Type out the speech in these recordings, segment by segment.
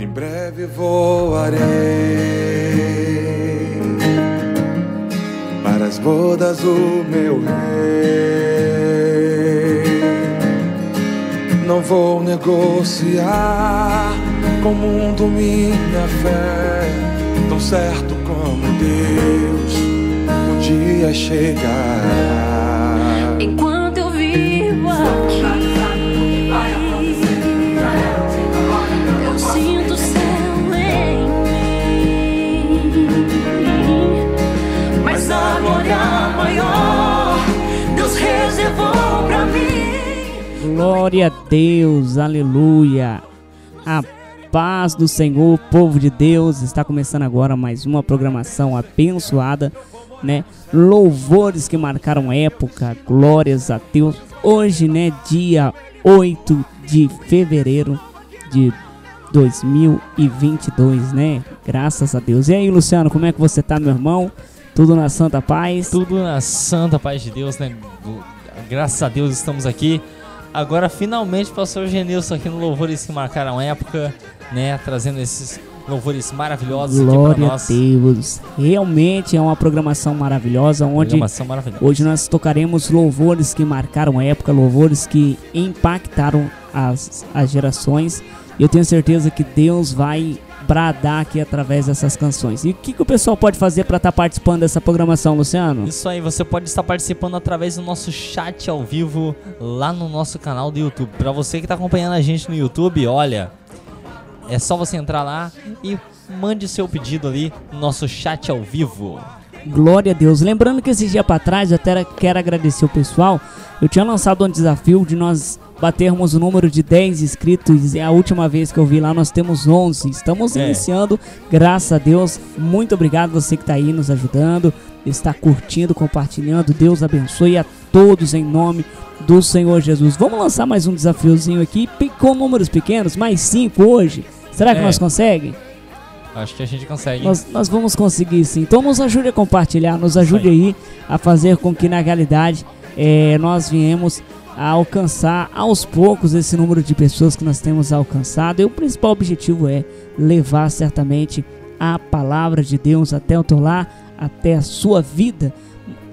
Em breve voarei para as bodas do meu rei. Não vou negociar com o mundo minha fé, tão certo como Deus, um dia chegará. Enquanto eu vivo aqui, glória maior Deus reservou pra mim. Glória a Deus, aleluia. A paz do Senhor, povo de Deus. Está começando agora mais uma programação abençoada, né? Louvores que marcaram época, glórias a Deus. Hoje, né, dia 8 de fevereiro de 2022, né? Graças a Deus. E aí, Luciano, como é que você tá, meu irmão? Tudo na santa paz? Tudo na santa paz de Deus, né? Graças a Deus estamos aqui. Agora, finalmente, pastor Genilson aqui no Louvores que marcaram época, né? Trazendo esses louvores maravilhosos aqui Glória para a nós. Deus. Realmente é uma programação maravilhosa onde Programação maravilhosa. hoje nós tocaremos louvores que marcaram época, louvores que impactaram as, as gerações. Eu tenho certeza que Deus vai bradar aqui através dessas canções. E o que, que o pessoal pode fazer para estar participando dessa programação, Luciano? Isso aí, você pode estar participando através do nosso chat ao vivo lá no nosso canal do YouTube. Para você que está acompanhando a gente no YouTube, olha, é só você entrar lá e mande seu pedido ali no nosso chat ao vivo. Glória a Deus. Lembrando que esse dia para trás, eu até quero agradecer o pessoal. Eu tinha lançado um desafio de nós batermos o número de 10 inscritos. E a última vez que eu vi lá, nós temos 11. Estamos É. iniciando, graças a Deus. Muito obrigado você que está aí nos ajudando, está curtindo, compartilhando. Deus abençoe a todos em nome do Senhor Jesus. Vamos lançar mais um desafiozinho aqui com números pequenos, mais 5 hoje. Será que É. nós conseguimos? Acho que a gente consegue. Nós, nós vamos conseguir sim. Então nos ajude a compartilhar, nos ajude aí a fazer com que na realidade eh, nós viemos a alcançar aos poucos esse número de pessoas que nós temos alcançado. E o principal objetivo é levar certamente a palavra de Deus até o teu lar, até a sua vida.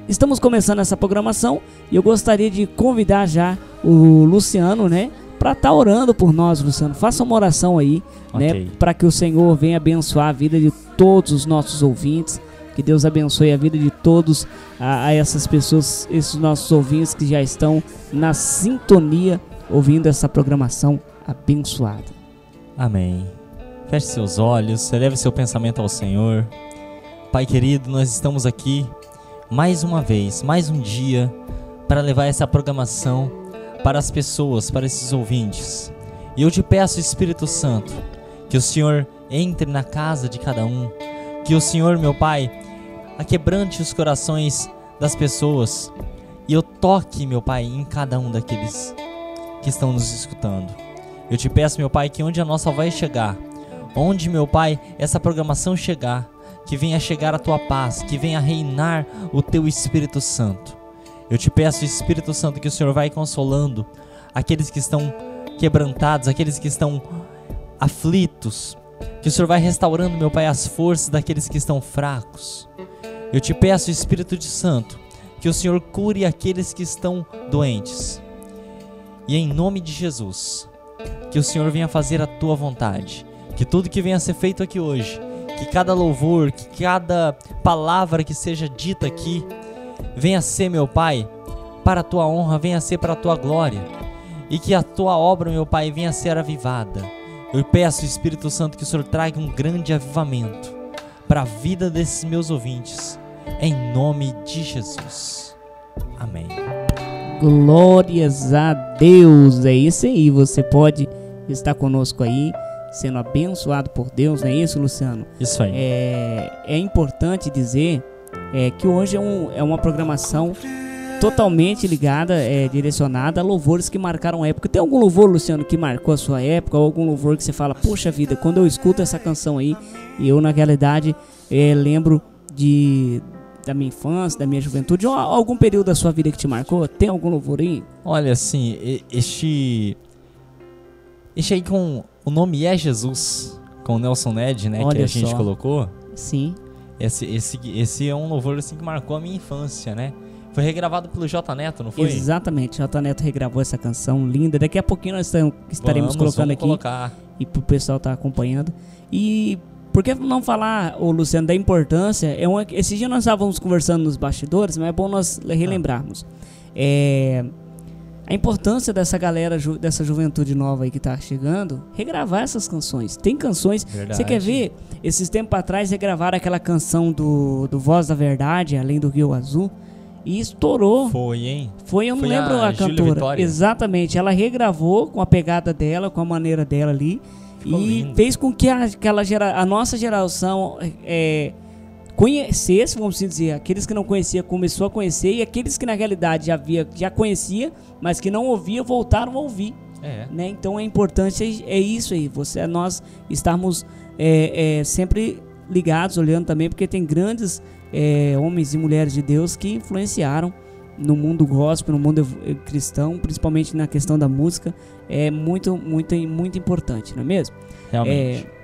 Estamos começando essa programação e eu gostaria de convidar já o Luciano, né? Para estar orando por nós, Luciano. Faça uma oração aí, né? Ok. Para que o Senhor venha abençoar a vida de todos os nossos ouvintes. Que Deus abençoe a vida de todos a, a essas pessoas, esses nossos ouvintes que já estão na sintonia ouvindo essa programação abençoada. Amém. Feche seus olhos, eleve seu pensamento ao Senhor. Pai querido, nós estamos aqui mais uma vez, mais um dia, para levar essa programação para as pessoas, para esses ouvintes. E eu te peço, Espírito Santo, que o Senhor entre na casa de cada um, que o Senhor, meu Pai, aquebrante os corações das pessoas e eu toque, meu Pai, em cada um daqueles que estão nos escutando. Eu te peço, meu Pai, que onde a nossa vai chegar, onde, meu Pai, essa programação chegar, que venha chegar a tua paz, que venha reinar o teu Espírito Santo. Eu te peço, Espírito Santo, que o Senhor vai consolando aqueles que estão quebrantados, aqueles que estão aflitos, que o Senhor vai restaurando, meu Pai, as forças daqueles que estão fracos. Eu te peço, Espírito de Santo, que o Senhor cure aqueles que estão doentes. E em nome de Jesus, que o Senhor venha fazer a tua vontade, que tudo que venha a ser feito aqui hoje, que cada louvor, que cada palavra que seja dita aqui, venha ser, meu Pai, para a tua honra, venha ser para a tua glória, e que a tua obra, meu Pai, venha a ser avivada. Eu peço, Espírito Santo, que o Senhor traga um grande avivamento para a vida desses meus ouvintes, em nome de Jesus. Amém. Glórias a Deus. É isso aí. Você pode estar conosco aí, sendo abençoado por Deus, não é isso, Luciano? Isso aí. É, é importante dizer é, que hoje é, um- é uma programação totalmente ligada, é, direcionada a louvores que marcaram a época. Tem algum louvor, Luciano, que marcou a sua época? Ou algum louvor que você fala, poxa vida, quando eu escuto essa canção aí, eu na realidade é, lembro de da minha infância, da minha juventude, ou algum período da sua vida que te marcou? Tem algum louvor aí? Olha, assim, este. Este aí com. O nome é Jesus. com o Nelson Ned, né? que Olha a gente só. colocou. Sim. Esse, esse, esse é um louvor assim que marcou a minha infância, né? Foi regravado pelo J Neto, não foi? Exatamente. J Neto regravou essa canção linda. Daqui a pouquinho nós estaremos Vamos, colocando vamos aqui colocar. e pro pessoal tá acompanhando. E por que não falar, ô Luciano, da importância? É uma, esse dia nós estávamos conversando nos bastidores, mas é bom nós relembrarmos. É, a importância dessa galera, ju- dessa juventude nova aí que tá chegando, regravar essas canções. Tem canções. Verdade. Você quer ver? Esses tempos atrás regravaram aquela canção do, do Voz da Verdade, Além do Rio Azul. E estourou. Foi, hein? Foi, eu não Foi lembro a a, cantora. Exatamente. Ela regravou com a pegada dela, com a maneira dela ali. Ficou e lindo. fez com que a, aquela gera, a nossa geração é, conhecesse, vamos assim dizer, aqueles que não conhecia começou a conhecer e aqueles que na realidade já via, já conhecia, mas que não ouvia, voltaram a ouvir. É. Né? Então é importante é, é isso aí, você, nós estarmos é, é, sempre ligados, olhando também, porque tem grandes é, homens e mulheres de Deus que influenciaram no mundo gospel, no mundo cristão, principalmente na questão da música, é muito, muito, muito importante, não é mesmo? Realmente. É,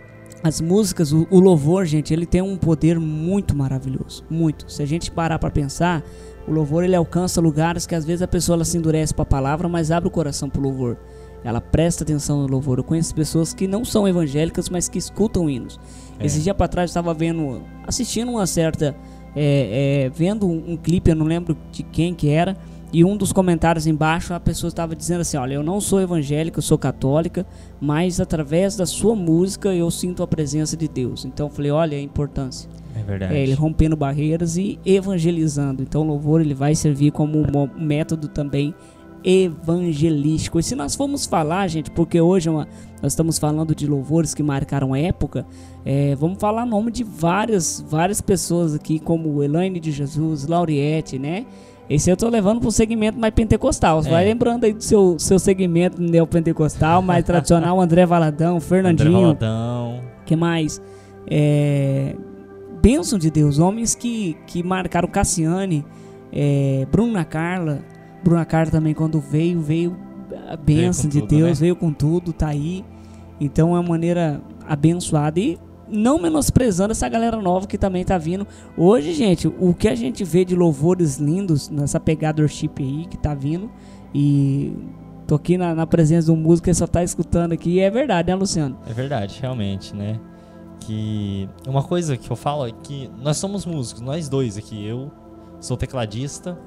as músicas, o, o louvor, gente, ele tem um poder muito maravilhoso, muito. Se a gente parar para pensar, o louvor ele alcança lugares que às vezes a pessoa ela se endurece para a palavra, mas abre o coração pro louvor. Ela presta atenção no louvor. Eu conheço pessoas que não são evangélicas, mas que escutam hinos. É. Esse dia para trás eu estava vendo, assistindo uma certa, é, é, vendo um, um clipe, eu não lembro de quem que era, e um dos comentários embaixo a pessoa estava dizendo assim: Olha, eu não sou evangélica, eu sou católica, mas através da sua música eu sinto a presença de Deus. Então eu falei: Olha a importância. É verdade. É, ele rompendo barreiras e evangelizando. Então o louvor ele vai servir como um método também evangelístico. E se nós formos falar, gente, porque hoje é uma- nós estamos falando de louvores que marcaram a época, é, vamos falar nome de várias, várias pessoas aqui, como Elaine de Jesus, Lauriette, né? Esse eu tô levando para um segmento mais pentecostal. Você É. Vai lembrando aí do seu, seu segmento neopentecostal, mais tradicional, André Valadão, André Fernandinho, Valadão. que mais? É, bênção de Deus, homens que, que marcaram Cassiane, é, Bruna Carla. Bruna Carla também, quando veio, veio a bênção com de tudo, Deus, né? veio com tudo, tá aí. Então é uma maneira abençoada e não menosprezando essa galera nova que também tá vindo. Hoje, gente, o que a gente vê de louvores lindos nessa pegada worship aí que tá vindo e tô aqui na, na presença de um músico que só tá escutando aqui e é verdade, né, Luciano? É verdade, realmente, né? Que uma coisa que eu falo é que nós somos músicos, nós dois aqui. Eu sou tecladista,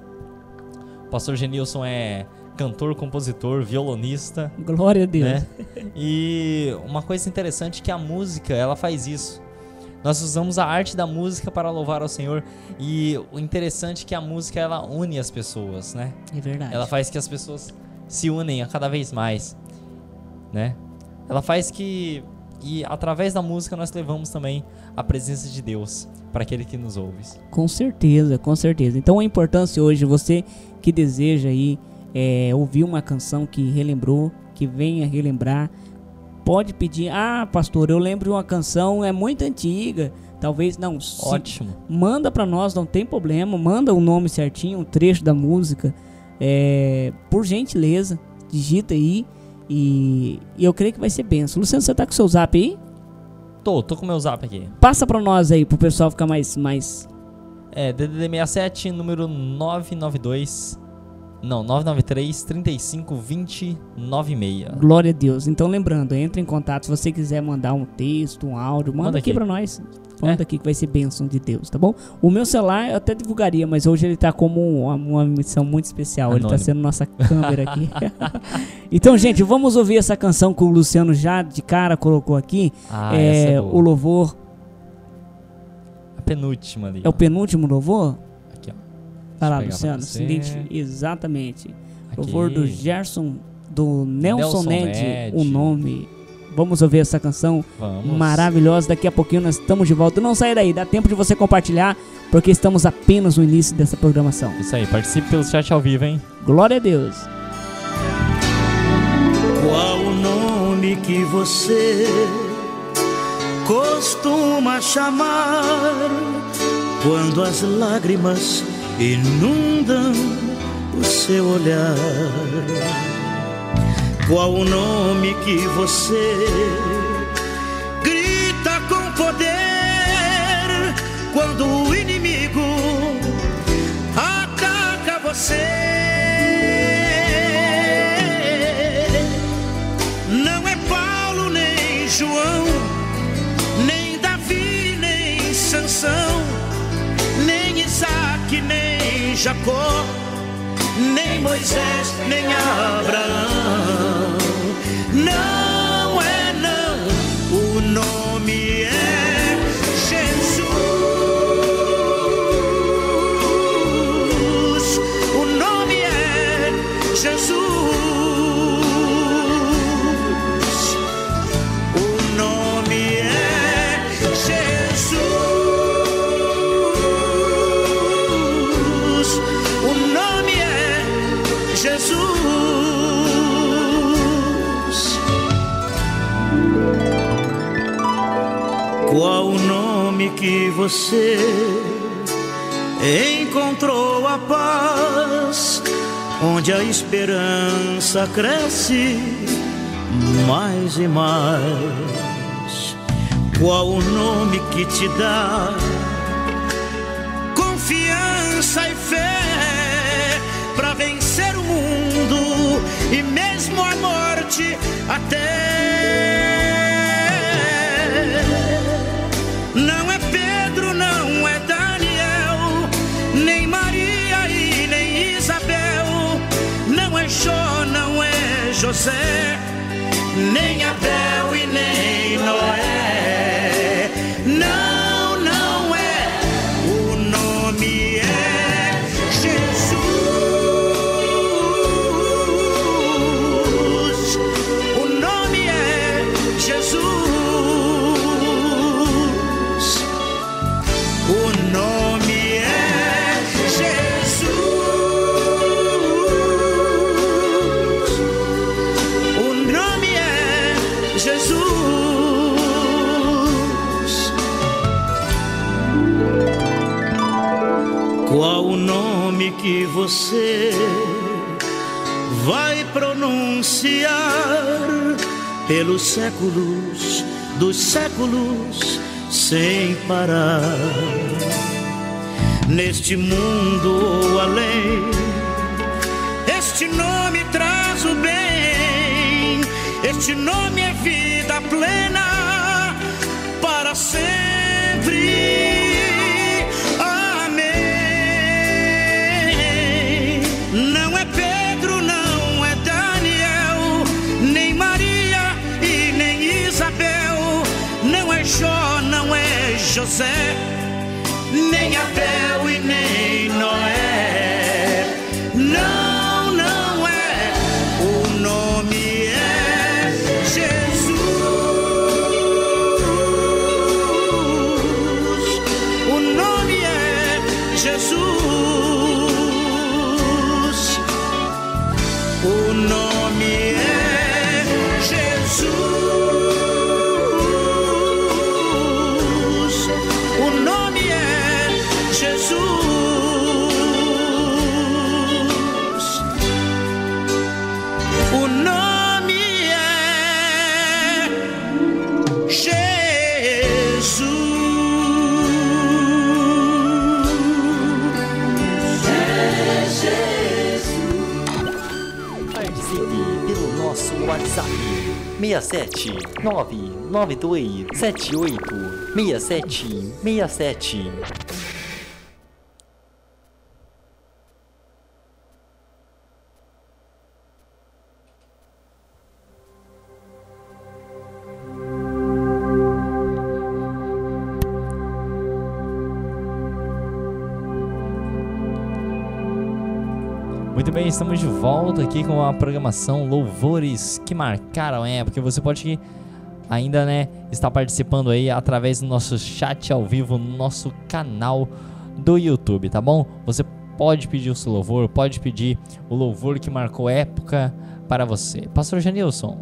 pastor Genilson é cantor, compositor, violonista, Glória a Deus. né? E uma coisa interessante é que a música, ela faz isso. Nós usamos a arte da música para louvar ao Senhor e o interessante é que a música ela une as pessoas, né? É verdade. Ela faz que as pessoas se unem a cada vez mais, né? Ela faz que e através da música nós levamos também a presença de Deus para aquele que nos ouve. Com certeza, com certeza. Então a importância hoje, você que deseja aí é, ouvir uma canção que relembrou, que venha relembrar, pode pedir, ah, pastor, eu lembro de uma canção, é muito antiga. Talvez não. se- Ótimo. manda pra nós, não tem problema. Manda o nome certinho, um trecho da música. É, por gentileza, digita aí. E, e eu creio que vai ser benção. Luciano, você tá com seu zap aí? Tô, tô com meu zap aqui. Passa pra nós aí, pro pessoal ficar mais. mais... É DDD 67 número 992 não, 993 35 20 96. Glória a Deus. Então, lembrando, entre em contato se você quiser mandar um texto, um áudio, manda, Manda aqui aqui. pra nós. Manda É. aqui que vai ser bênção de Deus, tá bom? O meu celular eu até divulgaria, mas hoje ele tá como uma, uma missão muito especial. Ele tá Anônimo. sendo nossa câmera aqui. então, gente, vamos ouvir essa canção que o Luciano já de cara colocou aqui. Ah, é é o louvor. A penúltima ali. É ó. o penúltimo louvor? Aqui, ó. Vai lá, Luciano. você. Se identifique. Exatamente. Aqui. Louvor do Gerson, do Nelson, Nelson Ned, Ned. o nome. Vamos ouvir essa canção Vamos. maravilhosa. Daqui a pouquinho nós estamos de volta. Não sai daí, dá tempo de você compartilhar, porque estamos apenas no início dessa programação. Isso aí, participe pelo chat ao vivo, hein? Glória a Deus. Qual o nome que você costuma chamar quando as lágrimas inundam o seu olhar? Qual o nome que você grita com poder quando o inimigo ataca você? Não é Paulo nem João, nem Davi, nem Sansão, nem Isaac, nem Jacó nem Moisés, nem Abraão. Não que você encontrou a paz, onde a esperança cresce mais e mais? Qual o nome que te dá confiança e fé para vencer o mundo e mesmo a morte até? Nem Abel e nem Noé. Pelos séculos dos séculos sem parar? Neste mundo ou além, este nome traz o bem, este nome é vida plena para sempre. José, nem Abel e nem 67 992 78 67 67. Estamos de volta aqui com a programação Louvores que marcaram a época. Você pode ainda, né, estar participando aí através do nosso chat ao vivo no nosso canal do YouTube, tá bom? Você pode pedir o seu louvor, pode pedir o louvor que marcou época para você. Pastor Janilson,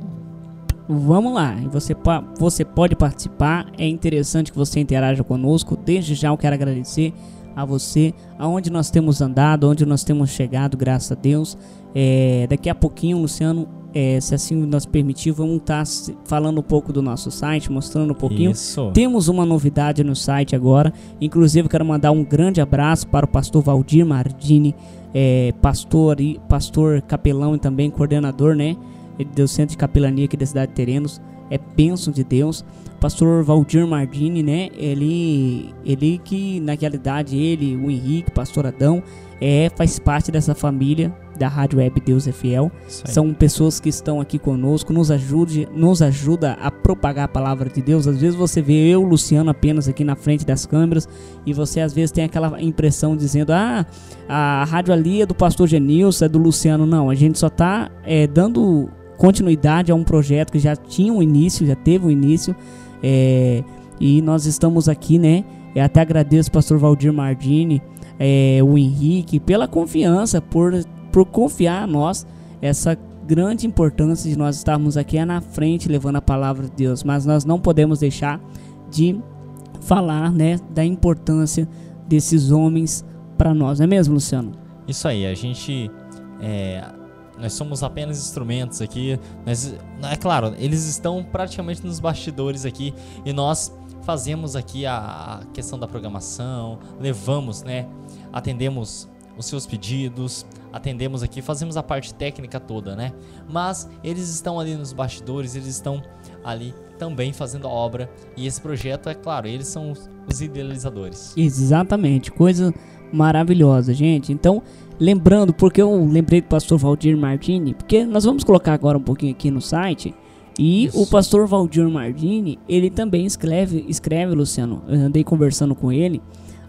Vamos lá, você, você pode participar. É interessante que você interaja conosco. Desde já eu quero agradecer a você, aonde nós temos andado, onde nós temos chegado, graças a Deus. É, daqui a pouquinho, Luciano, é, se assim nos permitir, vamos estar tá falando um pouco do nosso site, mostrando um pouquinho. Isso. Temos uma novidade no site agora. Inclusive, quero mandar um grande abraço para o pastor Valdir Mardini, é, pastor e pastor capelão e também coordenador, né? Do centro de capelania aqui da cidade de Terenos. É bênção de Deus. Pastor Valdir Mardini, né? Ele, ele que na realidade ele, o Henrique, Pastor Adão, é faz parte dessa família da Rádio Web Deus é Fiel. São pessoas que estão aqui conosco, nos ajude, nos ajuda a propagar a palavra de Deus. Às vezes você vê eu, Luciano, apenas aqui na frente das câmeras e você às vezes tem aquela impressão dizendo: "Ah, a rádio ali é do pastor Genilson, é do Luciano". Não, a gente só está é, dando continuidade a um projeto que já tinha um início, já teve um início. É, e nós estamos aqui, né? Eu até agradeço o pastor Valdir Mardini, é, o Henrique, pela confiança, por por confiar a nós essa grande importância de nós estarmos aqui é na frente levando a palavra de Deus, mas nós não podemos deixar de falar, né, da importância desses homens para nós, não é mesmo, Luciano? Isso aí, a gente é, nós somos apenas instrumentos aqui, mas é claro, eles estão praticamente nos bastidores aqui e nós fazemos aqui a, a questão da programação, levamos, né, atendemos os seus pedidos, atendemos aqui, fazemos a parte técnica toda, né? Mas eles estão ali nos bastidores, eles estão ali também fazendo a obra e esse projeto, é claro, eles são os idealizadores. Exatamente, coisa maravilhosa, gente. Então, lembrando, porque eu lembrei do pastor Valdir Martini, porque nós vamos colocar agora um pouquinho aqui no site. E Isso. o pastor Valdir Martini, ele também escreve, escreve, Luciano. Eu andei conversando com ele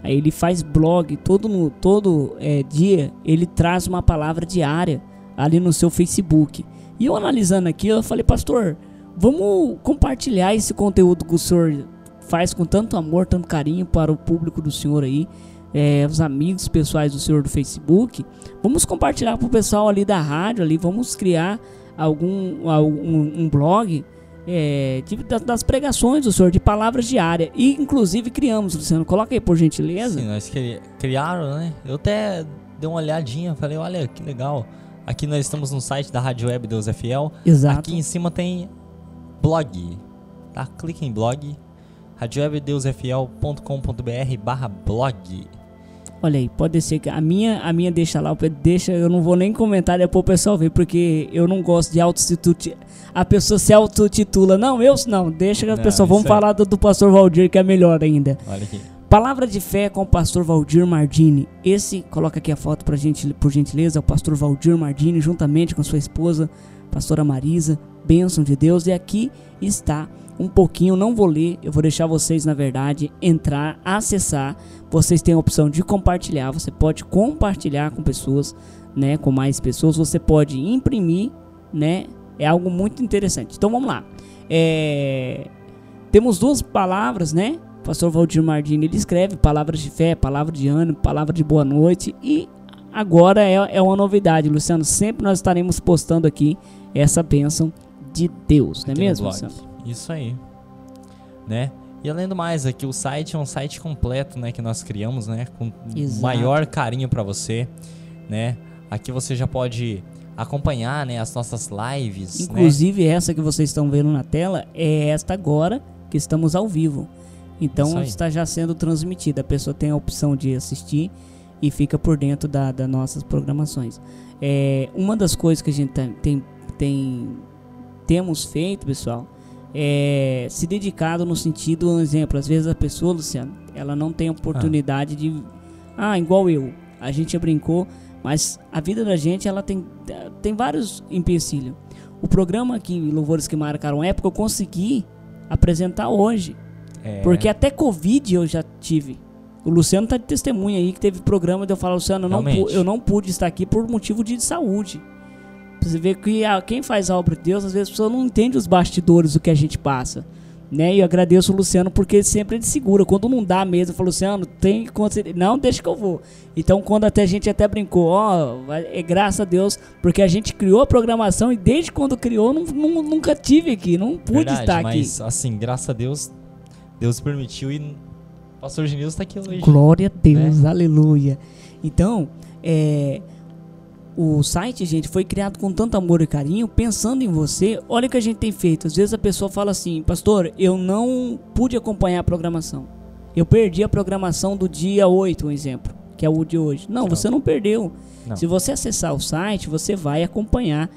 Aí ele faz blog, todo, todo é, dia ele traz uma palavra diária ali no seu Facebook. E eu analisando aqui, eu falei, pastor, vamos compartilhar esse conteúdo que o senhor faz com tanto amor, tanto carinho para o público do senhor aí, é, os amigos pessoais do senhor do Facebook. Vamos compartilhar para o pessoal ali da rádio, ali, vamos criar algum, algum um blog é, de, das pregações do Senhor, de palavras diárias. E inclusive criamos, Luciano, coloca aí por gentileza. Sim, nós cri, criaram, né? Eu até dei uma olhadinha, falei, olha que legal. Aqui nós estamos no site da Rádio Web Deus é Fiel. Exato. Aqui em cima tem blog, tá? Clique em blog, radiowebdeusfiel.com.br barra blog. Olha aí, pode ser que a minha, a minha deixa lá, deixa, eu não vou nem comentar depois o pessoal ver, porque eu não gosto de autotitude. A pessoa se autotitula. Não, eu não, deixa que a pessoa. Vamos falar do, do pastor Valdir, que é melhor ainda. Olha aqui. Palavra de fé com o pastor Valdir Mardini. Esse, coloca aqui a foto pra gente, por gentileza, é o pastor Valdir Mardini, juntamente com sua esposa, pastora Marisa, bênção de Deus. E aqui está um pouquinho, não vou ler, eu vou deixar vocês, na verdade, entrar, acessar. Vocês têm a opção de compartilhar, você pode compartilhar com pessoas, né, com mais pessoas, você pode imprimir, né, é algo muito interessante. Então vamos lá. É... Temos duas palavras, né? O pastor Valdir Mardini ele escreve palavras de fé, palavra de ânimo, palavra de boa noite e agora é, é uma novidade, Luciano. Sempre nós estaremos postando aqui essa bênção de Deus, não é mesmo, Luciano? Isso aí. Né? E além do mais, aqui o site é um site completo, né, que nós criamos, né, com Exato. maior carinho para você, né? Aqui você já pode acompanhar, né, as nossas lives, né? Inclusive né? essa que vocês estão vendo na tela é esta agora que estamos ao vivo. Então está já sendo transmitida. A pessoa tem a opção de assistir e fica por dentro da, das nossas programações. É, uma das coisas que a gente tem, tem temos feito, pessoal, é, se dedicado no sentido, um exemplo, às vezes a pessoa, Luciano, ela não tem oportunidade ah. de. Ah, igual eu. A gente brincou, mas a vida da gente, ela tem, tem vários empecilhos. O programa aqui, Louvores que Marcaram Época, eu consegui apresentar hoje. É. Porque até Covid eu já tive. O Luciano tá de testemunha aí que teve programa de eu falar, Luciano, eu não, eu não pude estar aqui por motivo de saúde. Você vê que a, quem faz a obra de Deus, às vezes a pessoa não entende os bastidores do que a gente passa. Né? E eu agradeço o Luciano porque sempre ele segura. Quando não dá mesmo, fala, Luciano, tem que Não, deixa que eu vou. Então, quando até a gente até brincou, ó, é graças a Deus, porque a gente criou a programação e desde quando criou, não, não, nunca tive aqui, não pude Verdade, estar aqui. Mas, assim, graças a Deus, Deus permitiu e Pastor Genilson tá aqui hoje. Glória a Deus, aleluia. Então, é, o site, gente, foi criado com tanto amor e carinho, pensando em você. Olha o que a gente tem feito. Às vezes a pessoa fala assim, pastor, eu não pude acompanhar a programação. Eu perdi a programação do dia 8, um exemplo, que é o de hoje. Não, você não perdeu. Não. Se você acessar o site, você vai acompanhar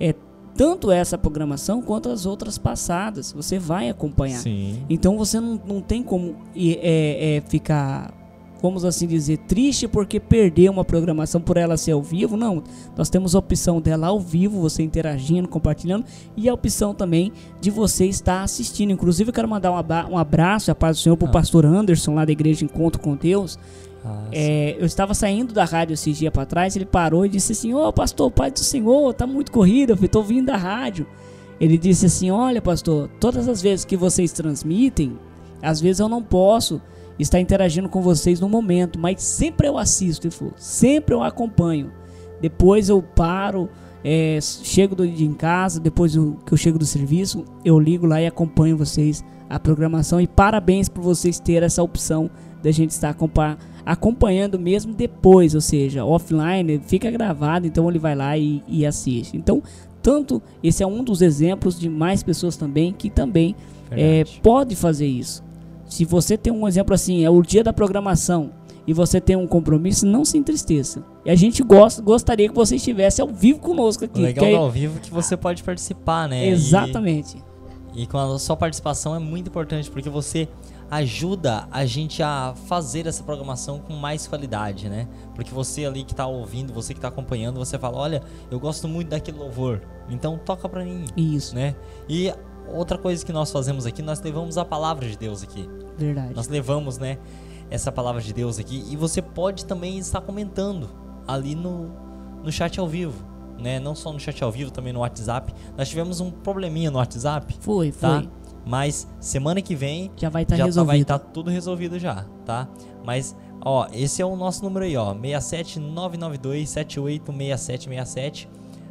é, tanto essa programação quanto as outras passadas. Você vai acompanhar. Sim. Então você não, não tem como é, é, ficar, vamos assim dizer, triste porque perdeu uma programação por ela ser ao vivo. Não, nós temos a opção dela ao vivo, você interagindo, compartilhando, e a opção também de você estar assistindo. Inclusive, eu quero mandar um abra- abraço, a paz do Senhor, para o Ah. pastor Anderson, lá da Igreja Encontro com Deus. Ah, É, eu estava saindo da rádio esses dias para trás, ele parou e disse assim: Ô pastor, pai do Senhor, tá muito corrido, eu tô vindo da rádio. Ele disse assim: Olha, pastor, todas as vezes que vocês transmitem, às vezes eu não posso estar interagindo com vocês no momento, mas sempre eu assisto, falou, sempre eu acompanho. Depois eu paro, é, chego do, em casa, depois eu- que eu chego do serviço, eu ligo lá e acompanho vocês a programação. E parabéns por vocês terem essa opção da gente estar acompa- acompanhando mesmo depois, ou seja, offline, fica gravado, então ele vai lá e, e assiste. Então, tanto esse é um dos exemplos de mais pessoas também que também é, pode fazer isso. Se você tem um exemplo assim, é o dia da programação e você tem um compromisso, não se entristeça. E a gente gosta, gostaria que você estivesse ao vivo conosco O aqui. legal é- ao vivo que você pode participar, né? E- Exatamente. E com a sua participação é muito importante porque você ajuda a gente a fazer essa programação com mais qualidade, né? Porque você ali que tá ouvindo, você que tá acompanhando, você fala: "Olha, eu gosto muito daquele louvor, então toca pra mim", Isso, né? E outra coisa que nós fazemos aqui, nós levamos a palavra de Deus aqui. verdade. Nós levamos, né, essa palavra de Deus aqui e você pode também estar comentando ali no, no chat ao vivo, né? Não só no chat ao vivo, também no WhatsApp. Nós tivemos um probleminha no WhatsApp, Foi, foi. tá? Mas semana que vem Já vai estar já tá- vai resolvido. estar tudo resolvido já, tá? Mas ó, esse é o nosso número aí, ó, 67992 786767,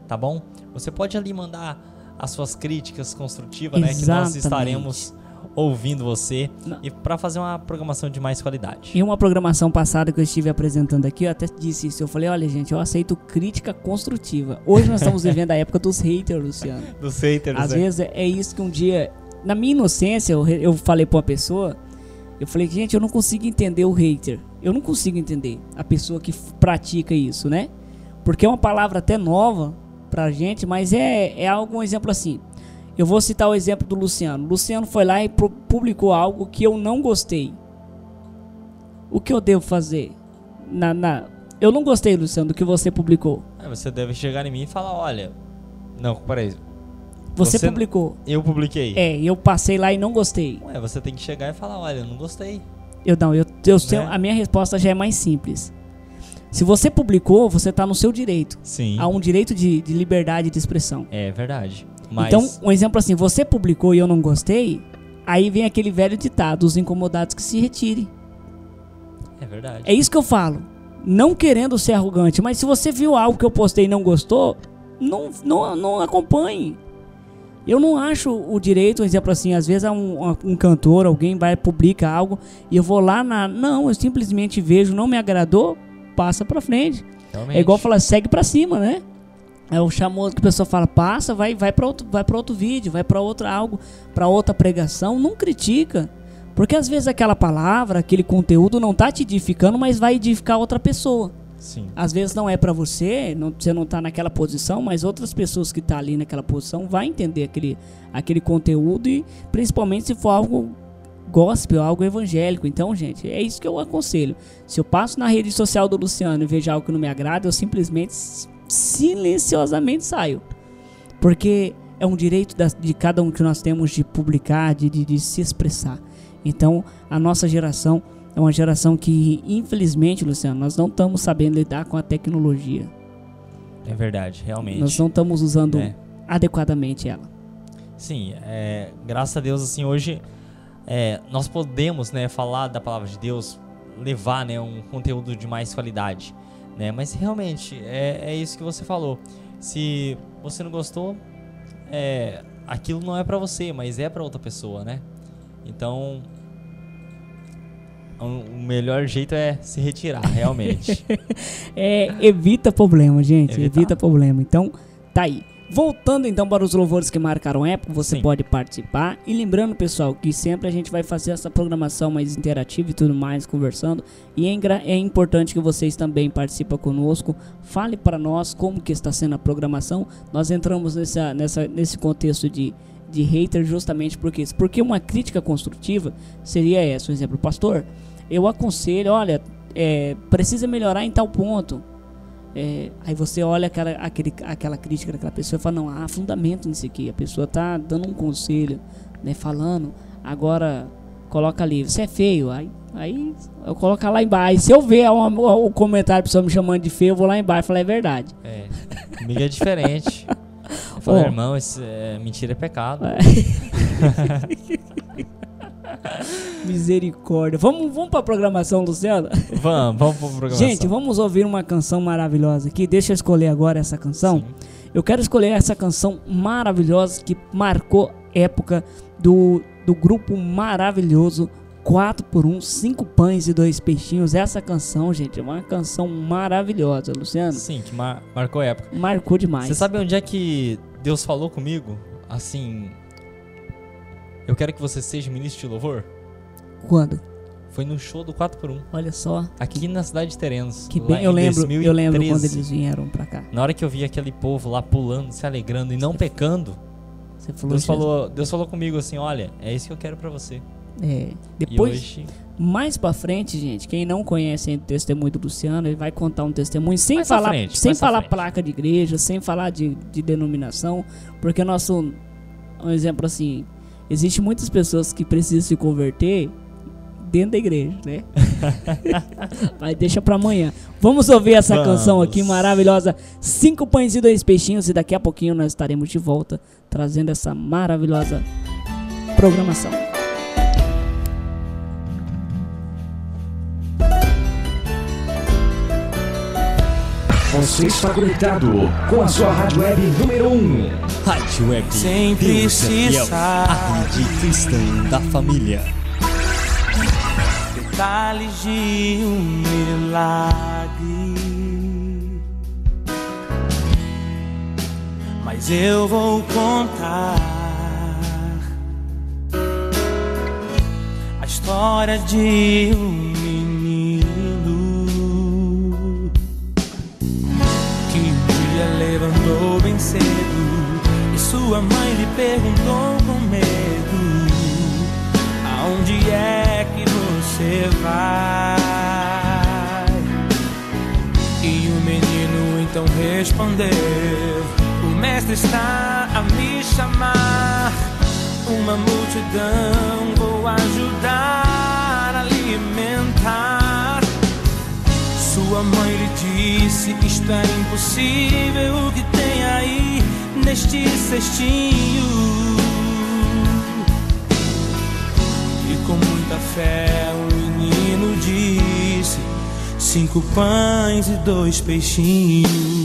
tá bom? Você pode ali mandar as suas críticas construtivas, né, que nós Exatamente. estaremos ouvindo você Não. e para fazer uma programação de mais qualidade. Em uma programação passada que eu estive apresentando aqui, eu até disse isso. Eu falei, olha, gente, eu aceito crítica construtiva. Hoje nós estamos vivendo a época dos haters, Luciano. Dos haters, Às né? vezes é, é isso que um dia, na minha inocência, eu, eu falei pra uma pessoa, eu falei, gente, eu não consigo entender o hater. Eu não consigo entender a pessoa que pratica isso, né? Porque é uma palavra até nova pra gente, mas é, é algo, um exemplo assim. Eu vou citar o exemplo do Luciano. Luciano foi lá e publicou algo que eu não gostei. O que eu devo fazer? Na, na... Eu não gostei, Luciano, do que você publicou. É, você deve chegar em mim e falar, olha, não, peraí, Você, Você- publicou. eu publiquei. É, eu passei lá e não gostei. Ué, você tem que chegar e falar, olha, eu não gostei. Eu não, eu, eu Né? a minha resposta já é mais simples. Se você publicou, você está no seu direito. Sim. Há um direito de, de liberdade de expressão. É verdade. Mas Então, um exemplo assim, você publicou e eu não gostei, aí vem aquele velho ditado, os incomodados que se retirem. é verdade. É isso que eu falo. Não querendo ser arrogante, mas se você viu algo que eu postei e não gostou, não, não, não acompanhe. Eu não acho o direito, um exemplo assim, às vezes um, um cantor, alguém vai publica algo e eu vou lá na. Não, eu simplesmente vejo, não me agradou, passa pra frente. Realmente. É igual falar, segue pra cima, né? É o chamoso que a pessoa fala, passa, vai, vai para outro, vai para outro vídeo, vai para outra algo, para outra pregação, não critica. Porque às vezes aquela palavra, aquele conteúdo não tá te edificando, mas vai edificar outra pessoa. Sim. Às vezes não é pra você, não, você não tá naquela posição, mas outras pessoas que tá ali naquela posição vai entender aquele, aquele conteúdo e principalmente se for algo gospel, algo evangélico. Então, gente, é isso que eu aconselho. Se eu passo na rede social do Luciano e vejo algo que não me agrada, eu simplesmente silenciosamente saio. Porque é um direito de cada um que nós temos de publicar, de, de, de se expressar. Então, a nossa geração é uma geração que, infelizmente, Luciano, nós não estamos sabendo lidar com a tecnologia. É verdade, realmente. Nós não estamos usando É. adequadamente ela. Sim, é, graças a Deus, assim, hoje é, nós podemos, né, falar da palavra de Deus, levar, né, um conteúdo de mais qualidade, né, mas realmente, é, é isso que você falou, se você não gostou, é, aquilo não é pra você, mas é pra outra pessoa, né, então, o melhor jeito é se retirar, realmente. É, evita problema, gente. Evitar. Evita problema. Então, tá aí. Voltando então para os louvores que marcaram época, você Sim. pode participar. E lembrando, pessoal, que sempre a gente vai fazer essa programação mais interativa e tudo mais, conversando. E é, é importante que vocês também participem conosco. Fale para nós como que está sendo a programação. Nós entramos nessa, nessa, nesse contexto de, de hater justamente porque Porque uma crítica construtiva seria essa. Por exemplo, pastor, eu aconselho, olha, é, precisa melhorar em tal ponto. É, aí você olha aquela, aquele, aquela crítica daquela pessoa e fala, não, há fundamento nisso aqui. A pessoa tá dando um conselho, né? Falando, agora coloca ali, você é feio. Aí, aí eu coloco lá embaixo. Se eu ver uma- o comentário, a pessoa me chamando de feio, eu vou lá embaixo e falar, é verdade. É. Comigo é diferente. Eu falo, Ó. irmão, isso é, mentira é pecado. Misericórdia. Vamos, vamos pra programação, Luciano? Vamos, vamos pro programa. Gente, vamos ouvir uma canção maravilhosa aqui. Deixa eu escolher agora essa canção. Sim. Eu quero escolher essa canção maravilhosa que marcou época do, do grupo maravilhoso 4 por 1 5 pães e dois peixinhos. Essa canção, gente, é uma canção maravilhosa, Luciano. Sim, que mar- marcou época. Marcou demais. Você sabe onde é que Deus falou comigo? Assim. Eu quero que você seja ministro de louvor? quando? Foi no show do 4x1. Olha só. Aqui na cidade de Terenos. Que bem, em eu lembro, eu lembro 2013. quando eles vieram pra cá. Na hora que eu vi aquele povo lá pulando, se alegrando e não pecando, Você falou, Deus Jesus. falou, Deus falou comigo assim: olha, é isso que eu quero pra você. É, depois, hoje. mais pra frente, gente, quem não conhece o testemunho do Luciano, ele vai contar um testemunho sem Mais falar, frente, sem falar placa de igreja, sem falar de, de denominação, porque nosso um exemplo assim, existe muitas pessoas que precisam se converter dentro da igreja, né? Mas deixa pra amanhã. Vamos ouvir essa Vamos. canção aqui maravilhosa, Cinco Pães e Dois Peixinhos, e daqui a pouquinho nós estaremos de volta trazendo essa maravilhosa programação. Você está conectado com a sua rádio web número 1. Um. Rádio Web. Sem Deus é. A rede cristã da família. detalhes de um milagre. Mas eu vou contar a história de um dia levantou bem cedo e sua mãe lhe perguntou com medo. Aonde é que você vai? E o menino então respondeu: O mestre está a me chamar. Uma multidão vou ajudar a alimentar. Sua mãe lhe disse: Isto é impossível. O que tem aí neste cestinho? E com muita fé o menino disse: Cinco pães e dois peixinhos.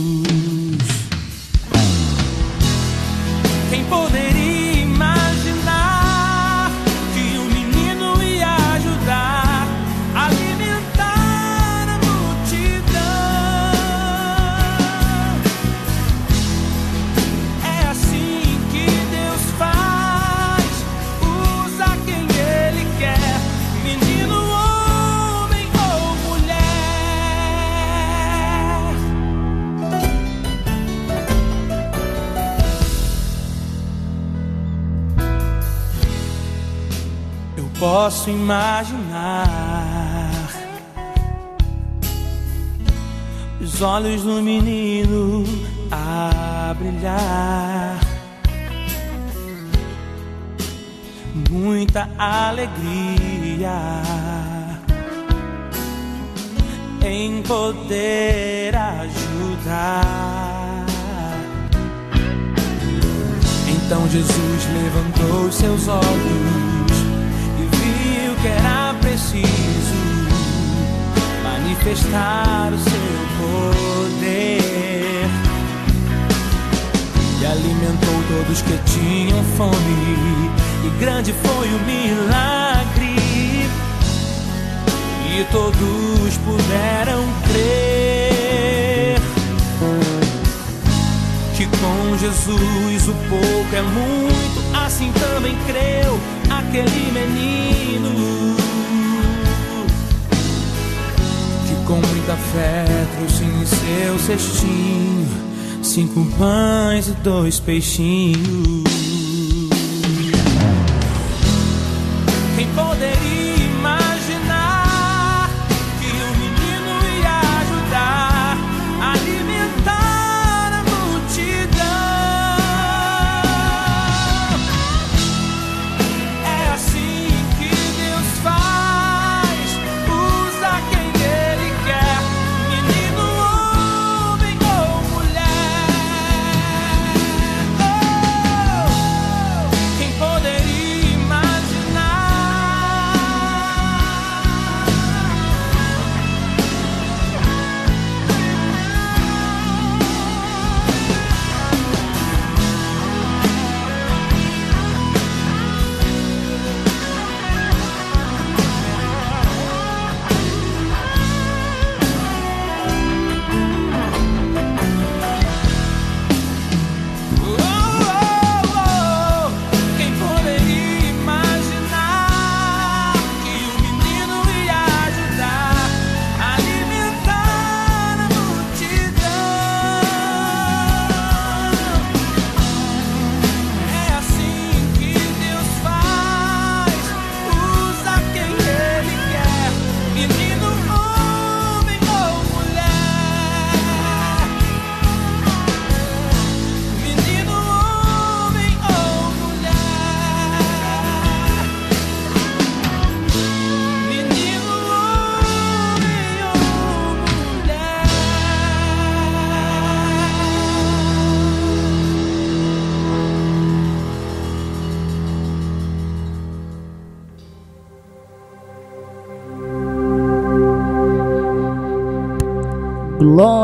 Posso imaginar os olhos do menino a brilhar. Muita alegria em poder ajudar. Então Jesus levantou seus olhos que era preciso manifestar o seu poder. E alimentou todos que tinham fome, e grande foi o milagre. e todos puderam crer que com Jesus o pouco é muito, assim também creu aquele menino que com muita fé trouxe em seu cestinho cinco pães e dois peixinhos.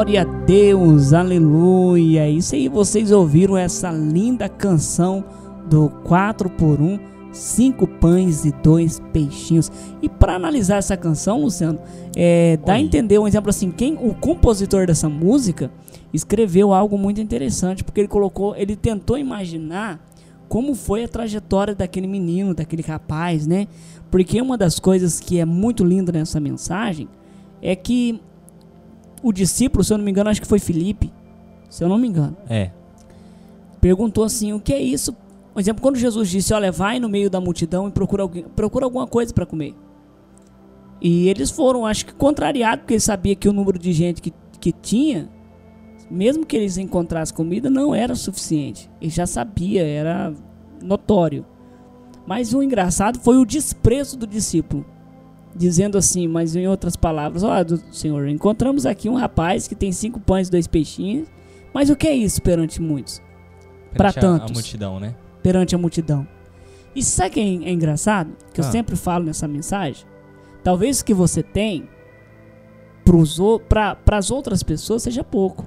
Glória a Deus, aleluia. Isso aí, vocês ouviram essa linda canção do 4 por 1, cinco pães e dois peixinhos. E para analisar essa canção, Luciano, é, dá a entender um exemplo assim, quem o compositor dessa música escreveu algo muito interessante, porque ele colocou, ele tentou imaginar como foi a trajetória daquele menino, daquele rapaz, né? Porque uma das coisas que é muito linda nessa mensagem é que o discípulo, se eu não me engano, acho que foi Felipe, se eu não me engano, É. perguntou assim: o que é isso? Por exemplo, quando Jesus disse: Olha, vai no meio da multidão e procura, alguém, procura alguma coisa para comer. E eles foram, acho que contrariados, porque eles sabiam que o número de gente que, que tinha, mesmo que eles encontrassem comida, não era suficiente. Ele já sabia, era notório. Mas o engraçado foi o desprezo do discípulo. Dizendo assim, mas em outras palavras: Ó, do Senhor, encontramos aqui um rapaz que tem cinco pães e dois peixinhos. Mas o que é isso perante muitos? Pra Perante a- tantos. multidão, né? perante a multidão. E sabe o que é é engraçado? Que eu Ah. sempre falo nessa mensagem. Talvez o que você tem para as outras pessoas seja pouco.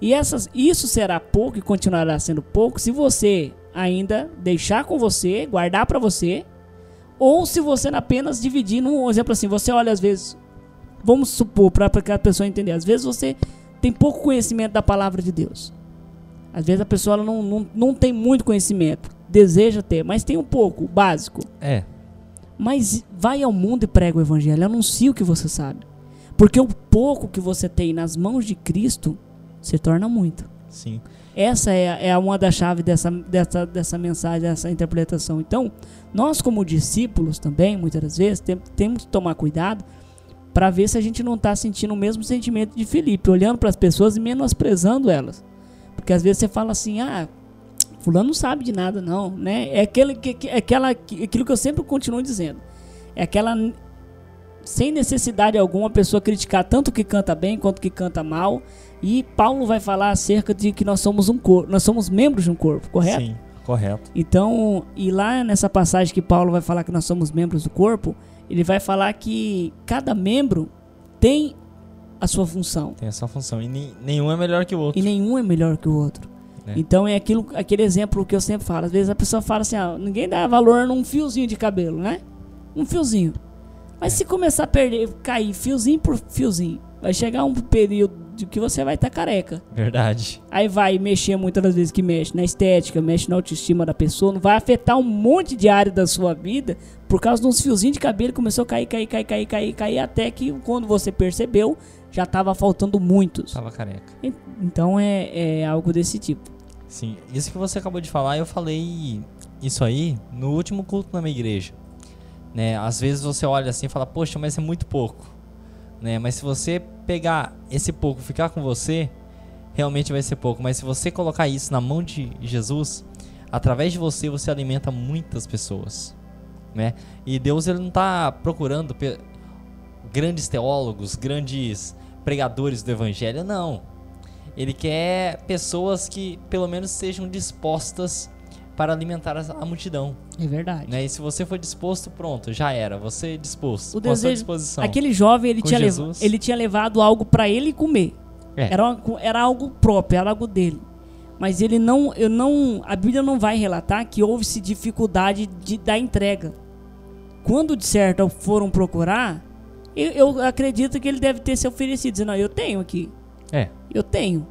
E essas, isso será pouco e continuará sendo pouco se você ainda deixar com você, guardar para você, ou se você apenas dividir num exemplo assim, você olha às vezes, vamos supor para que a pessoa entender, às vezes você tem pouco conhecimento da palavra de Deus. Às vezes a pessoa não, não, não tem muito conhecimento, deseja ter, mas tem um pouco, básico. É. Mas vai ao mundo e prega o evangelho, anuncia o que você sabe. Porque o pouco que você tem nas mãos de Cristo se torna muito. Sim. Essa é, é uma das chaves dessa, dessa, dessa mensagem, dessa interpretação. Então, nós como discípulos também, muitas das vezes, tem- temos que tomar cuidado para ver se a gente não está sentindo o mesmo sentimento de Felipe, olhando para as pessoas e menosprezando elas. Porque às vezes você fala assim, ah, fulano não sabe de nada não, né? É, aquele, que, é aquela, que- aquilo que eu sempre continuo dizendo. É aquela, sem necessidade alguma, a pessoa criticar tanto que canta bem quanto que canta mal. E Paulo vai falar acerca de que nós somos um corpo, nós somos membros de um corpo, correto? Sim, correto. Então, e lá nessa passagem que Paulo vai falar que nós somos membros do corpo, ele vai falar que cada membro tem a sua função Tem essa função. E nem- nenhum é melhor que o outro. e nenhum é melhor que o outro. É. Então é aquilo, aquele exemplo que eu sempre falo. Às vezes a pessoa fala assim: ah, ninguém dá valor num fiozinho de cabelo, né? Um fiozinho. Mas se começar a perder, cair fiozinho por fiozinho, vai chegar um período de que você vai estar careca. Verdade. Aí vai mexer muitas das vezes que mexe na estética, mexe na autoestima da pessoa, não vai afetar um monte de área da sua vida por causa de uns fiozinhos de cabelo começou a cair, cair, cair, cair, cair, cair, até que quando você percebeu, já tava faltando muitos. Tava careca. En- Então é, é algo desse tipo. Sim, isso que você acabou de falar, eu falei isso aí no último culto na minha igreja. Né? Às vezes você olha assim e fala, poxa, mas é muito pouco. Né? Mas se você pegar esse pouco ficar com você, realmente vai ser pouco. Mas se você colocar isso na mão de Jesus, através de você, você alimenta muitas pessoas. Né? E Deus ele não está procurando grandes teólogos, grandes pregadores do evangelho, não. Ele quer pessoas que pelo menos sejam dispostas para alimentar a multidão, É verdade. né? E se você for disposto, pronto, já era. Você é disposto. O desejo- disposição. Aquele jovem, ele tinha, Jesus. ele tinha levado algo pra ele comer. É. Era, uma- era algo próprio, era algo dele. Mas ele não, eu não, a Bíblia não vai relatar que houve-se dificuldade de, da entrega. Quando de certo foram procurar, eu, eu acredito que ele deve ter se oferecido, dizendo, não, eu tenho aqui, É. eu tenho,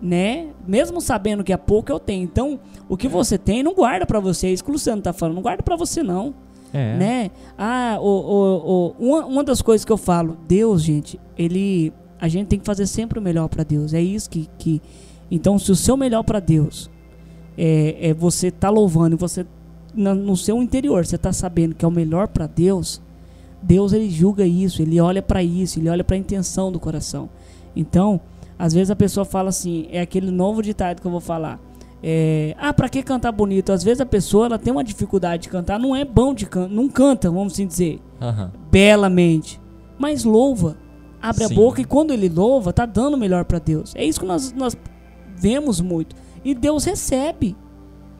né? Mesmo sabendo que é pouco, eu tenho. Então, o que você tem, não guarda pra você. É isso que o Luciano tá falando, não guarda pra você não É. né? Ah, o, o, o, uma, uma das coisas que eu falo, Deus, gente, ele, a gente tem que fazer sempre o melhor pra Deus. É isso que, que então, se o seu melhor pra Deus é, é você tá louvando e você na- no seu interior você tá sabendo que é o melhor pra Deus, Deus ele julga isso, ele olha pra isso, ele olha pra intenção do coração. Então, às vezes a pessoa fala assim, é aquele novo ditado que eu vou falar. É, ah, pra que cantar bonito? Às vezes a pessoa ela tem uma dificuldade de cantar, não é bom de cantar, não canta, vamos assim dizer, Aham. belamente, mas louva, abre Sim. a boca e quando ele louva, tá dando melhor pra Deus. É isso que nós, nós vemos muito. E Deus recebe.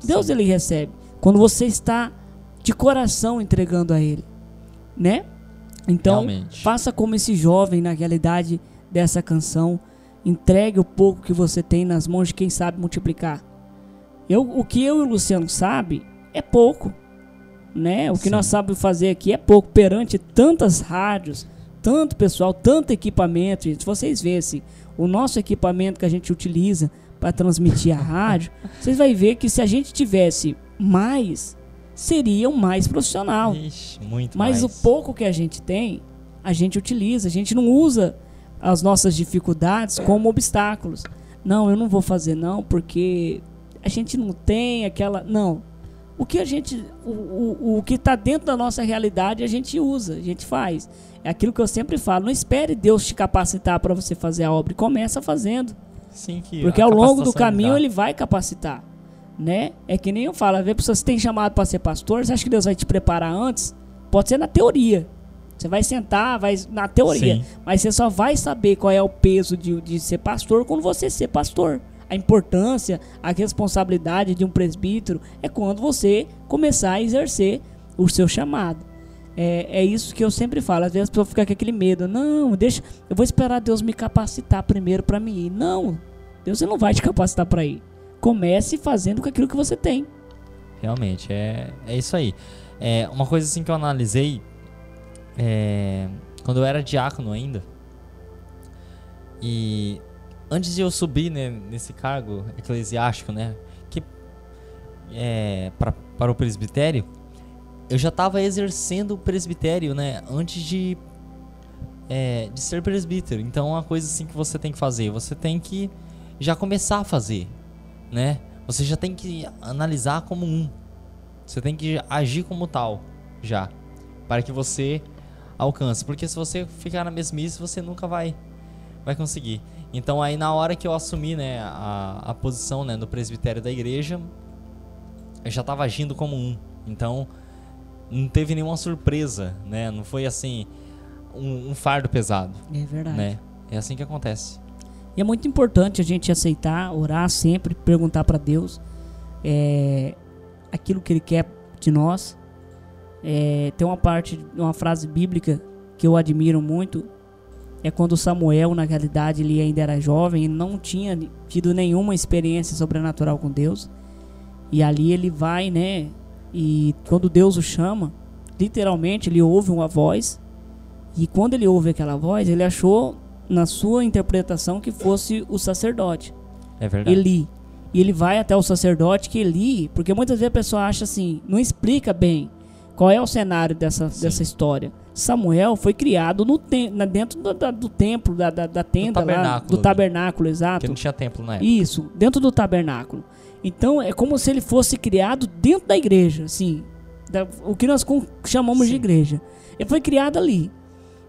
Deus Sim. ele recebe quando você está de coração entregando a ele, né? Então, Realmente. faça como esse jovem na realidade dessa canção, entregue o pouco que você tem nas mãos de quem sabe multiplicar. Eu, o que eu e o Luciano sabe é pouco, né? O que Sim. nós sabemos fazer aqui é pouco perante tantas rádios, tanto pessoal, tanto equipamento. gente. Se vocês vissem o nosso equipamento que a gente utiliza para transmitir a rádio, vocês vão ver que se a gente tivesse mais, seria um mais profissional. Ixi, muito Mas mais. o pouco que a gente tem, a gente utiliza. A gente não usa as nossas dificuldades como obstáculos. Não, eu não vou fazer não, porque a gente não tem aquela. Não. O que a gente. O, o, o que está dentro da nossa realidade a gente usa, a gente faz. É aquilo que eu sempre falo. Não espere Deus te capacitar para você fazer a obra. Começa fazendo. Sim, que Porque a ao longo do capacitação caminho ele vai capacitar, né? É que nem eu falo, às vezes você tem chamado para ser pastor, você acha que Deus vai te preparar antes? Pode ser na teoria. Você vai sentar, vai na teoria, Sim. mas você só vai saber qual é o peso de, de ser pastor quando você ser pastor. A importância, a responsabilidade de um presbítero é quando você começar a exercer o seu chamado. É, é isso que eu sempre falo. Às vezes a pessoa fica com aquele medo. Não, deixa. Eu vou esperar Deus me capacitar primeiro para mim ir. Não, Deus não vai te capacitar para ir. Comece fazendo com aquilo que você tem. Realmente, é, é isso aí. É, uma coisa assim que eu analisei é, quando eu era diácono ainda. E antes de eu subir né, nesse cargo eclesiástico, né? Que é, pra, para o presbitério, eu já estava exercendo o presbitério, né? Antes de, é, de ser presbítero. Então, é uma coisa assim que você tem que fazer. Você tem que já começar a fazer, né? Você já tem que analisar como um. Você tem que agir como tal, já. Para que você alcance. Porque se você ficar na mesmice, você nunca vai vai conseguir. Então aí na hora que eu assumi, né, a, a posição, né, no presbitério da igreja, eu já estava agindo como um. Então não teve nenhuma surpresa, né? Não foi assim um, um fardo pesado, É verdade. né? É assim que acontece. E é muito importante a gente aceitar, orar sempre, perguntar para Deus é, aquilo que Ele quer de nós. É, tem uma parte, uma frase bíblica que eu admiro muito. É quando Samuel, na realidade, ele ainda era jovem e não tinha tido nenhuma experiência sobrenatural com Deus. E ali ele vai, né? E quando Deus o chama, literalmente ele ouve uma voz E quando ele ouve aquela voz, ele achou, na sua interpretação, que fosse o sacerdote, É verdade. Eli. E ele vai até o sacerdote que Eli, porque muitas vezes a pessoa acha assim, não explica bem qual é o cenário dessa, Sim. dessa história. Samuel foi criado no na- dentro do, da- do templo, da, da, da tenda lá, tabernáculo do tabernáculo, Porque exato. não tinha templo na época. Isso, dentro do tabernáculo. Então é como se ele fosse criado dentro da igreja, assim, da- o que nós chamamos de Sim. igreja. Ele foi criado ali.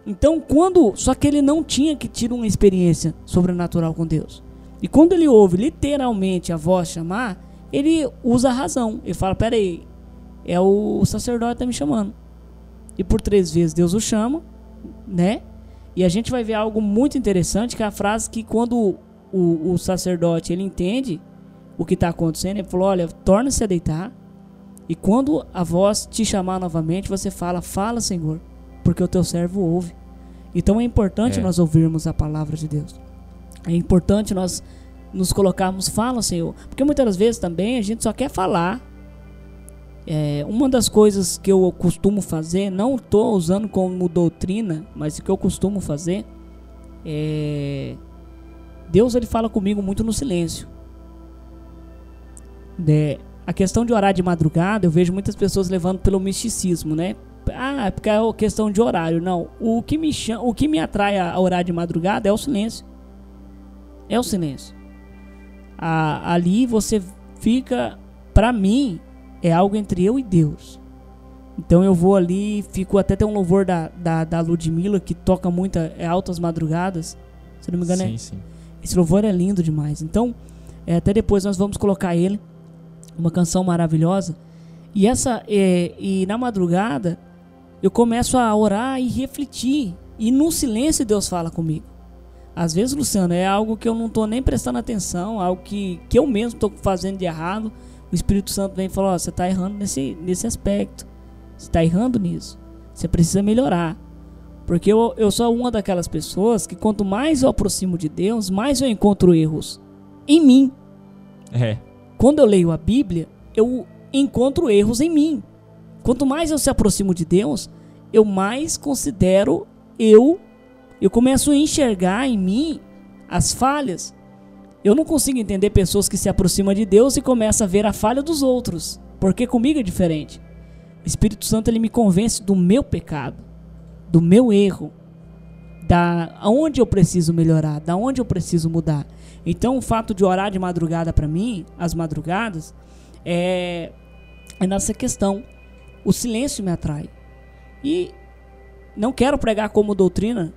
Então, quando. Só que ele não tinha que ter uma experiência sobrenatural com Deus. E quando ele ouve literalmente a voz chamar, ele usa a razão. Ele fala: Peraí, é o sacerdote que tá me chamando. E por três vezes Deus o chama, né? E a gente vai ver algo muito interessante, que é a frase que quando o, o sacerdote ele entende o que está acontecendo, ele falou: Olha, torna-se a deitar. E quando a voz te chamar novamente, você fala: Fala, Senhor, porque o teu servo ouve. Então é importante É. nós ouvirmos a palavra de Deus. É importante nós nos colocarmos, fala, Senhor. Porque muitas das vezes também a gente só quer falar. É, uma das coisas que eu costumo fazer, não estou usando como doutrina, mas o que eu costumo fazer é. Deus ele fala comigo muito no silêncio. É, a questão de orar de madrugada, eu vejo muitas pessoas levando pelo misticismo, né? Ah, é porque é questão de horário. Não. O que me, chama, o que me atrai a orar de madrugada é o silêncio. É o silêncio. Ali você fica. Pra mim, é algo entre eu e Deus. Então eu vou ali, fico até tem um louvor da, da, da Ludmilla que toca muita, é altas madrugadas. Se não me engano, é, Sim, sim. esse louvor é lindo demais. Então, é, até depois nós vamos colocar ele. Uma canção maravilhosa. E essa é, e na madrugada eu começo a orar e refletir. E no silêncio Deus fala comigo. Às vezes, Luciano, é algo que eu não tô nem prestando atenção, algo que, que eu mesmo tô fazendo de errado. O Espírito Santo vem e fala: Ó, você tá errando nesse, nesse aspecto. Você tá errando nisso. Você precisa melhorar. Porque eu, eu sou uma daquelas pessoas que quanto mais eu aproximo de Deus, mais eu encontro erros em mim. É. Quando eu leio a Bíblia, eu encontro erros em mim. Quanto mais eu se aproximo de Deus, eu mais considero eu, eu começo a enxergar em mim as falhas. Eu não consigo entender pessoas que se aproximam de Deus e começam a ver a falha dos outros, porque comigo é diferente. O Espírito Santo ele me convence do meu pecado, do meu erro, da onde eu preciso melhorar, da onde eu preciso mudar. Então, o fato de orar de madrugada para mim, as madrugadas, é, é nessa questão. O silêncio me atrai. E não quero pregar como doutrina,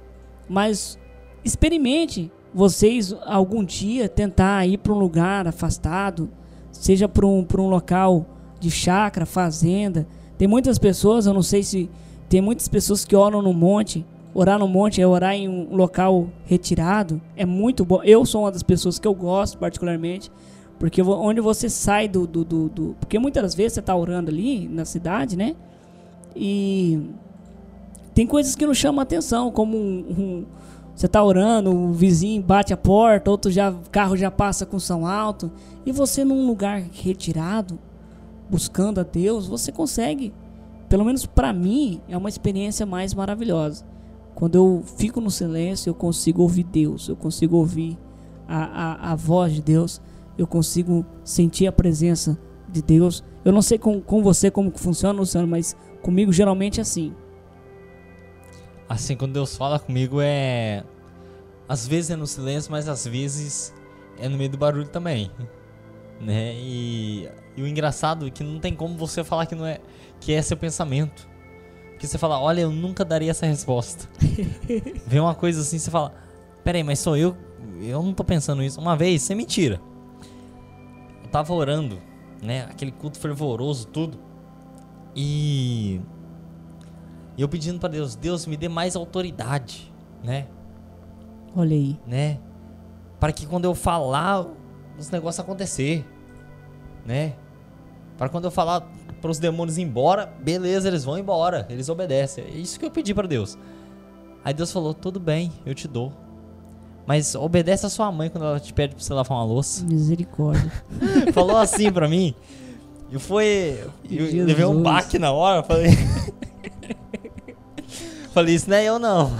mas experimente vocês algum dia tentar ir para um lugar afastado, seja para um, um local de chácara, fazenda. Tem muitas pessoas, eu não sei se tem muitas pessoas que oram no monte. Orar no monte é orar em um local retirado. É muito bom. Eu sou uma das pessoas que eu gosto particularmente. Porque onde você sai do, do, do, do- Porque muitas das vezes você tá orando ali na cidade, né? E tem coisas que não chamam atenção, como um- você tá orando, o vizinho bate a porta, outro já carro já passa com som alto, e você num lugar retirado, buscando a Deus, você consegue, pelo menos pra mim, é uma experiência mais maravilhosa. Quando eu fico no silêncio, eu consigo ouvir Deus, eu consigo ouvir a, a, a voz de Deus, eu consigo sentir a presença de Deus. Eu não sei com, com você como funciona, Luciano, mas comigo geralmente é assim. Assim, quando Deus fala comigo é. Às vezes é no silêncio, mas às vezes é no meio do barulho também. Né? E, e o engraçado é que não tem como você falar que não é que é seu pensamento. Porque você fala, olha, eu nunca daria essa resposta. Vem uma coisa assim, você fala, peraí, mas sou eu? Eu não tô pensando isso. Uma vez, sem mentira. Eu tava orando, né? Aquele culto fervoroso, tudo. E e eu pedindo pra Deus, Deus me dê mais autoridade, né? Olha aí. Né? Para que quando eu falar, os negócios acontecer, né? Para quando eu falar para os demônios ir embora, beleza, eles vão embora, eles obedecem. É isso que eu pedi pra Deus. Aí Deus falou: "Tudo bem, eu te dou. Mas obedece a sua mãe quando ela te pede pra você lavar uma louça." Misericórdia. falou assim pra mim. E foi. Eu Jesus. levei um baque na hora. Falei. Falei, isso não é eu não.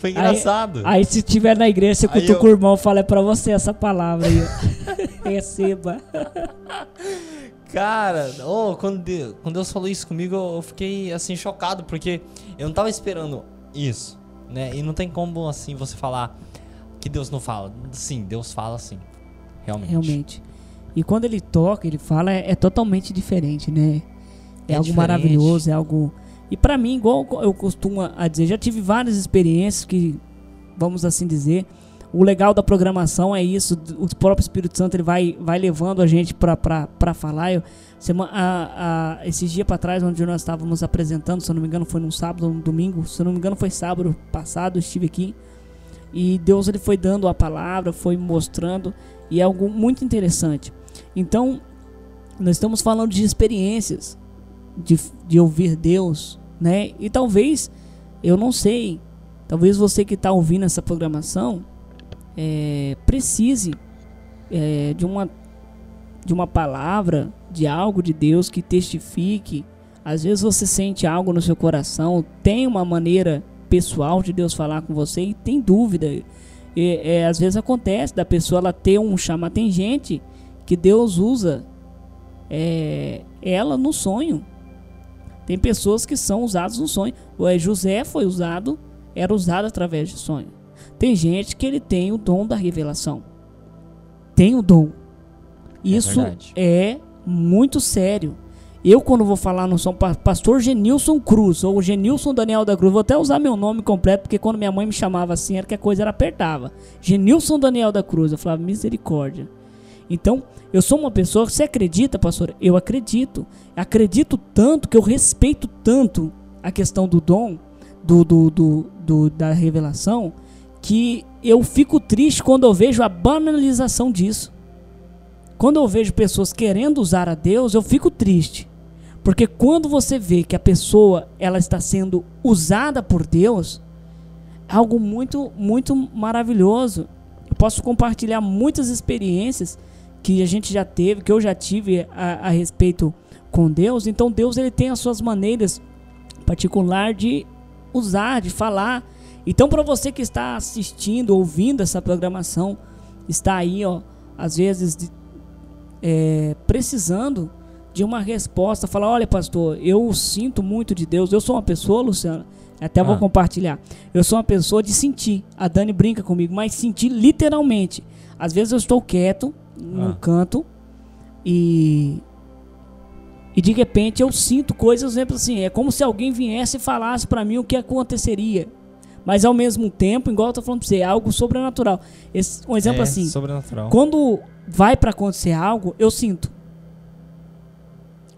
Foi engraçado. Aí se tiver na igreja, você Aí cutuca eu- o irmão, fala é pra você essa palavra aí. Receba. Cara, oh, quando, Deus, quando Deus falou isso comigo, eu fiquei assim chocado, porque eu não tava esperando isso, né? E não tem como assim você falar que Deus não fala. Sim, Deus fala sim. Realmente. Realmente. E quando ele toca, ele fala, é, é totalmente diferente, né? É, É algo diferente. maravilhoso, é algo. E pra mim, igual eu costumo a dizer, já tive várias experiências que, vamos assim dizer, o legal da programação é isso, o próprio Espírito Santo ele vai, vai levando a gente pra falar. Eu, sema- a, a, esses dias pra trás, onde nós estávamos apresentando, se eu não me engano foi num sábado ou num domingo, se eu não me engano foi sábado passado, estive aqui. E Deus ele foi dando a palavra, foi mostrando, e é algo muito interessante. Então, nós estamos falando de experiências, de, de ouvir Deus, né? E talvez, eu não sei, talvez você que está ouvindo essa programação é, precise é, de uma de uma palavra, de algo de Deus que testifique. Às vezes você sente algo no seu coração, tem uma maneira pessoal de Deus falar com você e tem dúvida. É, às vezes acontece da pessoa ela ter um chamado. Tem gente que Deus usa é, ela no sonho. Tem pessoas que são usadas no sonho. O é, José foi usado, era usado através de sonho. Tem gente que ele tem o dom da revelação. Tem o dom. Isso verdade. é muito sério. Eu, quando vou falar no som, pa- pastor Genilson Cruz, ou Genilson Daniel da Cruz, vou até usar meu nome completo, porque quando minha mãe me chamava assim, era que a coisa era apertava. Genilson Daniel da Cruz, eu falava misericórdia. Então, eu sou uma pessoa, você acredita, pastor? Eu acredito. Acredito tanto que eu respeito tanto a questão do dom, do, do, do, do- da revelação, que eu fico triste quando eu vejo a banalização disso. Quando eu vejo pessoas querendo usar a Deus, eu fico triste. Porque quando você vê que a pessoa ela está sendo usada por Deus, é algo muito, muito maravilhoso. Eu posso compartilhar muitas experiências que a gente já teve, que eu já tive a, a respeito com Deus. Então Deus ele tem as suas maneiras particular de usar, de falar. Então para você que está assistindo, ouvindo essa programação, está aí, ó, às vezes de- é, precisando de uma resposta, falar, olha pastor, eu sinto muito de Deus, eu sou uma pessoa, Luciano, até vou Ah. compartilhar, eu sou uma pessoa de sentir, a Dani brinca comigo, mas sentir literalmente, às vezes eu estou quieto, num Ah. canto, e e de repente eu sinto coisas, exemplo assim, é como se alguém viesse e falasse pra mim o que aconteceria. Mas ao mesmo tempo, igual eu tô falando pra você, é algo sobrenatural. Esse, um exemplo é assim, Sobrenatural. quando vai pra acontecer algo, eu sinto.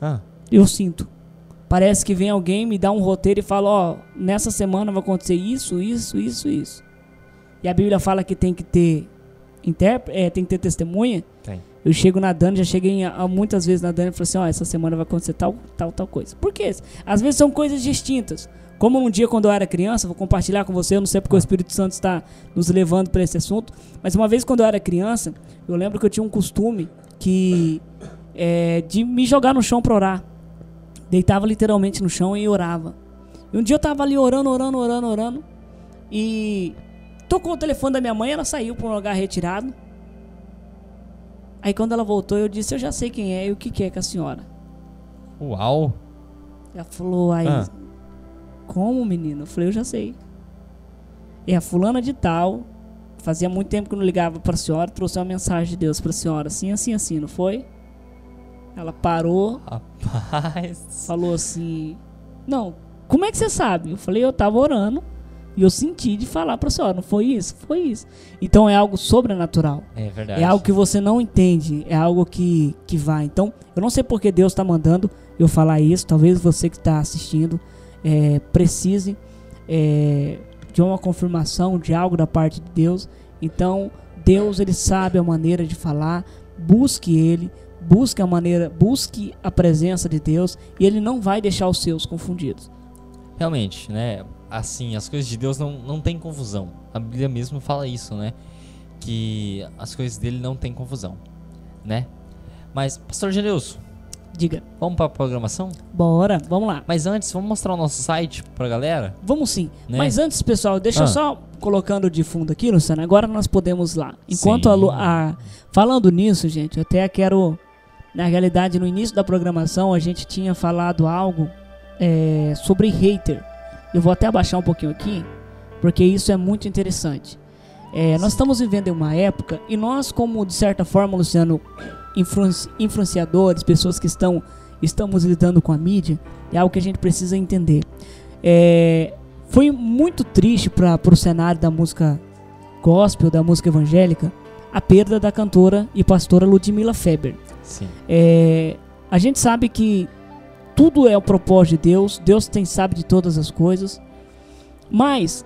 Ah, Eu sinto. Parece que vem alguém me dá um roteiro e fala, ó, nessa semana vai acontecer isso, isso, isso, isso. E a Bíblia fala que tem que ter é, tem que ter testemunha. tem. Eu chego na Dani, já cheguei a- muitas vezes na Dani e falei assim, ó, essa semana vai acontecer tal, tal, tal coisa. Por quê? Às vezes são coisas distintas. Como um dia quando eu era criança, vou compartilhar com você, eu não sei porque o Espírito Santo está nos levando para esse assunto, mas uma vez quando eu era criança, eu lembro que eu tinha um costume que é, de me jogar no chão para orar. Deitava literalmente no chão e orava. E um dia eu tava ali orando, orando, orando, orando, e tocou o telefone da minha mãe, ela saiu para um lugar retirado. Aí quando ela voltou, eu disse, eu já sei quem é e o que, que é com a senhora. Uau. Ela falou, aí, Ah. como menino? Eu falei, eu já sei. É a fulana de tal, fazia muito tempo que eu não ligava pra senhora, trouxe uma mensagem de Deus pra senhora, assim, assim, assim, não foi? Ela parou, Rapaz. falou assim, não, como é que você sabe? Eu falei, eu tava orando e eu senti de falar pra senhora, não foi isso? Foi isso. Então é algo sobrenatural. É verdade. É algo que você não entende, é algo que, que vai. Então, eu não sei porque Deus está mandando eu falar isso. Talvez você que está assistindo é, precise é, de uma confirmação de algo da parte de Deus. Então, Deus ele sabe a maneira de falar. Busque Ele, busque a maneira, busque a presença de Deus e Ele não vai deixar os seus confundidos. Realmente, né? Assim, as coisas de Deus não, não tem confusão. A Bíblia mesmo fala isso, né? Que as coisas dele não tem confusão, né? Mas, Pastor Genilson, Diga. Vamos pra programação? Bora, vamos lá. Mas antes, vamos mostrar o nosso site pra galera? Vamos sim. Né? Mas antes, pessoal, deixa eu Ah. só colocando de fundo aqui, Luciano. Agora nós podemos lá. Enquanto Sim. a, a- Falando nisso, gente, eu até quero. Na realidade, no início da programação, a gente tinha falado algo é, sobre hater. Eu vou até abaixar um pouquinho aqui, porque isso é muito interessante. É, nós estamos vivendo em uma época e nós, como de certa forma, Luciano, influenci- influenciadores, pessoas que estão estamos lidando com a mídia, é algo que a gente precisa entender. É, foi muito triste para o cenário da música gospel, da música evangélica, a perda da cantora e pastora Ludmila Feber. Sim. É, a gente sabe que tudo é o propósito de Deus, Deus tem sabe de todas as coisas, mas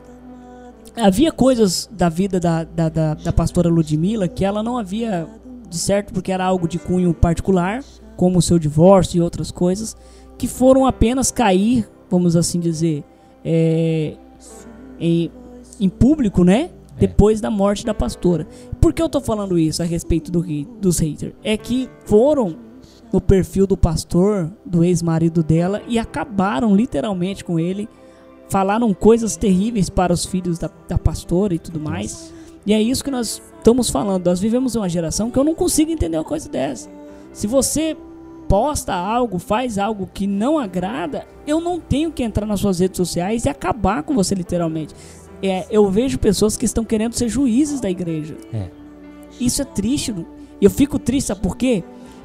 havia coisas da vida da, da, da, da pastora Ludmilla que ela não havia de certo porque era algo de cunho particular, como o seu divórcio e outras coisas, que foram apenas cair, vamos assim dizer, é, em, em público, né? Depois da morte da pastora. Por que eu tô falando isso a respeito do, dos haters? É que foram no perfil do pastor, do ex-marido dela, e acabaram literalmente com ele. Falaram coisas terríveis para os filhos da, da pastora e tudo mais. E é isso que nós estamos falando. Nós vivemos uma geração que eu não consigo entender uma coisa dessa. Se você posta algo, faz algo que não agrada, eu não tenho que entrar nas suas redes sociais e acabar com você literalmente. É, eu vejo pessoas que estão querendo ser juízes da igreja. É. Isso é triste. Eu fico triste, sabe por quê?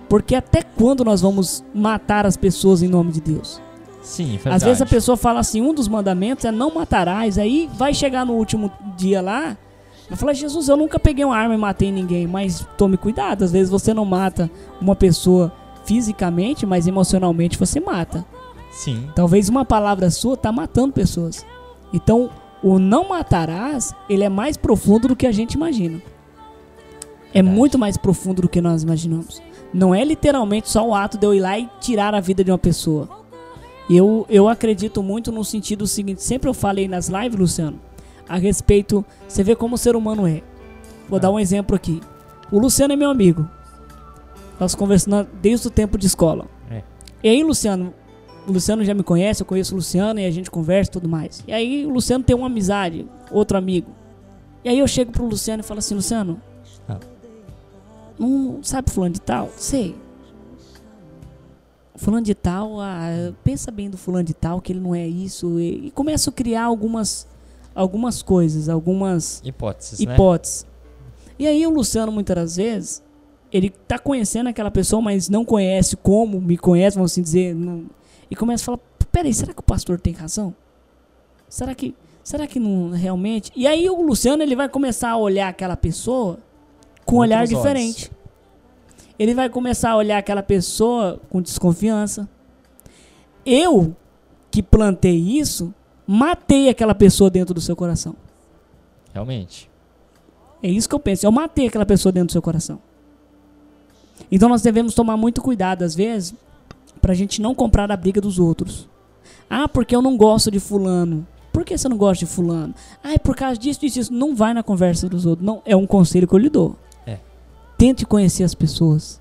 Porque até quando nós vamos matar as pessoas em nome de Deus? Sim, verdade. Às vezes a pessoa fala assim, um dos mandamentos é não matarás. Aí vai chegar no último dia lá, vai falar, Jesus, eu nunca peguei uma arma e matei ninguém, mas tome cuidado. Às vezes você não mata uma pessoa fisicamente, mas emocionalmente você mata. Sim. Talvez uma palavra sua tá matando pessoas. Então, o não matarás, ele é mais profundo do que a gente imagina. É Verdade. muito mais profundo do que nós imaginamos. Não é literalmente só o ato de eu ir lá e tirar a vida de uma pessoa. Eu, eu acredito muito no sentido seguinte, sempre eu falei nas lives, Luciano, a respeito, você vê como o ser humano é. Vou dar um exemplo aqui. O Luciano é meu amigo. Nós conversando desde o tempo de escola. É. E aí, Luciano, o Luciano já me conhece, eu conheço o Luciano e a gente conversa e tudo mais. E aí o Luciano tem uma amizade, outro amigo. E aí eu chego pro Luciano e falo assim, Luciano, Não sabe fulano de tal? Sei. Fulano de tal, ah, pensa bem do fulano de tal, que ele não é isso. E, e começo a criar algumas, algumas coisas, algumas Hipóteses, né? hipóteses. E aí o Luciano, muitas das vezes, ele tá conhecendo aquela pessoa, mas não conhece como me conhece, vamos assim dizer. não- e começa a falar, peraí, será que o pastor tem razão? Será que, será que não realmente? E aí o Luciano, ele vai começar a olhar aquela pessoa com um olhar olhos. diferente. Ele vai começar a olhar aquela pessoa com desconfiança. Eu, que plantei isso, matei aquela pessoa dentro do seu coração. Realmente. É isso que eu penso. Eu matei aquela pessoa dentro do seu coração. Então nós devemos tomar muito cuidado, às vezes, pra gente não comprar a briga dos outros. Ah, porque eu não gosto de fulano. Por que você não gosta de fulano? Ah, é por causa disso, disso, disso. Não vai na conversa dos outros. Não, é um conselho que eu lhe dou. Tente conhecer as pessoas.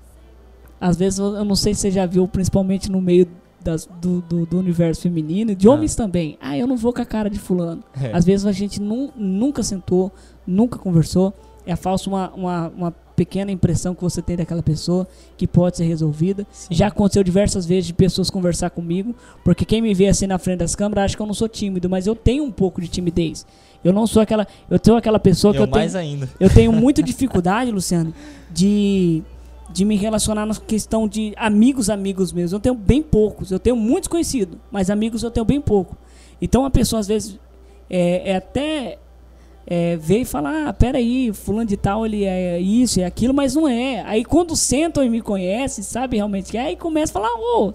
Às vezes, eu não sei se você já viu, principalmente no meio das- do, do- do universo feminino, de Ah. homens também. Ah, eu não vou com a cara de fulano. É. Às vezes a gente nu- nunca sentou, nunca conversou. É falso uma, uma, uma pequena impressão que você tem daquela pessoa que pode ser resolvida. Sim. Já aconteceu diversas vezes de pessoas conversar comigo, porque quem me vê assim na frente das câmeras acha que eu não sou tímido, mas eu tenho um pouco de timidez. Eu não sou aquela. Eu tenho aquela pessoa que Eu eu tenho. mais ainda. Eu tenho muita dificuldade, Luciano, de, de me relacionar na questão de amigos, amigos mesmo. Eu tenho bem poucos. Eu tenho muitos conhecidos, mas amigos eu tenho bem pouco. Então a pessoa às vezes é, é até é, vê e fala, ah, peraí, fulano de tal, ele é isso, é aquilo, mas não é. Aí quando sentam e me conhecem, sabe realmente que é, aí começa a falar, ô,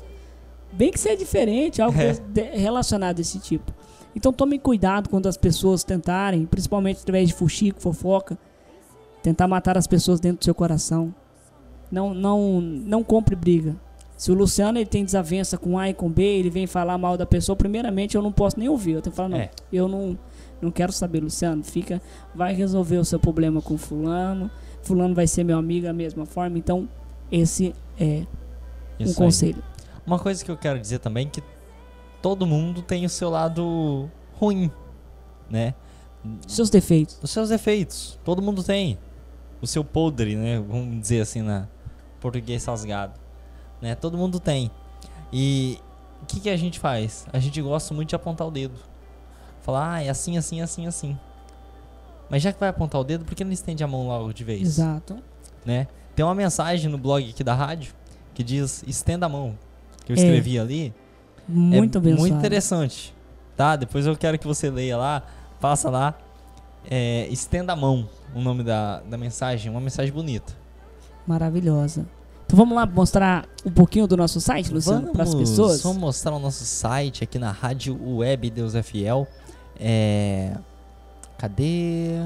bem que você é diferente, algo É. relacionado a esse tipo. Então tome cuidado quando as pessoas tentarem, principalmente através de fuxico, fofoca, tentar matar as pessoas dentro do seu coração. Não, não, não compre briga. Se o Luciano ele tem desavença com A e com B, ele vem falar mal da pessoa, primeiramente eu não posso nem ouvir. Eu tenho que falar, não, É. eu não, não quero saber, Luciano. Fica, vai resolver o seu problema com fulano. Fulano vai ser meu amigo da mesma forma. Então, esse é um Isso aí. conselho. Uma coisa que eu quero dizer também é que todo mundo tem o seu lado ruim, né? Seus defeitos. Os seus defeitos, todo mundo tem. O seu podre, né? Vamos dizer assim na português rasgado, né? Todo mundo tem. E o que, que a gente faz? A gente gosta muito de apontar o dedo. Falar, ah, é assim, assim, assim, assim. Mas já que vai apontar o dedo, por que não estende a mão logo de vez? Exato. né? Tem uma mensagem no blog aqui da rádio que diz estenda a mão. Que eu É. escrevi ali. Muito é abençoado. muito interessante. Tá? Depois eu quero que você leia lá, passa lá. É, estenda a mão, o nome da, da mensagem, uma mensagem bonita. Maravilhosa. Então vamos lá mostrar um pouquinho do nosso site, Luciano, para as pessoas. Vamos mostrar o nosso site aqui na rádio web Deus é Fiel. É, cadê?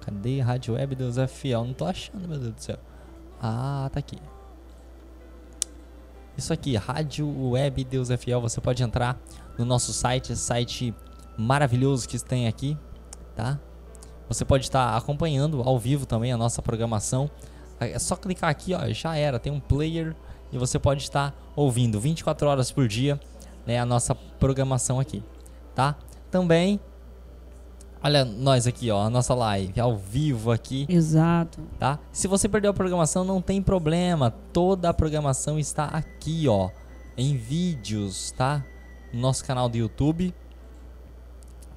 Cadê rádio web Deus é Fiel? Não tô achando, meu Deus do céu. Ah, tá aqui. Isso aqui, rádio web Deus é Fiel. Você pode entrar no nosso site, site maravilhoso que tem aqui, tá? Você pode estar acompanhando ao vivo também a nossa programação. É só clicar aqui, ó, já era, tem um player e você pode estar ouvindo 24 horas por dia, né, a nossa programação aqui, tá? Também olha nós aqui, ó, a nossa live ao vivo aqui, Exato. tá? Se você perdeu a programação, não tem problema. Toda a programação está aqui, ó, em vídeos, tá? No nosso canal do YouTube.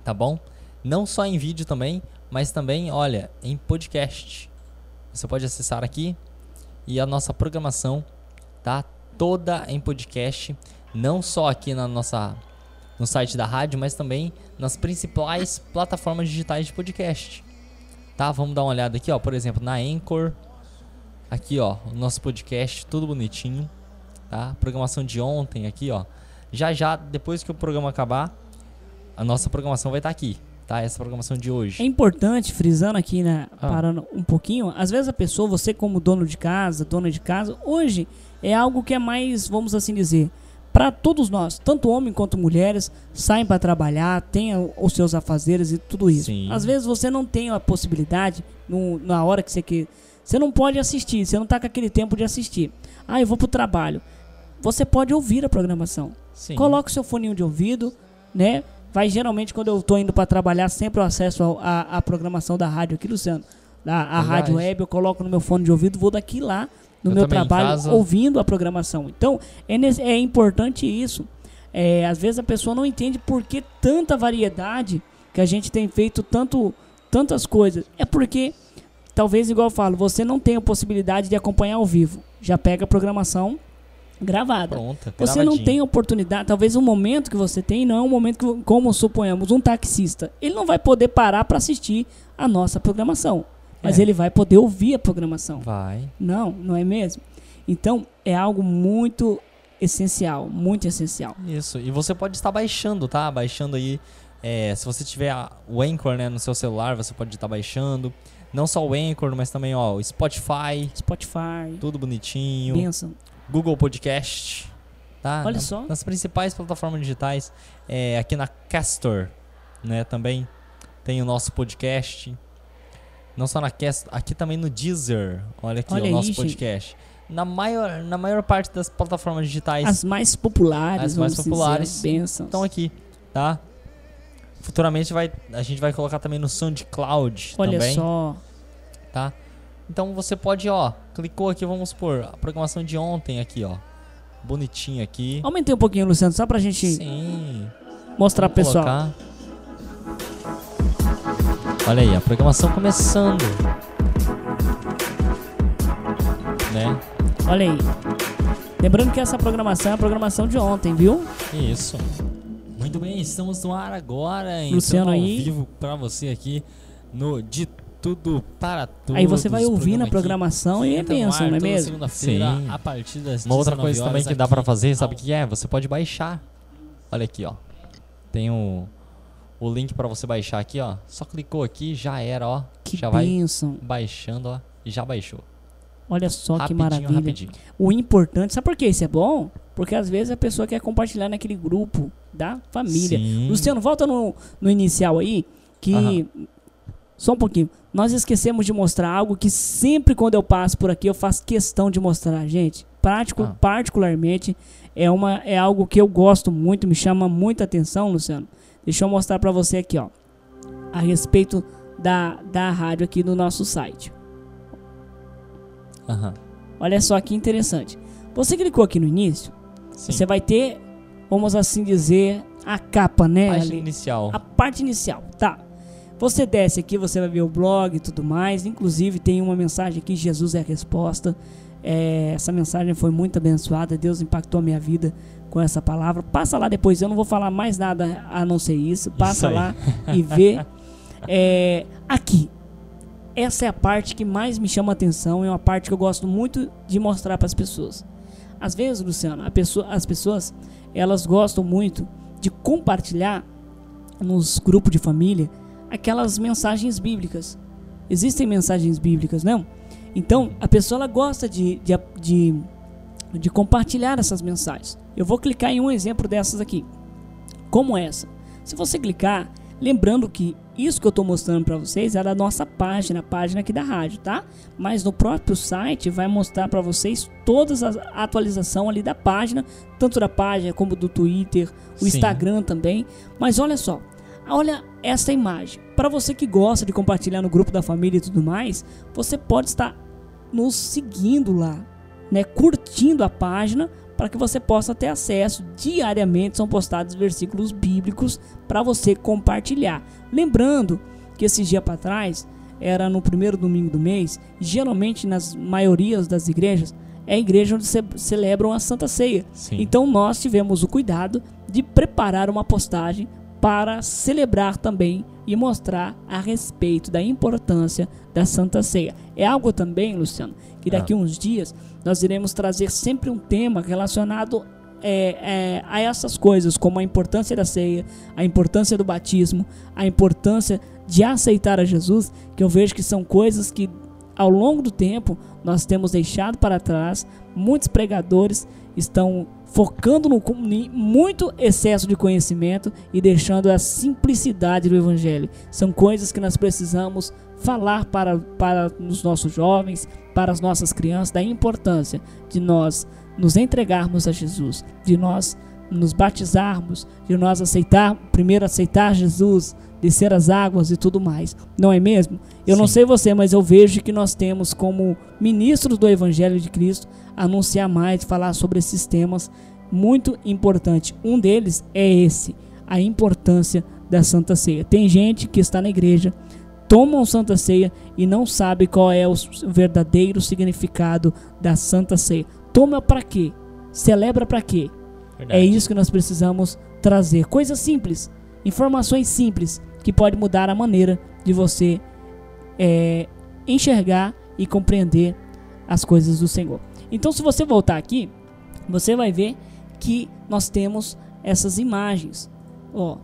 Tá bom? Não só em vídeo também, mas também, olha, em podcast. Você pode acessar aqui e a nossa programação tá toda em podcast, não só aqui na nossa no site da rádio, mas também nas principais plataformas digitais de podcast tá? Vamos dar uma olhada aqui, ó, por exemplo, na Anchor. Aqui, ó, o nosso podcast, tudo bonitinho, tá? Programação de ontem aqui, ó. Já já, depois que o programa acabar, a nossa programação vai estar aqui, tá? Essa programação de É hoje. importante, frisando aqui, né, Ah. parando um pouquinho, às vezes a pessoa, você como dono de casa, dona de casa, hoje é algo que é mais, vamos assim dizer, para todos nós, tanto homem quanto mulheres, saem para trabalhar, têm o- os seus afazeres e tudo isso. Sim. Às vezes você não tem a possibilidade, no- na hora que você quer, você não pode assistir, você não tá com aquele tempo de assistir. Ah, eu vou pro trabalho. Você pode ouvir a programação. Sim. Coloca o seu foninho de ouvido, né? Vai geralmente quando eu tô indo para trabalhar, sempre eu acesso ao- a, a programação da rádio aqui, Luciano. A, a rádio web, eu coloco no meu fone de ouvido, vou daqui lá no Eu meu trabalho ouvindo a programação. Então, é, é importante isso. É, às vezes a pessoa não entende por que tanta variedade que a gente tem feito tanto, tantas coisas. É porque, talvez, igual eu falo, você não tem a possibilidade de acompanhar ao vivo. Já pega a programação gravada. Pronta, Você não tem oportunidade, talvez o momento que você tem não é um momento que, como suponhamos, um taxista, ele não vai poder parar para assistir a nossa programação, mas É. ele vai poder ouvir a programação. Vai. Não, não é mesmo? Então, é algo muito essencial, muito essencial. Isso. E você pode estar baixando, tá? Baixando aí. é, se você tiver a- o Anchor né, no seu celular, você pode estar baixando. Não só o Anchor, mas também ó, o Spotify. Spotify, Tudo bonitinho. bênção. Google Podcast. Tá? Olha Na- só. Nas principais plataformas digitais. É, aqui na Castor, né? Também tem o nosso podcast. Não só na Castor, aqui também no Deezer. Olha aqui Olha o aí, nosso gente. podcast. Na maior, na maior parte das plataformas digitais As mais populares, As mais populares estão aqui, tá? Futuramente vai, a gente vai colocar também no SoundCloud Olha também, só, tá? Então você pode, ó, clicou aqui, vamos supor, a programação de ontem aqui, ó. Bonitinho aqui. aumentei um pouquinho, Luciano, só pra gente Sim. mostrar pro pessoal. Colocar. Olha aí, a programação começando. Né? Olha aí. Lembrando que essa programação é a programação de ontem, viu? Isso. Muito bem, estamos no ar agora, Luciano entrando ao aí. vivo pra você aqui no De Tudo para Todos. Aí você vai ouvir na aqui programação e é bênção, não é mesmo? segunda-feira, Sim. a partir das Uma outra 19 coisa também que dá aqui pra fazer, sabe ao o que é? Você pode baixar. Olha aqui, ó. Tem o, o link pra você baixar aqui, ó. Só clicou aqui, já era, ó. Que já vai bênção. baixando, ó. E já baixou. Olha só que rapidinho, maravilha. rapidinho. O importante, sabe por que isso é bom? Porque às vezes a pessoa quer compartilhar naquele grupo da família. Sim. Luciano, volta no, no inicial aí, que Só um pouquinho. Nós esquecemos de mostrar algo que sempre quando eu passo por aqui eu faço questão de mostrar, gente. Prático, Ah. Particularmente é, uma, é algo que eu gosto muito, me chama muita atenção, Luciano. Deixa eu mostrar pra você aqui, ó. A respeito da, da rádio aqui no nosso site. Aham. Olha só que interessante. Você clicou aqui no início, Sim. você vai ter, vamos assim dizer, a capa, né? Página ali. inicial. A parte inicial, tá. Você desce aqui, você vai ver o blog e tudo mais. Inclusive tem uma mensagem aqui, Jesus é a resposta. É, essa mensagem foi muito abençoada. Deus impactou a minha vida com essa palavra. Passa lá depois, eu não vou falar mais nada a não ser isso. Passa aí. lá e vê. É, aqui. Essa é a parte que mais me chama a atenção. É uma parte que eu gosto muito de mostrar para as pessoas. Às vezes, Luciano, pessoa- as pessoas elas gostam muito de compartilhar nos grupos de família aquelas mensagens bíblicas. Existem mensagens bíblicas, não? Então, a pessoa ela gosta de, de, de, de compartilhar essas mensagens. Eu vou clicar em um exemplo dessas aqui. Como essa. Se você clicar, lembrando que isso que eu estou mostrando para vocês é da nossa página, a página aqui da rádio, tá? Mas no próprio site vai mostrar para vocês todas as atualização ali da página, tanto da página como do Twitter, o Sim. Instagram também. Mas olha só, olha essa imagem. Para você que gosta de compartilhar no grupo da família e tudo mais, você pode estar nos seguindo lá, né, curtindo a página para que você possa ter acesso. Diariamente são postados versículos bíblicos para você compartilhar. Lembrando que esse dia para trás era no primeiro domingo do mês, geralmente nas maiorias das igrejas é a igreja onde ce- celebram a Santa Ceia. Sim. Então nós tivemos o cuidado de preparar uma postagem para celebrar também e mostrar a respeito da importância da Santa Ceia. É algo também, Luciano, que daqui a uns dias nós iremos trazer sempre um tema relacionado é, é, a essas coisas, como a importância da ceia, a importância do batismo, a importância de aceitar a Jesus, que eu vejo que são coisas que ao longo do tempo nós temos deixado para trás. Muitos pregadores estão focando no muito excesso de conhecimento e deixando a simplicidade do evangelho. São coisas que nós precisamos falar para, para os nossos jovens, para as nossas crianças, da importância de nós nos entregarmos a Jesus, de nós nos batizarmos, de nós aceitar, primeiro aceitar Jesus, descer as águas e tudo mais. Não é mesmo? Eu não Sim. sei você, mas eu vejo que nós temos como ministros do Evangelho de Cristo anunciar mais, falar sobre esses temas muito importantes. Um deles é esse, a importância da Santa Ceia. Tem gente que está na igreja, tomam Santa Ceia e não sabe qual é o verdadeiro significado da Santa Ceia. Toma para quê? Celebra para quê? Verdade. É isso que nós precisamos trazer. Coisas simples, informações simples que pode mudar a maneira de você é, enxergar e compreender as coisas do Senhor. Então, se você voltar aqui, você vai ver que nós temos essas imagens. Ó,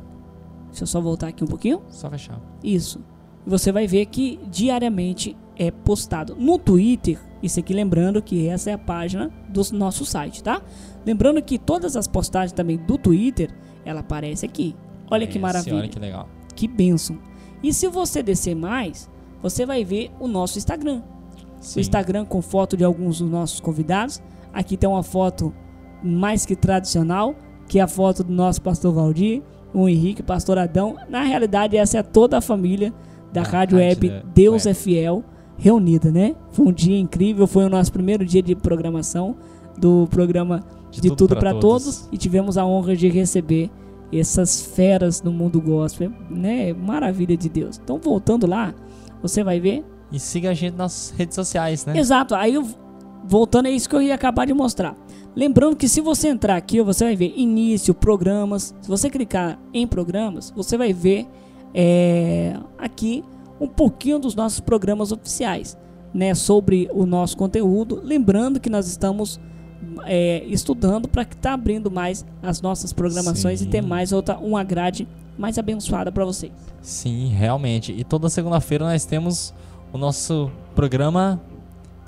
deixa eu só voltar aqui um pouquinho. Só fechar. Isso. Você vai ver que diariamente é postado no Twitter. Isso aqui lembrando que essa é a página do nosso site, tá? Lembrando que todas as postagens também do Twitter, ela aparece aqui. Olha que maravilha. Olha que legal. Que bênção. E se você descer mais, você vai ver o nosso Instagram. Sim. O Instagram com foto de alguns dos nossos convidados. Aqui tem uma foto mais que tradicional, que é a foto do nosso pastor Valdir, o Henrique, pastor Adão. Na realidade, essa é toda a família da Da Rádio Web Deus é Fiel reunida, né? Foi um dia incrível, foi o nosso primeiro dia de programação do programa de, Tudo, para todos. e tivemos a honra de receber essas feras no mundo gospel, né? Maravilha de Deus. Então, voltando lá, você vai ver E siga a gente nas redes sociais, né? Exato, aí eu, voltando é isso que eu ia acabar de mostrar. Lembrando que se você entrar aqui, você vai ver início, programas. Se você clicar em programas, você vai ver é, aqui um pouquinho dos nossos programas oficiais, né, sobre o nosso conteúdo. Lembrando que nós estamos é, estudando para que tá abrindo mais as nossas programações Sim. e ter mais outra uma grade mais abençoada para vocês. Sim, realmente. E toda segunda-feira nós temos o nosso programa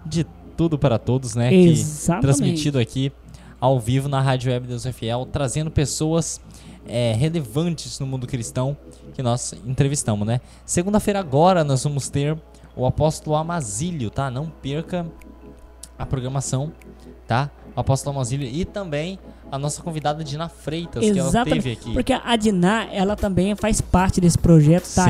de tudo para todos, né? Que Exatamente. transmitido aqui ao vivo na Rádio Web Deus é Fiel, trazendo pessoas é, relevantes no mundo cristão que nós entrevistamos, né? Segunda-feira agora nós vamos ter o apóstolo Amazílio, tá? Não perca a programação, tá? O apóstolo Amazílio e também a nossa convidada Dina Freitas, que ela Exatamente. teve aqui. Porque a Diná, ela também faz parte desse projeto, tá Sim.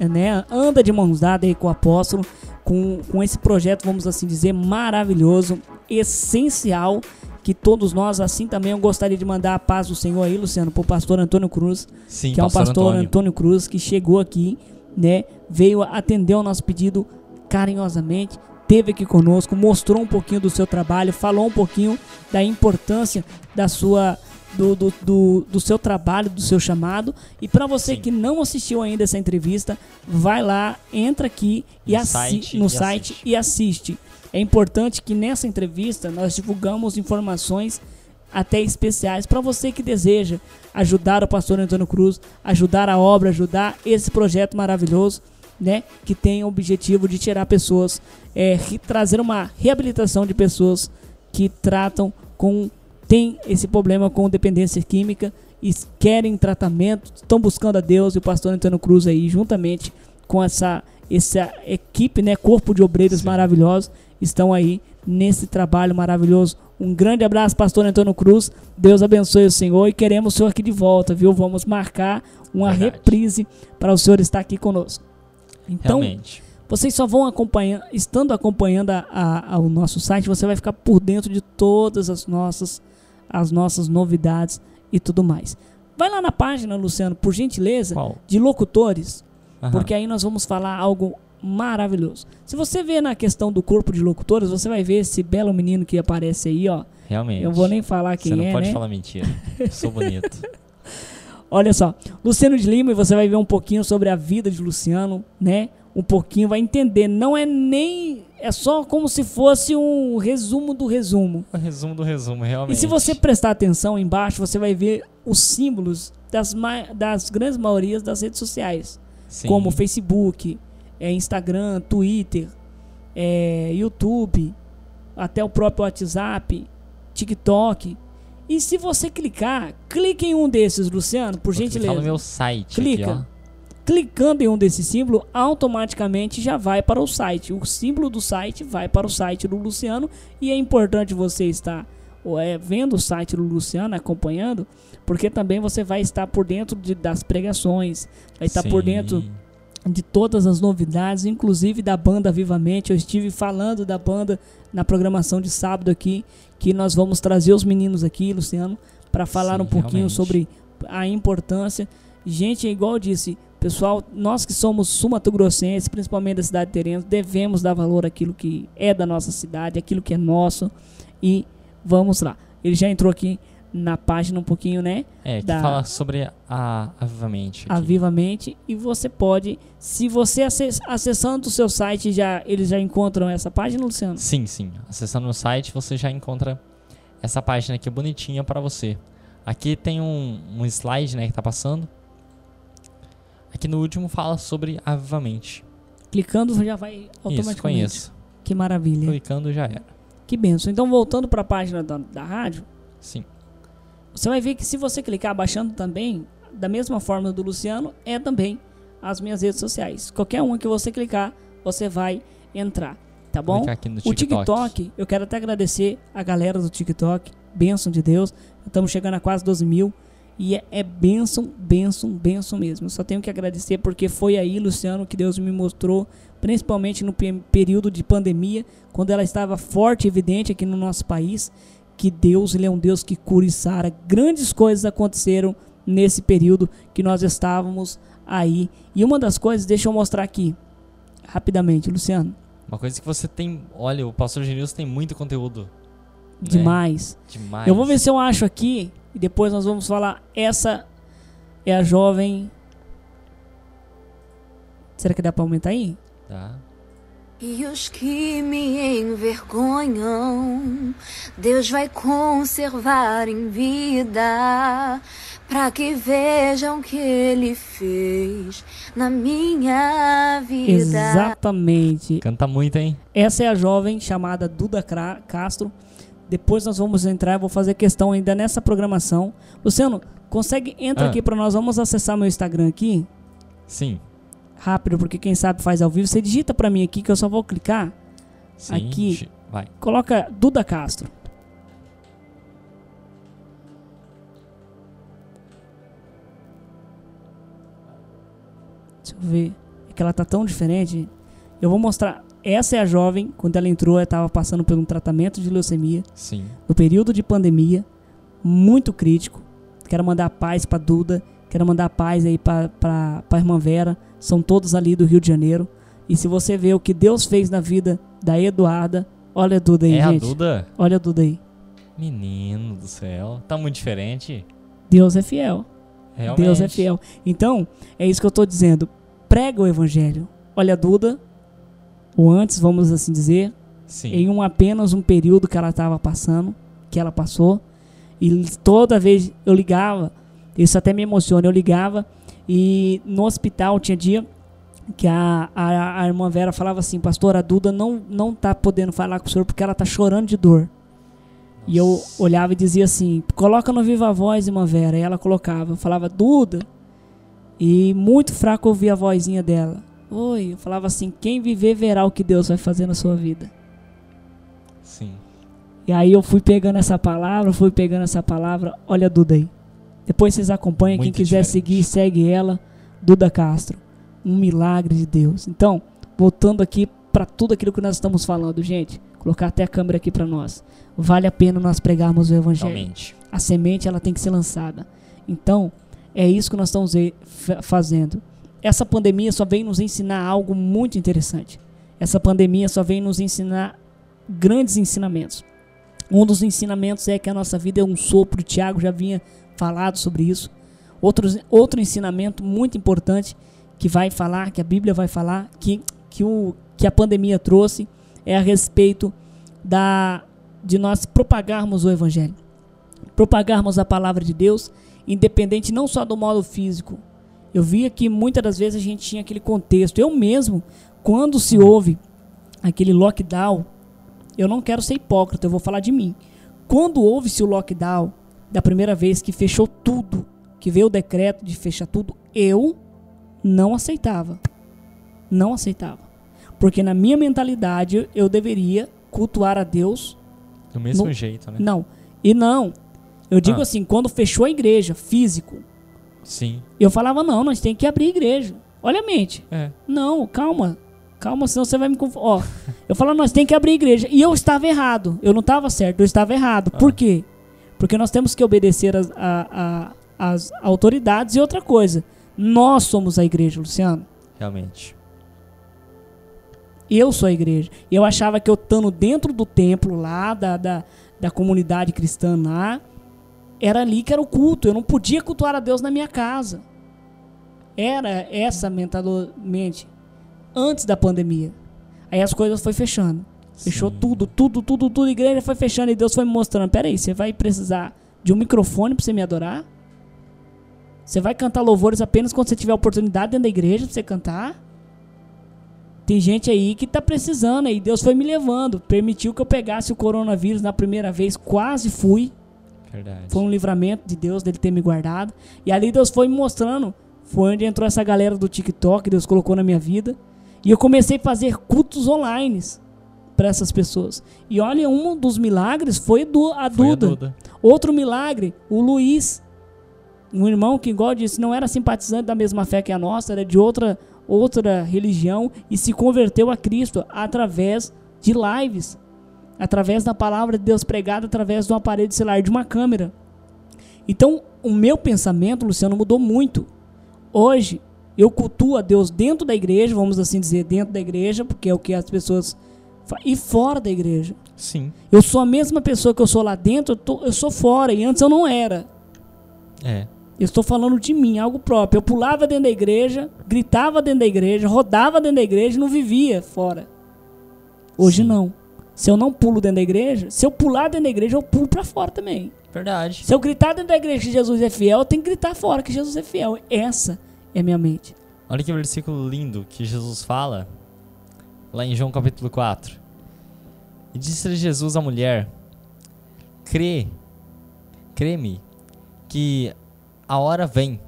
aí, né? Anda de mãos dadas aí com o apóstolo, com, com esse projeto, vamos assim dizer, maravilhoso, essencial, que todos nós, assim também, eu gostaria de mandar a paz do Senhor aí, Luciano, pro pastor Antônio Cruz, Sim, que é um pastor Antônio. Cruz, que chegou aqui, né? Veio atender o nosso pedido carinhosamente, teve aqui conosco, mostrou um pouquinho do seu trabalho, falou um pouquinho da importância da sua do, do, do, do seu trabalho, do seu chamado. E para você Sim. que não assistiu ainda essa entrevista, vai lá, entra aqui e No assi site no e site assiste. e assiste. É importante que nessa entrevista nós divulgamos informações até especiais para você que deseja ajudar o pastor Antônio Cruz, ajudar a obra, ajudar esse projeto maravilhoso, né, que tem o objetivo de tirar pessoas, é, trazer uma reabilitação de pessoas que tratam com tem esse problema com dependência química e querem tratamento, estão buscando a Deus e o pastor Antônio Cruz aí juntamente com essa essa equipe, né, corpo de obreiros Sim. maravilhosos, estão aí nesse trabalho maravilhoso. Um grande abraço, pastor Antônio Cruz. Deus abençoe o senhor e queremos o senhor aqui de volta, viu? Vamos marcar uma Verdade. reprise para o senhor estar aqui conosco. Então, Realmente. vocês só vão acompanhando, estando acompanhando a, a- a- o nosso site, você vai ficar por dentro de todas as nossas, as nossas novidades e tudo mais. Vai lá na página, Luciano, por gentileza, Qual? de locutores, Aham. porque aí nós vamos falar algo maravilhoso. Se você vê na questão do corpo de locutores, você vai ver esse belo menino que aparece aí, ó. Realmente. Eu vou nem falar Você quem não é, pode né? falar mentira. Eu sou bonito. Olha só, Luciano de Lima, e você vai ver um pouquinho sobre a vida de Luciano, né? Um pouquinho, vai entender. Não é nem. É só como se fosse um resumo do resumo. o resumo do resumo, realmente. E se você prestar atenção embaixo, você vai ver os símbolos das, das grandes maiorias das redes sociais, Sim. como Facebook, é, Instagram, Twitter, é, YouTube, até o próprio WhatsApp, TikTok. E se você clicar, clique em um desses, Luciano, por Vou gentileza. no meu site Clica. aqui. Clicando em um desses símbolos, automaticamente já vai para o site. O símbolo do site vai para o site do Luciano e é importante você estar ou é, vendo o site do Luciano, acompanhando, porque também você vai estar por dentro de- das pregações, vai estar por Sim. dentro de todas as novidades, inclusive da banda Vivamente. Eu estive falando da banda na programação de sábado aqui, que nós vamos trazer os meninos aqui, Luciano, para falar Sim, um pouquinho realmente. sobre a importância. Gente, é igual eu disse, pessoal, nós que somos sumatogrossenses, principalmente da cidade de Terena, devemos dar valor àquilo que é da nossa cidade, aquilo que é nosso. E vamos lá. Ele já entrou aqui na página um pouquinho, né? É, que da- fala sobre a Avivamente. aqui. avivamente e você pode, se você acess- acessando o seu site já eles já encontram essa página, Luciano. Sim, sim. Acessando o site você já encontra essa página aqui bonitinha para você. Aqui tem um, um slide, né, que tá passando. Aqui no último fala sobre Avivamente. Clicando já vai Isso, automaticamente. conheço. Que maravilha. Clicando já era. Que benção. Então voltando para a página da, da rádio, Sim. Você vai ver que se você clicar baixando também, da mesma forma do Luciano, é também as minhas redes sociais. Qualquer uma que você clicar, você vai entrar, tá bom? Clicar aqui no O TikTok, eu quero até agradecer a galera do TikTok, bênção de Deus. Estamos chegando a quase 12 mil. E é, é bênção, bênção, bênção mesmo. Eu só tenho que agradecer porque foi aí, Luciano, que Deus me mostrou, principalmente no pe- período de pandemia, quando ela estava forte e evidente aqui no nosso país, que Deus, Ele é um Deus que cura e sara. Grandes coisas aconteceram nesse período que nós estávamos aí. E uma das coisas, deixa eu mostrar aqui, rapidamente, Luciano. Uma coisa que você tem. Olha, o Pastor Genilson tem muito conteúdo. né? Demais. Demais. Eu vou ver se eu acho aqui e depois nós vamos falar. Essa é a jovem. Será que dá pra aumentar aí? Tá. E os que me envergonham, Deus vai conservar em vida, para que vejam o que Ele fez na minha vida. Exatamente. Canta muito, hein? Essa é a jovem chamada Duda Castro. Depois nós vamos entrar, eu vou fazer questão ainda nessa programação. Luciano, consegue entra Ah. aqui para nós. Vamos acessar meu Instagram aqui, Sim. Rápido, porque quem sabe faz ao vivo. Você digita para mim aqui que eu só vou clicar. Sim. Aqui. Vai. Coloca Duda Castro. Deixa eu ver. É que ela tá tão diferente. Eu vou mostrar. Essa é a jovem. Quando ela entrou, ela estava passando por um tratamento de leucemia. Sim. No período de pandemia. Muito crítico. Quero mandar paz pra Duda. Quero mandar paz aí pra irmã Vera. São todos ali do Rio de Janeiro. E se você vê o que Deus fez na vida da Eduarda, olha a Duda aí, é gente. a Duda? Olha a Duda aí. Menino do céu. Tá muito diferente. Deus é fiel. Realmente. Deus é fiel. Então, é isso que eu tô dizendo. Prega o evangelho. Olha a Duda, ou antes, vamos assim dizer, Sim. em um apenas um período que ela estava passando, que ela passou, e toda vez eu ligava, isso até me emociona, eu ligava e no hospital tinha dia que a, a, a irmã Vera falava assim, pastor, a Duda não, não tá podendo falar com o senhor porque ela tá chorando de dor. E eu olhava e dizia assim, coloca no Viva Voz, irmã Vera. E ela colocava, eu falava, Duda. E muito fraco eu ouvia a vozinha dela. Oi, eu falava assim, quem viver verá o que Deus vai fazer na sua vida. Sim. E aí eu fui pegando essa palavra, fui pegando essa palavra. Olha a Duda aí. Depois vocês acompanham, quem Muito quiser diferente. seguir, segue ela. Duda Castro. Um milagre de Deus. Então, voltando aqui para tudo aquilo que nós estamos falando, gente. Colocar até a câmera aqui para nós. Vale a pena nós pregarmos o evangelho. Realmente. A semente ela tem que ser lançada. Então, é isso que nós estamos fazendo. Essa pandemia só vem nos ensinar algo muito interessante. Essa pandemia só vem nos ensinar grandes ensinamentos. Um dos ensinamentos é que a nossa vida é um sopro. O Tiago já vinha falado sobre isso. Outro, outro ensinamento muito importante que vai falar, que a Bíblia vai falar, que, que, o, que a pandemia trouxe, é a respeito da, de nós propagarmos o Evangelho propagarmos a palavra de Deus, independente não só do modo físico. Eu via que muitas das vezes a gente tinha aquele contexto. Eu mesmo, quando se houve aquele lockdown, eu não quero ser hipócrita, eu vou falar de mim. Quando houve-se o lockdown, da primeira vez que fechou tudo, que veio o decreto de fechar tudo, eu não aceitava. Não aceitava. Porque na minha mentalidade eu deveria cultuar a Deus Do mesmo No- jeito, né? não. E não. Eu digo Ah. assim, quando fechou a igreja, físico, Sim. eu falava, não, nós tem que abrir a igreja. Olha a mente. É. Não, calma. Calma, senão você vai me confundir. Ó, eu falava, nós tem que abrir a igreja. E eu estava errado. Eu não estava certo, eu estava errado. Por Ah. quê? Porque nós temos que obedecer as, a- a- as autoridades e outra coisa. Nós somos a igreja, Luciano. Realmente. Eu sou a igreja. E eu achava que eu estando dentro do templo lá, da, da, da comunidade cristã lá, era ali que era o culto. Eu não podia cultuar a Deus na minha casa. Era essa mentalmente antes da pandemia. Aí as coisas foi fechando. Fechou tudo, tudo, tudo, tudo. A igreja foi fechando e Deus foi me mostrando. Peraí, você vai precisar de um microfone pra você me adorar? Você vai cantar louvores apenas quando você tiver oportunidade dentro da igreja pra você cantar? Tem gente aí que tá precisando aí. Deus foi me levando. Permitiu que eu pegasse o coronavírus na primeira vez. Quase fui. Verdade. Foi um livramento de Deus, dele ter me guardado. E ali Deus foi me mostrando. Foi onde entrou essa galera do TikTok, Deus colocou na minha vida. E eu comecei a fazer cultos online para essas pessoas. E olha, um dos milagres foi do, a Foi a Duda. Duda. Outro milagre, o Luiz, um irmão que, igual disse, não era simpatizante da mesma fé que a nossa, era de outra, outra religião e se converteu a Cristo através de lives, através da palavra de Deus pregada, através de um aparelho celular, de uma câmera. Então, o meu pensamento, Luciano, mudou muito. Hoje, eu cultuo a Deus dentro da igreja, vamos assim dizer, dentro da igreja, porque é o que as pessoas. E fora da igreja. Sim. Eu sou a mesma pessoa que eu sou lá dentro, eu, tô- eu sou fora, e antes eu não era. É. Eu estou falando de mim, algo próprio. Eu pulava dentro da igreja, gritava dentro da igreja, rodava dentro da igreja e não vivia fora. Hoje Sim. não. Se eu não pulo dentro da igreja, se eu pular dentro da igreja, eu pulo pra fora também. Verdade. Se eu gritar dentro da igreja que Jesus é fiel, eu tenho que gritar fora que Jesus é fiel. Essa é minha mente. Olha que versículo lindo que Jesus fala lá em João capítulo 4. E disse-lhe Jesus à mulher: crê, crê-me, que a hora vem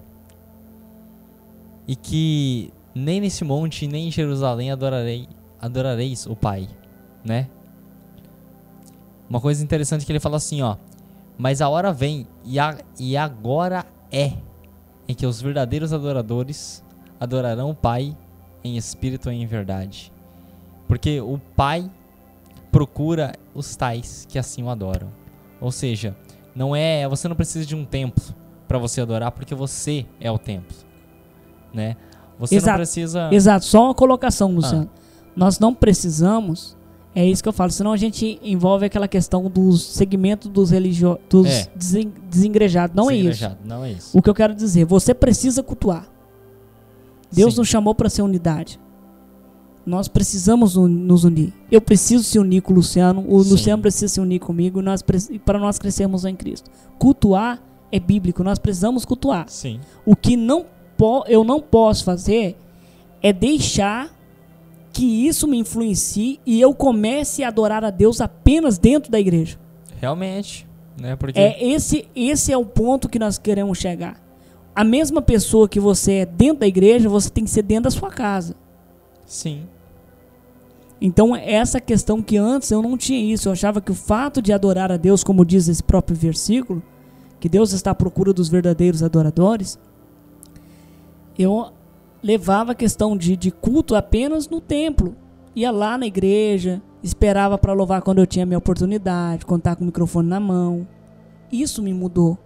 e que nem nesse monte, nem em Jerusalém adorarei, adorareis o Pai, né? Uma coisa interessante que ele fala assim, ó. Mas a hora vem e, a, e agora é em que os verdadeiros adoradores adorarão o Pai em espírito e em verdade. Porque o Pai procura os tais que assim o adoram. Ou seja, não é, você não precisa de um templo para você adorar, porque você é o templo, né? Você Exato. não precisa Exato, só uma colocação, Ah. Luciano. Nós não precisamos, é isso que eu falo, senão a gente envolve aquela questão dos segmentos dos religiosos, dos É. desen- desengrejados. Não ser é isso. Não é isso. O que eu quero dizer, você precisa cultuar. Deus Sim. nos chamou para ser unidade. Nós precisamos un- nos unir. Eu preciso se unir com o Luciano, o Sim. Luciano precisa se unir comigo, nós para nós crescermos em Cristo. Cultuar é bíblico, nós precisamos cultuar. Sim. O que não eu não posso fazer é deixar que isso me influencie e eu comece a adorar a Deus apenas dentro da igreja. Realmente, né? Porque É esse, esse é o ponto que nós queremos chegar. A mesma pessoa que você é dentro da igreja, você tem que ser dentro da sua casa. Sim, Então, essa questão que antes eu não tinha isso, eu achava que o fato de adorar a Deus, como diz esse próprio versículo, que Deus está à procura dos verdadeiros adoradores, eu levava a questão de, de culto apenas no templo. Ia lá na igreja, esperava para louvar quando eu tinha minha oportunidade, estava com o microfone na mão. Isso me mudou.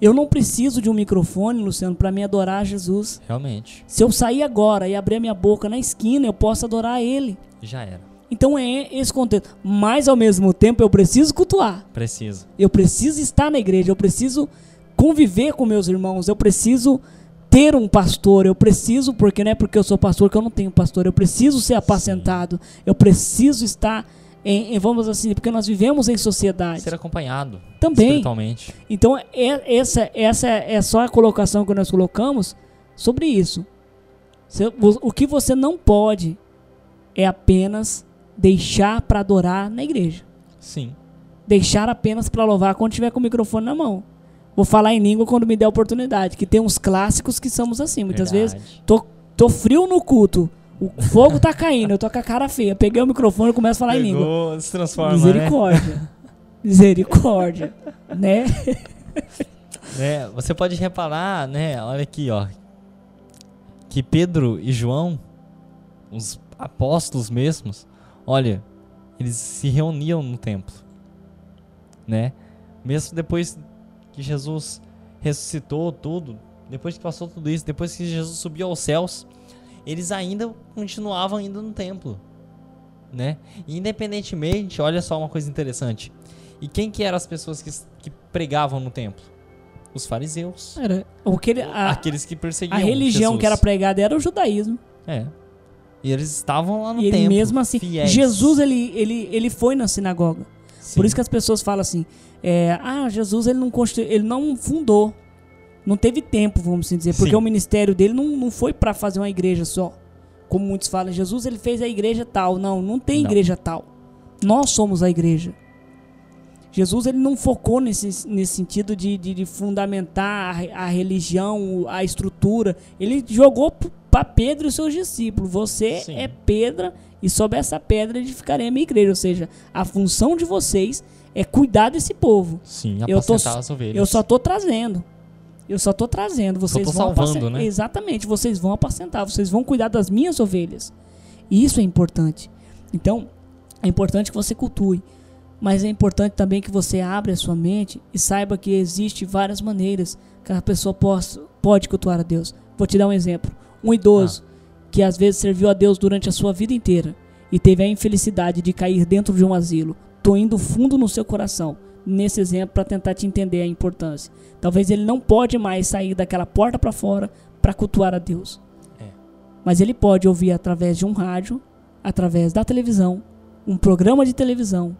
Eu não preciso de um microfone, Luciano, para me adorar a Jesus. realmente. Se eu sair agora e abrir a minha boca na esquina, eu posso adorar Ele. Já era. Então é esse contexto. Mas ao mesmo tempo eu preciso cultuar. Precisa. Eu preciso estar na igreja. Eu preciso conviver com meus irmãos. Eu preciso ter um pastor. Eu preciso, porque não é porque eu sou pastor que eu não tenho pastor. Eu preciso ser apacentado. Eu preciso estar em, em- vamos assim, porque nós vivemos em sociedade. Ser acompanhado Também. espiritualmente. Então, é, essa, essa é só a colocação que nós colocamos sobre isso. O, que você não pode é apenas deixar para adorar na igreja. Sim. Deixar apenas para louvar quando tiver com o microfone na mão. Vou falar em língua quando me der oportunidade. Que tem uns clássicos que somos assim. Muitas vezes, Verdade. tô, tô frio no culto. O fogo tá caindo, eu tô com a cara feia. Peguei o microfone e começo a falar em língua. Pegou, se transforma, né? Misericórdia. Misericórdia. né? É, você pode reparar, né? Olha aqui, ó. Que Pedro e João, os apóstolos mesmos, olha, eles se reuniam no templo, né? Mesmo depois que Jesus ressuscitou tudo, depois que passou tudo isso, depois que Jesus subiu aos céus, eles ainda continuavam indo no templo, né? Independentemente, olha só uma coisa interessante. E quem que eram as pessoas que, que pregavam no templo? Os fariseus. Era, o que ele- a, Aqueles que perseguiam a religião Jesus. que era pregada era o judaísmo. É. E eles estavam lá no e templo. mesmo assim, fiéis. Jesus ele, ele, ele foi na sinagoga. Sim. Por isso que as pessoas falam assim, é, ah, Jesus ele não construiu, ele não fundou, não teve tempo, vamos assim dizer, porque Sim. o ministério dele não, não foi para fazer uma igreja só. Como muitos falam, Jesus ele fez a igreja tal. Não, não tem Não. igreja tal. Nós somos a igreja. Jesus ele não focou nesse, nesse sentido de, de, de fundamentar a, a religião, a estrutura. Ele jogou para Pedro e seus discípulos. Você Sim. é pedra e sobre essa pedra edificarei a minha igreja. Ou seja, a função de vocês é cuidar desse povo. Sim, Eu tô- as ovelhas. Eu só tô trazendo. Eu só tô trazendo. Vocês vão salvando, né? Exatamente. Vocês vão apacentar. Vocês vão cuidar das minhas ovelhas. E isso é importante. Então, é importante que você cultue. Mas é importante também que você abra a sua mente e saiba que existe várias maneiras que a pessoa possa, pode cultuar a Deus. Vou te dar um exemplo. Um idoso que às vezes serviu a Deus durante a sua vida inteira e teve a infelicidade de cair dentro de um asilo. Tô indo fundo no seu coração nesse exemplo para tentar te entender a importância. Talvez ele não pode mais sair daquela porta para fora para cultuar a Deus. É. Mas ele pode ouvir através de um rádio, através da televisão, um programa de televisão,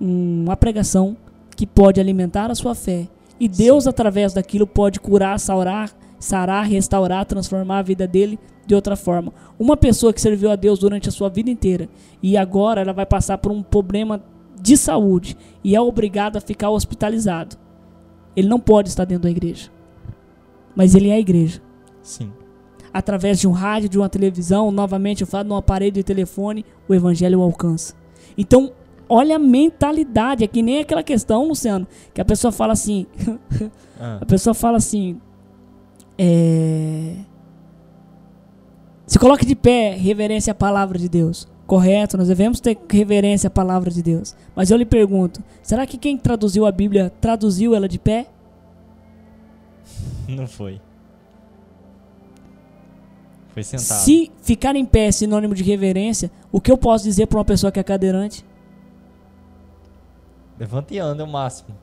um- uma pregação que pode alimentar a sua fé. E Deus, através daquilo, pode curar, saurar, sarar, restaurar, transformar a vida dele de outra forma. Uma pessoa que serviu a Deus durante a sua vida inteira e agora ela vai passar por um problema de saúde e é obrigado a ficar hospitalizado, ele não pode estar dentro da igreja. Mas ele é a igreja. Sim. Através de um rádio, de uma televisão, novamente eu falo, num aparelho de telefone, o evangelho o alcança. Então, olha a mentalidade. É que nem aquela questão, Luciano, que a pessoa fala assim. Ah, A pessoa fala assim. É... Se coloque de pé, reverência à palavra de Deus. Correto, nós devemos ter reverência à palavra de Deus. Mas eu lhe pergunto: será que quem traduziu a Bíblia traduziu ela de pé? não foi. Foi sentado. Se ficar em pé é sinônimo de reverência, o que eu posso dizer para uma pessoa que é cadeirante? Levanta e anda é o máximo.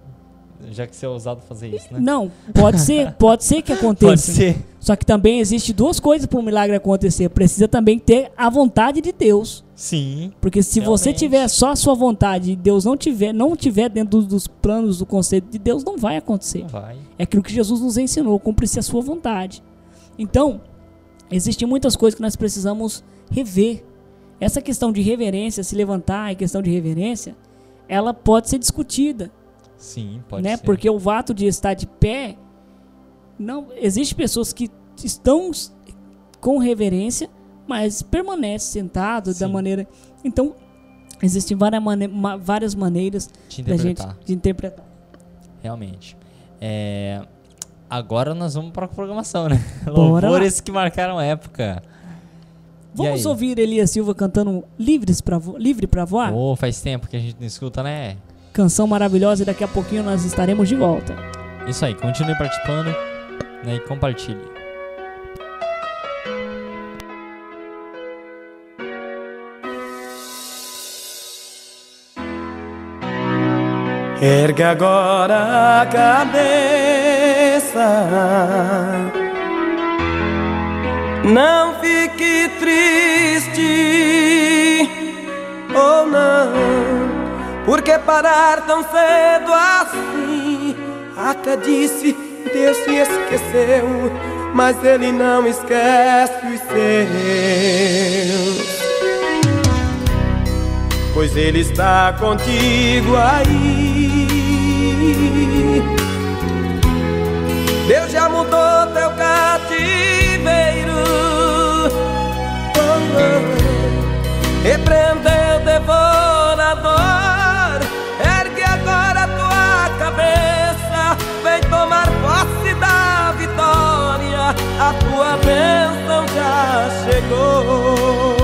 Já que você é ousado fazer isso, né? Não, pode ser, pode ser que aconteça. Pode ser. Só que também existe duas coisas para um milagre acontecer. Precisa também ter a vontade de Deus. Sim. Porque se você Realmente. tiver só a sua vontade e Deus não tiver, não tiver dentro dos, planos do conceito de Deus, não vai acontecer. Não vai. É aquilo que Jesus nos ensinou, cumprir-se a sua vontade. Então, existem muitas coisas que nós precisamos rever. Essa questão de reverência, se levantar, a questão de reverência, ela pode ser discutida, Sim, pode né? ser. Porque o ato de estar de pé, não, existe pessoas que estão com reverência, mas permanecem sentados da Sim. maneira. Então, existem várias, mane ma- várias maneiras da gente de interpretar. Realmente. É, Agora nós vamos para a programação, né? Bora lá. Louvores que marcaram a época. Vamos ouvir Elias Silva cantando Livres pra Livre para Voar? Oh, faz tempo que a gente não escuta, né? Canção maravilhosa e daqui a pouquinho nós estaremos de volta. Isso aí, continue participando né, e compartilhe. Ergue agora a cabeça. Não fique triste, ou não, porque parar tão cedo assim? Até disse, Deus se esqueceu, mas Ele não esquece os seus pois Ele está contigo aí. Deus já mudou teu cativeiro, oh, oh. repreendeu devorador. A tua bênção já chegou.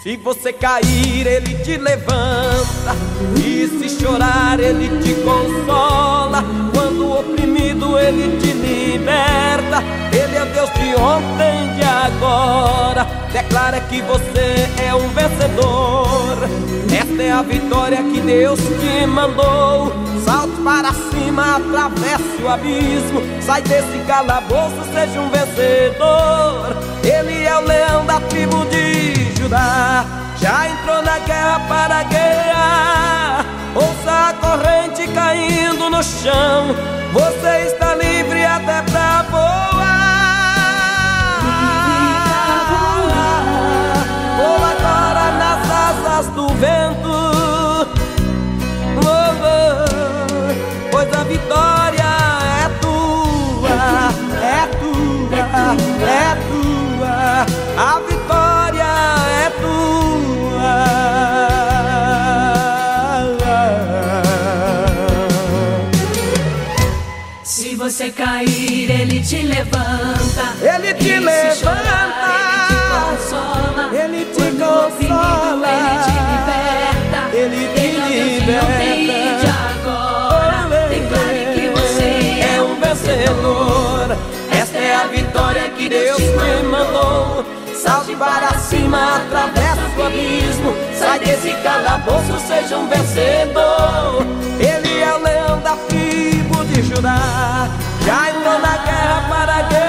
Se você cair, ele te levanta. E se chorar, ele te consola. Quando ele te liberta. Ele é Deus de ontem e de agora. Declara que você é um vencedor. Esta é a vitória que Deus te mandou. Salte para cima, atravesse o abismo. Sai desse calabouço, seja um vencedor. Ele é o leão da tribo de Judá. Já entrou na guerra para guerrear. Ouça a corrente caindo no chão. Você está cair, ele te levanta. Ele te levanta. ele te consola. Ele te Quando oprimido, consola. ele te liberta. Ele te Ele liberta. agora. Declare que você é um vencedor. Esta é a vitória que Deus me mandou. Salte para cima, atravessa o abismo. Sai desse calabouço, seja um vencedor. Ele é o leão da tribo de Judá. Já entrou na guerra para guerrear.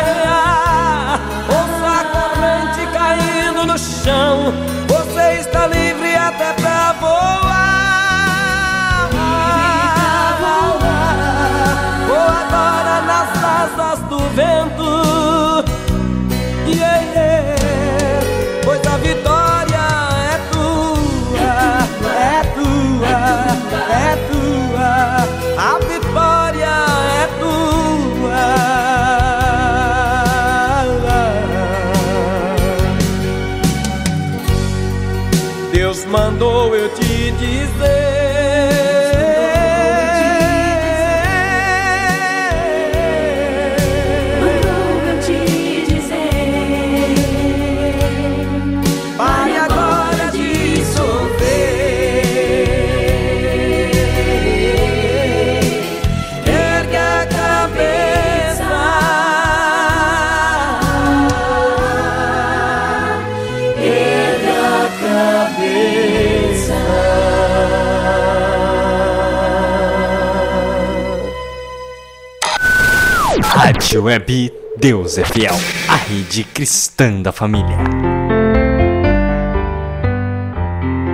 Rádio Web Deus é Fiel, a rede cristã da família.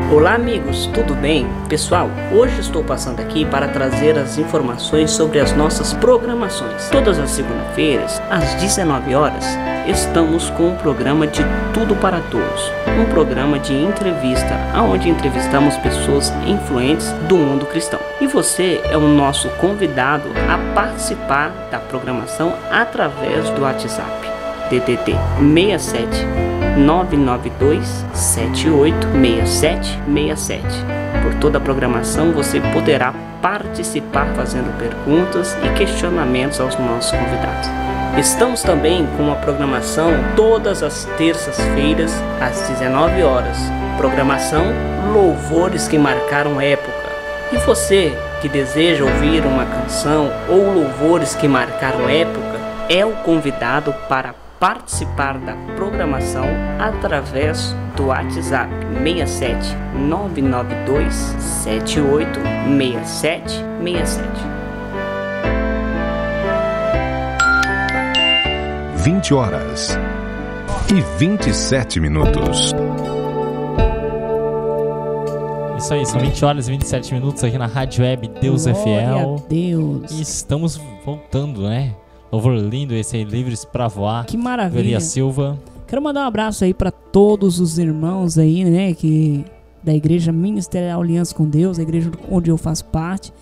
Olá amigos, tudo bem? Pessoal, hoje estou passando aqui para trazer as informações sobre as nossas programações. Todas as segundas-feiras, às 19 horas, estamos com o programa de Tudo para Todos, um programa de entrevista onde entrevistamos pessoas influentes do mundo cristão. E você é o nosso convidado a participar da programação através do WhatsApp. DDD 67 992 786767. Por toda a programação você poderá participar fazendo perguntas e questionamentos aos nossos convidados. Estamos também com uma programação todas as terças-feiras às 19 horas. Programação Louvores que marcaram época. E você que deseja ouvir uma canção ou louvores que marcaram época é o convidado para participar da programação através do WhatsApp 67 992 78 67 67. 20 horas e 27 minutos. Isso aí, são 20 horas e 27 minutos aqui na Rádio Web Deus é Glória Fiel. a Deus. E estamos voltando, né? Louvor lindo esse aí, Livres pra Voar. Que maravilha. Velia Silva. Quero mandar um abraço aí para todos os irmãos aí, né, que da Igreja Ministerial Aliança com Deus, a igreja onde eu faço parte,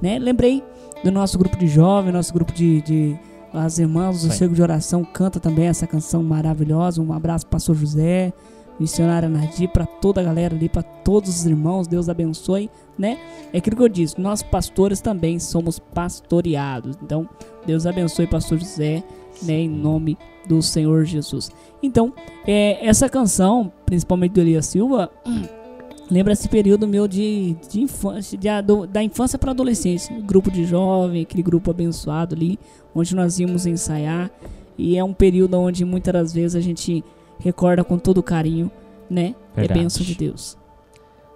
né? Lembrei do nosso grupo de jovens, nosso grupo de, de as irmãs do. Cego de Oração canta também essa canção maravilhosa. Um abraço para Pastor José, missionária Nadir, para toda a galera ali, para todos os irmãos. Deus abençoe, né? É aquilo que eu disse, nós pastores também somos pastoreados. Então, Deus abençoe Pastor José, né, em nome do Senhor Jesus. Então, é, essa canção, principalmente do Elias Silva, lembra esse período meu de, de infância, de da infância para adolescência, grupo de jovem, aquele grupo abençoado ali, onde nós íamos ensaiar, e é um período onde muitas das vezes a gente recorda com todo carinho, né? Verdade. É bênção de Deus.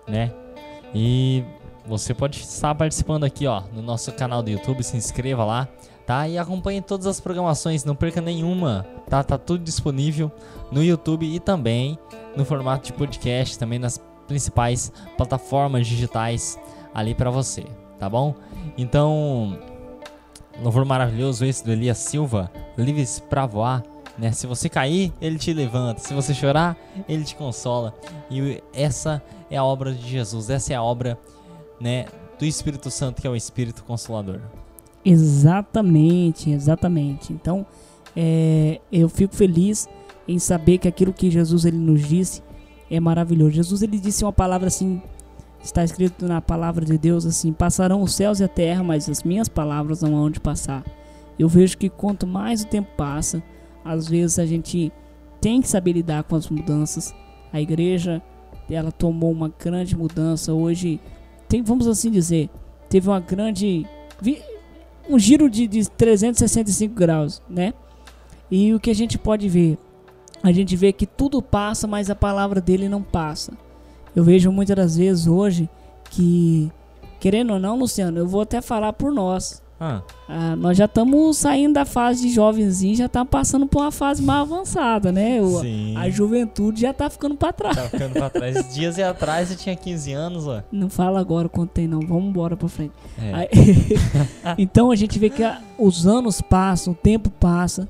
né? E você pode estar participando aqui, ó, no nosso canal do YouTube, se inscreva lá, tá? E acompanhe todas as programações, não perca nenhuma, tá? Tá tudo disponível no YouTube e também no formato de podcast, também nas principais plataformas digitais ali pra você, tá bom? Então, louvor maravilhoso esse do Elias Silva, livres pra voar. Né? Se você cair, ele te levanta. Se você chorar, ele te consola. E essa é a obra de Jesus. Essa é a obra, né, do Espírito Santo, que é o Espírito Consolador. Exatamente, exatamente. Então, é, eu fico feliz em saber que aquilo que Jesus ele nos disse é maravilhoso. Jesus ele disse uma palavra assim, está escrito na palavra de Deus assim: passarão os céus e a terra, mas as minhas palavras não hão de passar. Eu vejo que quanto mais o tempo passa, às vezes a gente tem que saber lidar com as mudanças. A igreja ela tomou uma grande mudança hoje. Tem, vamos assim dizer, teve uma grande um giro de, de 365 graus, né? E o que a gente pode ver? A gente vê que tudo passa, mas a palavra dele não passa. Eu vejo muitas das vezes hoje que, querendo ou não, Luciano, eu vou até falar por nós. Ah, Ah, nós já estamos saindo da fase de jovenzinho, já estamos passando por uma fase mais avançada, né? O- a juventude já tá ficando para trás. Tá ficando pra trás. Dias e atrás eu tinha 15 anos, ó. Não fala agora quanto tem, não. Vamos embora pra frente. É. Aí- então a gente vê que a- os anos passam, o tempo passa,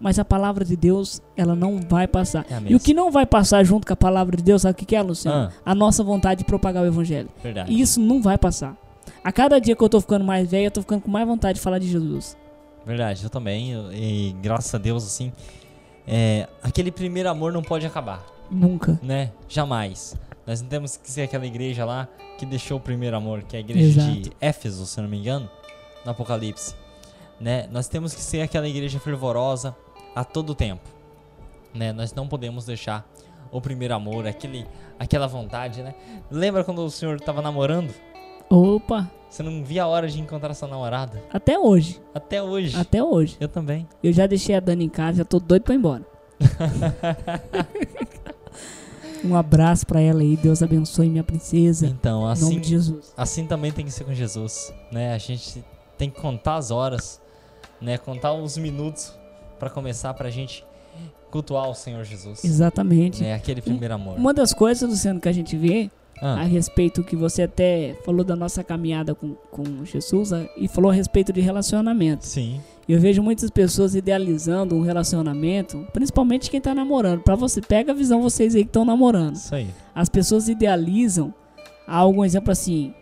mas a palavra de Deus, ela não vai passar. É e o que não vai passar junto com a palavra de Deus, sabe o que que é, Luciano? Ah. A nossa vontade de propagar o evangelho. Verdade. E isso não vai passar. A cada dia que eu tô ficando mais velho, eu tô ficando com mais vontade de falar de Jesus. Verdade, eu também. E graças a Deus, assim, é, aquele primeiro amor não pode acabar, Nunca. né? Jamais. Nós não temos que ser aquela igreja lá que deixou o primeiro amor, que é a igreja de Exato. Éfeso, se não me engano, no Apocalipse. Né? Nós temos que ser aquela igreja fervorosa a todo tempo. Né? Nós não podemos deixar o primeiro amor, aquele, aquela vontade, né? Lembra quando o senhor estava namorando? Opa, Você não via a hora de encontrar sua namorada? até hoje. Até hoje. Até hoje. Eu também. Eu já deixei a Dani em casa, já tô doido pra ir embora. um abraço pra ela aí, Deus abençoe minha princesa. Então, Em nome assim, de Jesus. assim também tem que ser com Jesus, né? A gente tem que contar as horas né? Contar os minutos pra começar pra gente cultuar o Senhor Jesus. Exatamente. É aquele primeiro amor. Uma das coisas, Luciano, que a gente vê Ah. a respeito que você até falou da nossa caminhada com, com Jesus a- e falou a respeito de relacionamento. Sim. Eu vejo muitas pessoas idealizando um relacionamento, principalmente quem tá namorando. Pra você, pega a visão vocês aí que estão namorando. Isso aí. As pessoas idealizam algum exemplo assim.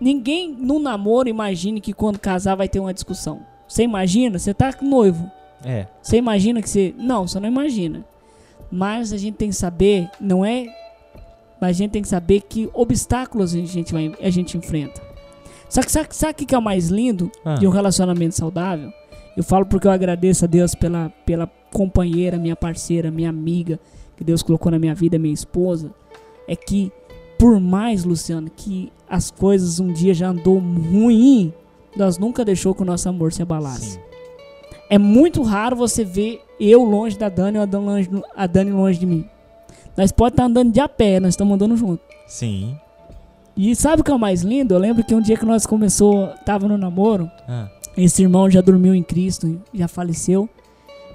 Ninguém no namoro imagine que quando casar vai ter uma discussão. Você imagina? Você tá noivo. É. Você imagina que você. Não, você não imagina. Mas a gente tem que saber, não é. Mas a gente tem que saber que obstáculos a gente, vai, a gente enfrenta. Só que sabe, sabe o que é o mais lindo Ah. de um relacionamento saudável? Eu falo porque eu agradeço a Deus pela, pela companheira, minha parceira, minha amiga, que Deus colocou na minha vida, minha esposa. É que, por mais, Luciano, que as coisas um dia já andou ruim, nós nunca deixou que o nosso amor se abalasse. Sim. É muito raro você ver eu longe da Dani ou a Dani longe, a Dani longe de mim. Nós pode estar andando de a pé, nós estamos andando junto. Sim. E sabe o que é o mais lindo? Eu lembro que um dia que nós começou, tava no namoro, Ah. esse irmão já dormiu em Cristo, já faleceu.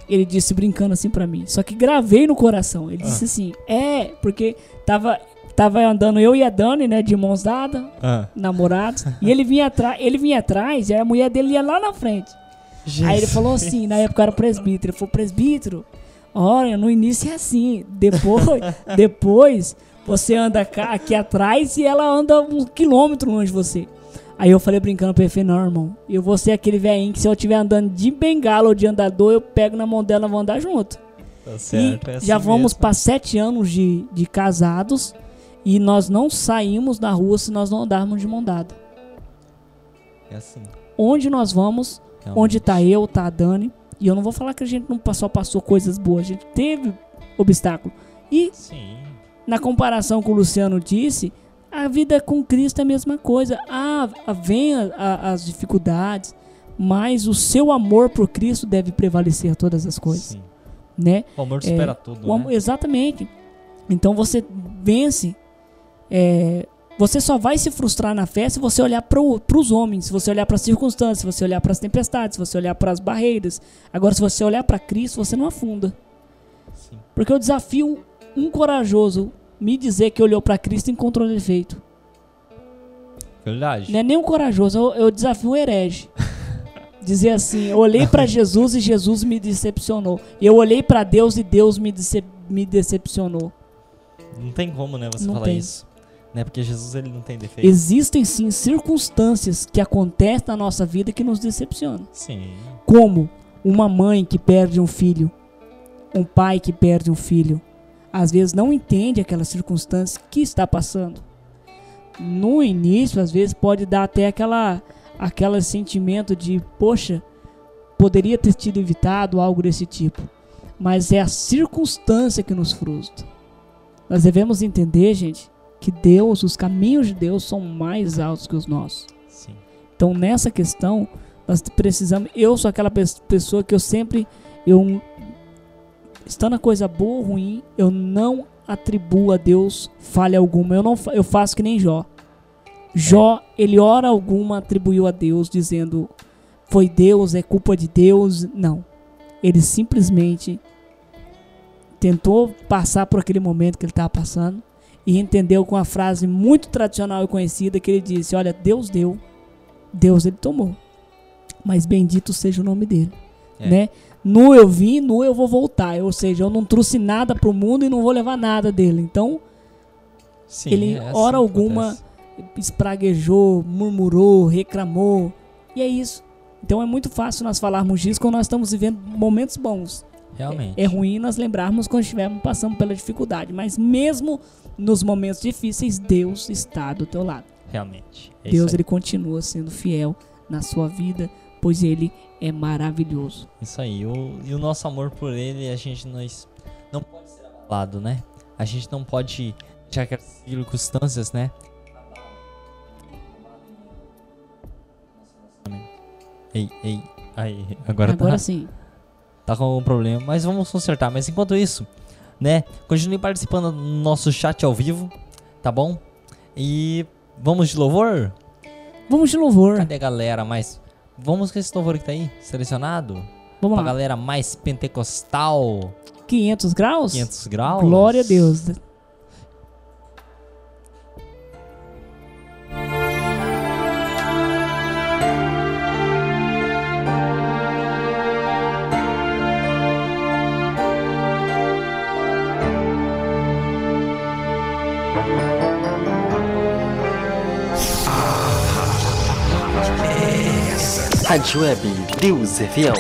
Ele disse brincando assim pra mim. Só que gravei no coração. Ele disse Ah. assim: "É, porque tava tava andando eu e a Dani, né, de mãos dadas, Ah. namorados, e ele vinha atrás, ele vinha atrás e a mulher dele ia lá na frente. Aí ele falou assim, na época eu era presbítero, ele falou, presbítero, olha, no início é assim, depois, depois você anda aqui atrás e ela anda um quilômetro longe de você. Aí eu falei brincando pra ele, falei, não, irmão, eu vou ser aquele velhinho que se eu estiver andando de bengala ou de andador, eu pego na mão dela e vamos andar junto. Tá certo. e é assim já vamos para sete anos de, de casados e nós não saímos da rua se nós não andarmos de mão dada. É assim. Onde nós vamos, realmente. onde tá eu, tá a Dani. E eu não vou falar que a gente não só passou coisas boas, a gente teve obstáculo. E Sim. na comparação com o Luciano disse, a vida com Cristo é a mesma coisa. Ah, ah, vem a- a- as dificuldades, mas o seu amor por Cristo deve prevalecer todas as coisas, Sim. né? O amor É, supera tudo, O amor- né? Exatamente. Então você vence. é, você só vai se frustrar na fé se você olhar para os homens, se você olhar para as circunstâncias, se você olhar para as tempestades, se você olhar para as barreiras. Agora, se você olhar para Cristo, você não afunda. Sim. Porque eu desafio um corajoso me dizer que olhou para Cristo e encontrou defeito. Verdade. Não é nem um corajoso, eu, eu desafio um herege. Dizer assim, eu olhei para Jesus e Jesus me decepcionou. Eu olhei para Deus e Deus me, decep- me decepcionou. Não tem como, né, você Não falar tem. isso. Né? Porque Jesus ele não tem defeito. Existem sim circunstâncias que acontecem na nossa vida que nos decepcionam. Sim. Como uma mãe que perde um filho, um pai que perde um filho, às vezes não entende aquela circunstância que está passando. No início, às vezes pode dar até aquela aquele sentimento de, poxa, poderia ter sido evitado algo desse tipo. Mas é a circunstância que nos frustra. Nós devemos entender, gente, que Deus, os caminhos de Deus são mais altos que os nossos. Sim. Então nessa questão nós precisamos. Eu sou aquela pes- pessoa que eu sempre eu estando a coisa boa ou ruim, eu não atribuo a Deus falha alguma. Eu não eu faço que nem Jó. Jó, ele hora alguma atribuiu a Deus dizendo foi Deus, é culpa de Deus. Não. Ele simplesmente tentou passar por aquele momento que ele estava passando e entendeu com a frase muito tradicional e conhecida que ele disse: Olha, Deus deu, Deus ele tomou, mas bendito seja o nome dele, É. né? Nu eu vim, nu eu vou voltar, ou seja, eu não trouxe nada pro mundo e não vou levar nada dele. Então Sim, ele é assim hora alguma acontece. espraguejou, murmurou, reclamou e é isso. Então é muito fácil nós falarmos disso quando nós estamos vivendo momentos bons. Realmente. É ruim nós lembrarmos quando estivermos passando pela dificuldade, mas mesmo nos momentos difíceis, Deus está do teu lado. Realmente. É Deus ele continua sendo fiel na sua vida, pois ele é maravilhoso. Isso aí. O, e o nosso amor por ele, a gente nós não pode ser abalado, né? A gente não pode deixar que as circunstâncias, né? Ei, ei, aí, agora, Agora tá, sim. Tá com algum problema, mas vamos consertar. Mas enquanto isso, né? Continue participando do nosso chat ao vivo, tá bom? E vamos de louvor? Vamos de louvor. Cadê a galera mais Vamos com esse louvor que tá aí, selecionado. Vamos pra lá. galera mais pentecostal. 500 graus? 500 graus. Glória a Deus. Rádio Web Deus é Fiel.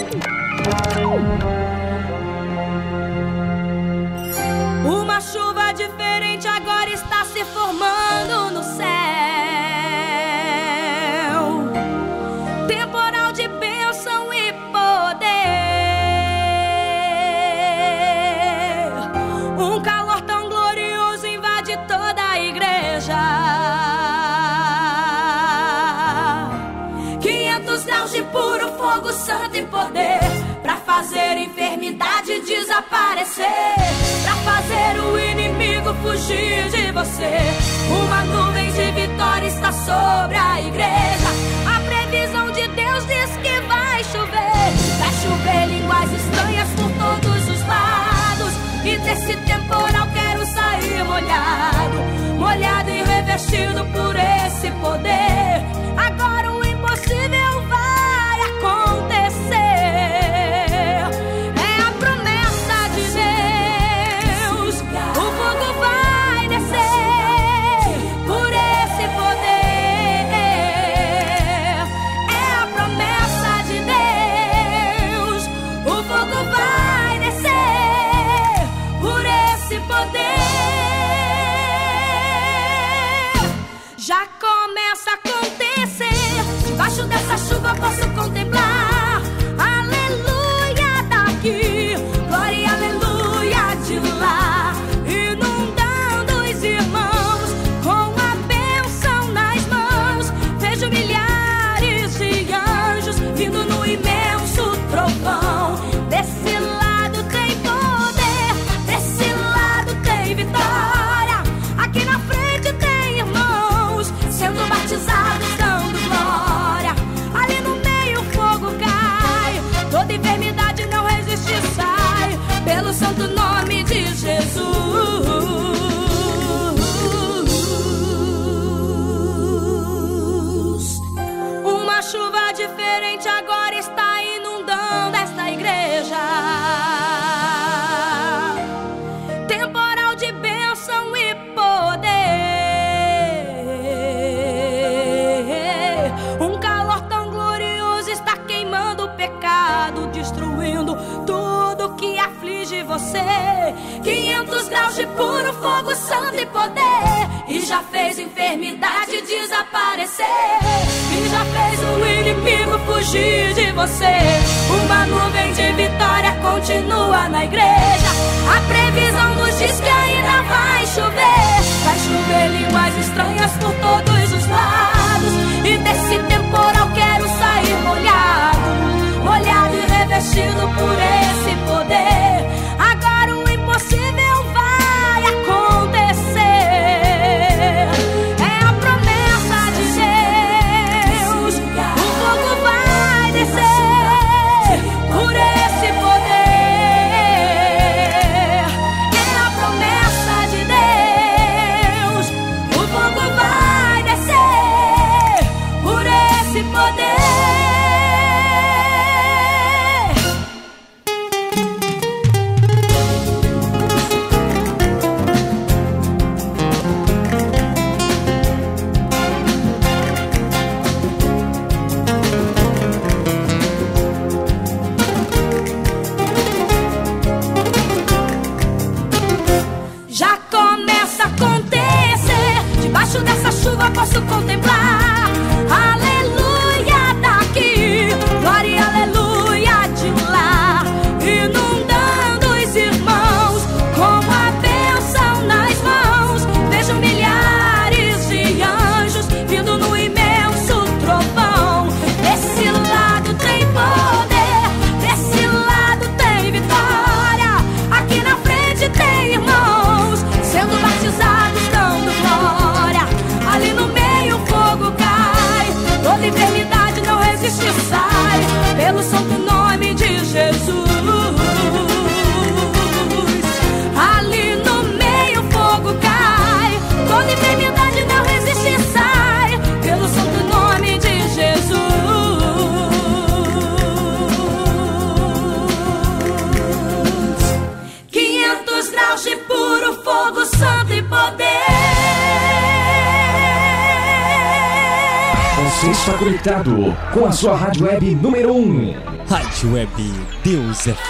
Desaparecer Pra fazer o inimigo fugir de você. Uma nuvem de vitória está sobre a igreja. A previsão de Deus diz que vai chover. Vai chover línguas estranhas por todos os lados. E desse temporal quero sair molhado. Molhado e revestido por esse poder. Agora o impossível vai você. 500 graus de puro fogo, santo e poder. E já fez enfermidade desaparecer. E já fez o inimigo fugir de você. Uma nuvem de vitória continua na igreja. A previsão nos diz que ainda vai chover. Vai chover línguas estranhas por todos os lados. E desse temporal quero sair molhado. Molhado e revestido por esse poder.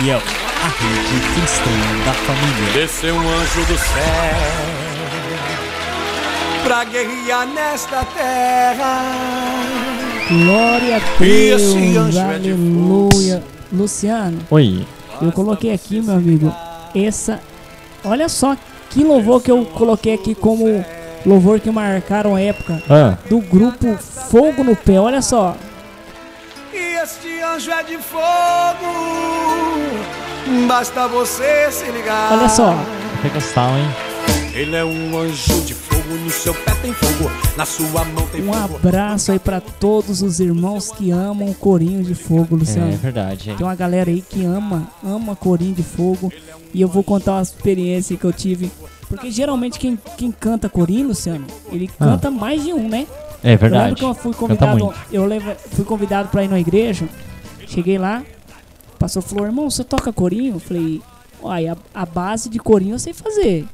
Fiel, a rede cristã da família. Desceu um anjo do céu pra guerrear nesta terra. Glória a Deus, esse anjo é de aleluia. Luciano, Oi. eu coloquei aqui, meu amigo, essa. Olha só que louvor que eu coloquei aqui como louvor que marcaram a época Ah, do grupo Fogo no Pé. Olha só, E este anjo é de fogo. Basta você se ligar. olha só. Pentecostal, hein? Ele é um anjo de fogo. No seu pé tem fogo. Na sua mão tem Um fogo. abraço aí pra todos os irmãos que amam o Corinho de Fogo, É Luciano. verdade. Tem uma galera aí que ama, ama Corinho de Fogo. E eu vou contar uma experiência que eu tive. Porque geralmente quem, quem canta Corinho, Luciano, ele Ah. canta mais de um, né? É Eu lembro verdade. que eu fui convidado, eu leva- fui convidado pra ir na igreja. Cheguei lá, pastor falou, irmão, você toca corinho? Eu falei, olha, a, a base de corinho eu sei fazer.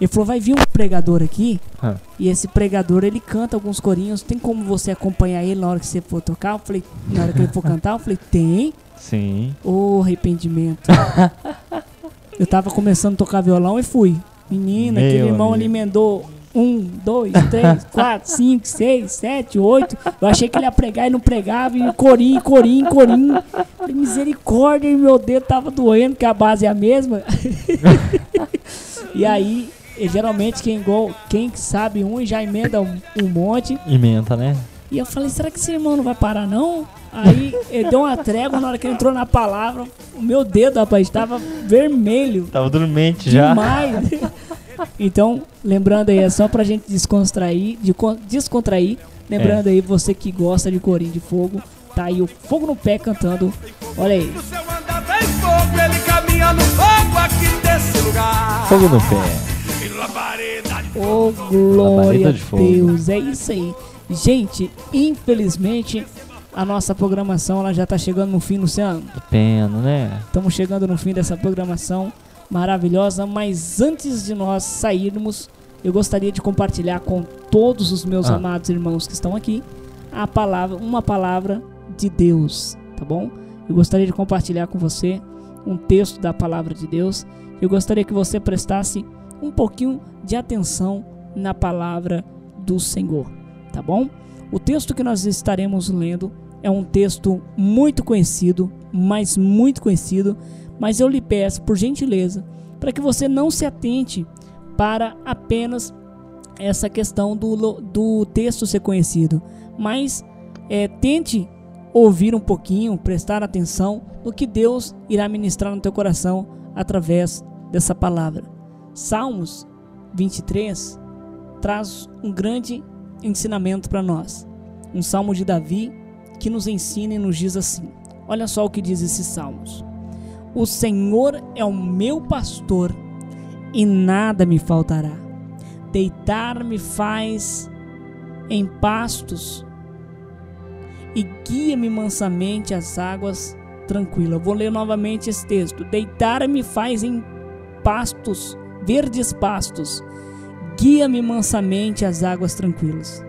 Ele falou, vai vir um pregador aqui, Ah. e esse pregador ele canta alguns corinhos, tem como você acompanhar ele na hora que você for tocar? Eu falei, na hora que ele for cantar? Eu falei, tem. Sim. Ô, arrependimento. eu tava começando a tocar violão e fui. Menina, Meu aquele irmão amigo. ali emendou um, dois, três, quatro, cinco, seis, sete, oito. Eu achei que ele ia pregar e não pregava, e corinho, corinho, corinho. Falei, misericórdia, e meu dedo tava doendo, que a base é a mesma. e aí, geralmente quem, igual, quem sabe um já emenda um, um monte. Ementa, né? E eu falei, será que esse irmão não vai parar não? Aí ele deu uma trégua na hora que ele entrou na palavra. O meu dedo, rapaz, estava vermelho. Tava dormente já. Demais. Então, lembrando aí, é só pra gente descontrair, de, con- descontrair. Lembrando É. aí, você que gosta de Corinho de Fogo, tá aí o Fogo no Pé cantando. Olha aí. Fogo. No pé. Ô, glória Labareda a de fogo. Deus. É isso aí. Gente, infelizmente, a nossa programação ela já tá chegando no fim, Luciano. Pena, né? Estamos chegando no fim dessa programação maravilhosa, mas antes de nós sairmos, eu gostaria de compartilhar com todos os meus Ah. amados irmãos que estão aqui a palavra, uma palavra de Deus, tá bom? Eu gostaria de compartilhar com você um texto da palavra de Deus. Eu gostaria que você prestasse um pouquinho de atenção na palavra do Senhor, tá bom? O texto que nós estaremos lendo é um texto muito conhecido, mas muito conhecido, mas eu lhe peço, por gentileza, para que você não se atente para apenas essa questão do, do texto ser conhecido, mas é, tente ouvir um pouquinho, prestar atenção no que Deus irá ministrar no teu coração através dessa palavra. Salmos 23 traz um grande ensinamento para nós. Um salmo de Davi que nos ensina e nos diz assim: Olha só o que diz esses salmos. O Senhor é o meu pastor e nada me faltará. Deitar-me faz em pastos e guia-me mansamente às águas tranquilas. Vou ler novamente esse texto. Deitar-me faz em pastos, verdes pastos, guia-me mansamente às águas tranquilas.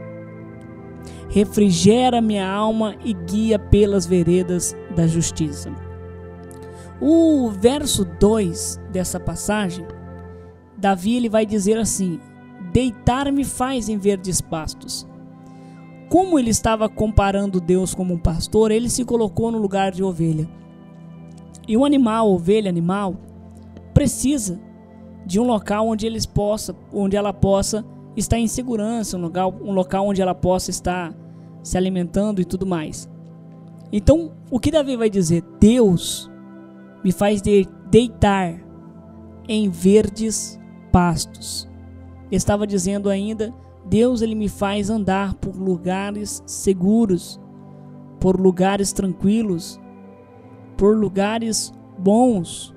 Refrigera minha alma e guia pelas veredas da justiça. O verso 2 dessa passagem, Davi ele vai dizer assim: Deitar-me faz em verdes pastos. Como ele estava comparando Deus como um pastor, ele se colocou no lugar de ovelha. E o animal, ovelha, animal, precisa de um local onde eles possa, onde ela possa estar em segurança, um local, um local onde ela possa estar se alimentando e tudo mais. Então, o que Davi vai dizer? Deus me faz de- deitar em verdes pastos. Estava dizendo ainda, Deus ele me faz andar por lugares seguros, por lugares tranquilos, por lugares bons.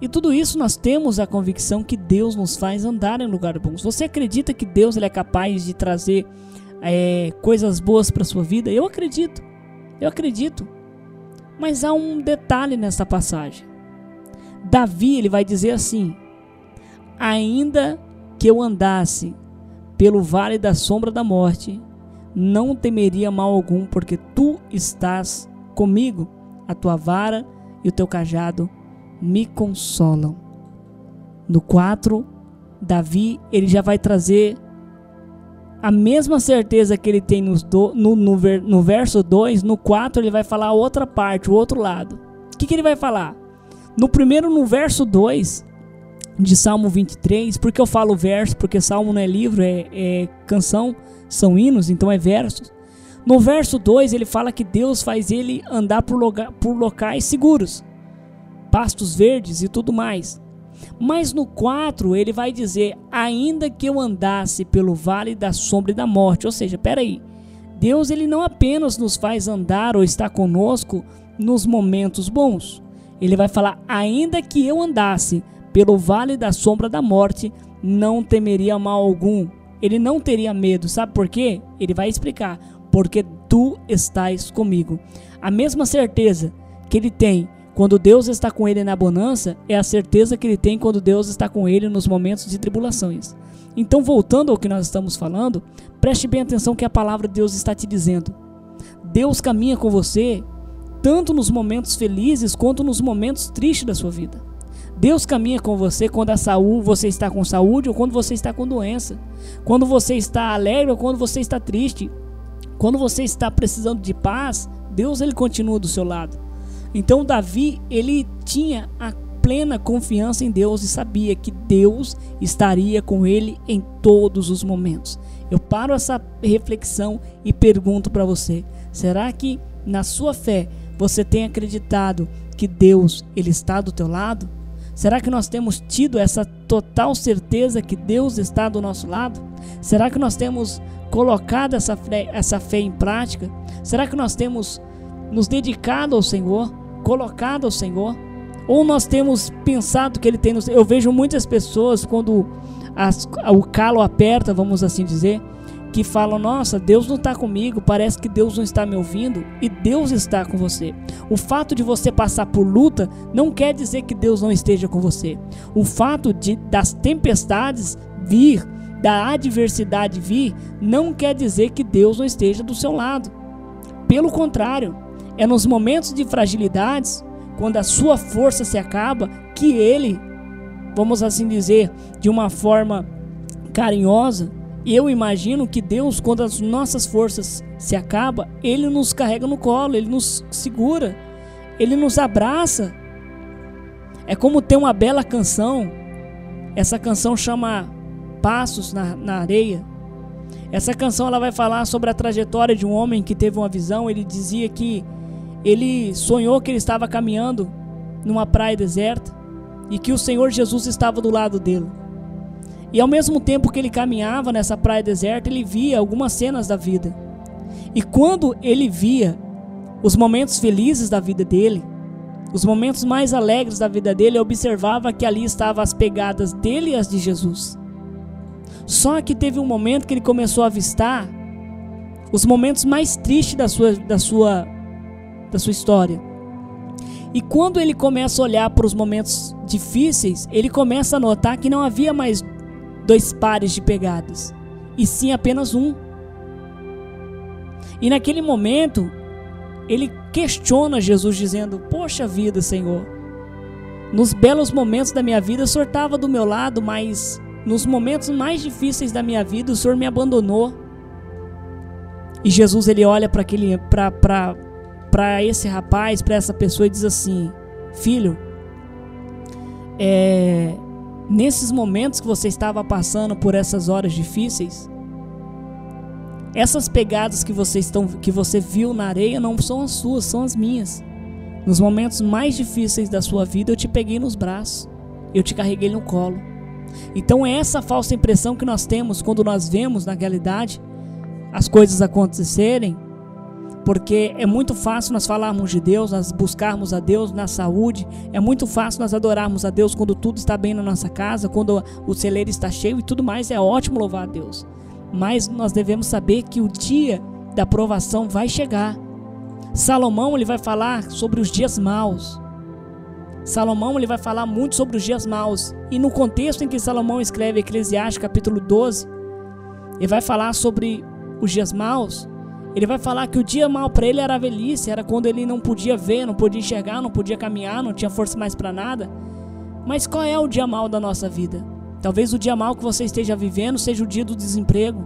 E tudo isso nós temos a convicção que Deus nos faz andar em lugares bons. Você acredita que Deus ele é capaz de trazer é, coisas boas para sua vida? Eu acredito. Eu acredito. Mas há um detalhe nessa passagem. Davi ele vai dizer assim: ainda que eu andasse pelo vale da sombra da morte, não temeria mal algum, porque tu estás comigo. A tua vara e o teu cajado me consolam. No 4, Davi ele já vai trazer a mesma certeza que ele tem do, no, no, no verso 2, no 4 ele vai falar a outra parte, o outro lado. O que, que ele vai falar? No primeiro, no verso 2 de Salmo 23, porque eu falo verso, porque Salmo não é livro, é, é canção, são hinos, então é versos. No verso 2 ele fala que Deus faz ele andar por, loga, por locais seguros, pastos verdes e tudo mais. Mas no 4 ele vai dizer: ainda que eu andasse pelo vale da sombra e da morte. Ou seja, peraí, Deus ele não apenas nos faz andar ou estar conosco nos momentos bons. Ele vai falar: ainda que eu andasse pelo vale da sombra da morte, não temeria mal algum. Ele não teria medo, sabe por quê? Ele vai explicar: porque tu estás comigo. A mesma certeza que ele tem quando Deus está com ele na bonança, é a certeza que ele tem quando Deus está com ele nos momentos de tribulações. Então, voltando ao que nós estamos falando, preste bem atenção que a palavra de Deus está te dizendo. Deus caminha com você tanto nos momentos felizes quanto nos momentos tristes da sua vida. Deus caminha com você quando a saúde, você está com saúde ou quando você está com doença. Quando você está alegre ou quando você está triste. Quando você está precisando de paz, Deus ele continua do seu lado. Então Davi, ele tinha a plena confiança em Deus e sabia que Deus estaria com ele em todos os momentos. Eu paro essa reflexão e pergunto para você: será que na sua fé você tem acreditado que Deus ele está do teu lado? Será que nós temos tido essa total certeza que Deus está do nosso lado? Será que nós temos colocado essa fé, essa fé em prática? Será que nós temos nos dedicado ao Senhor? Colocado ao Senhor? Ou nós temos pensado que Ele tem nos. Eu vejo muitas pessoas quando as, o calo aperta, vamos assim dizer, que falam: Nossa, Deus não está comigo, parece que Deus não está me ouvindo, e Deus está com você. O fato de você passar por luta não quer dizer que Deus não esteja com você. O fato de das tempestades vir, da adversidade vir, não quer dizer que Deus não esteja do seu lado. Pelo contrário, é nos momentos de fragilidades, quando a sua força se acaba, que ele, vamos assim dizer, de uma forma carinhosa, eu imagino que Deus, quando as nossas forças se acabam, ele nos carrega no colo, ele nos segura, ele nos abraça. É como ter uma bela canção. Essa canção chama Passos na, na Areia. Essa canção ela vai falar sobre a trajetória de um homem que teve uma visão. Ele dizia que ele sonhou que ele estava caminhando numa praia deserta e que o Senhor Jesus estava do lado dele. E ao mesmo tempo que ele caminhava nessa praia deserta, ele via algumas cenas da vida. E quando ele via os momentos felizes da vida dele, os momentos mais alegres da vida dele, ele observava que ali estavam as pegadas dele e as de Jesus. Só que teve um momento que ele começou a avistar os momentos mais tristes da sua, da sua da sua história. E quando ele começa a olhar para os momentos difíceis, ele começa a notar que não havia mais dois pares de pegadas, e sim apenas um. E naquele momento, ele questiona Jesus, dizendo: Poxa vida, Senhor, nos belos momentos da minha vida o Senhor estava do meu lado, mas nos momentos mais difíceis da minha vida o Senhor me abandonou. E Jesus ele olha para aquele para para esse rapaz, para essa pessoa e diz assim: Filho, é, nesses momentos que você estava passando por essas horas difíceis, essas pegadas que você, estão, que você viu na areia não são as suas, são as minhas. Nos momentos mais difíceis da sua vida, eu te peguei nos braços, eu te carreguei no colo. Então é essa falsa impressão que nós temos quando nós vemos na realidade as coisas acontecerem porque é muito fácil nós falarmos de Deus, nós buscarmos a Deus na saúde, é muito fácil nós adorarmos a Deus quando tudo está bem na nossa casa, quando o celeiro está cheio e tudo mais, é ótimo louvar a Deus. Mas nós devemos saber que o dia da provação vai chegar. Salomão ele vai falar sobre os dias maus. Salomão ele vai falar muito sobre os dias maus. E no contexto em que Salomão escreve Eclesiastes capítulo 12, ele vai falar sobre os dias maus, ele vai falar que o dia mal para ele era a velhice, era quando ele não podia ver, não podia enxergar, não podia caminhar, não tinha força mais para nada. Mas qual é o dia mal da nossa vida? Talvez o dia mal que você esteja vivendo seja o dia do desemprego.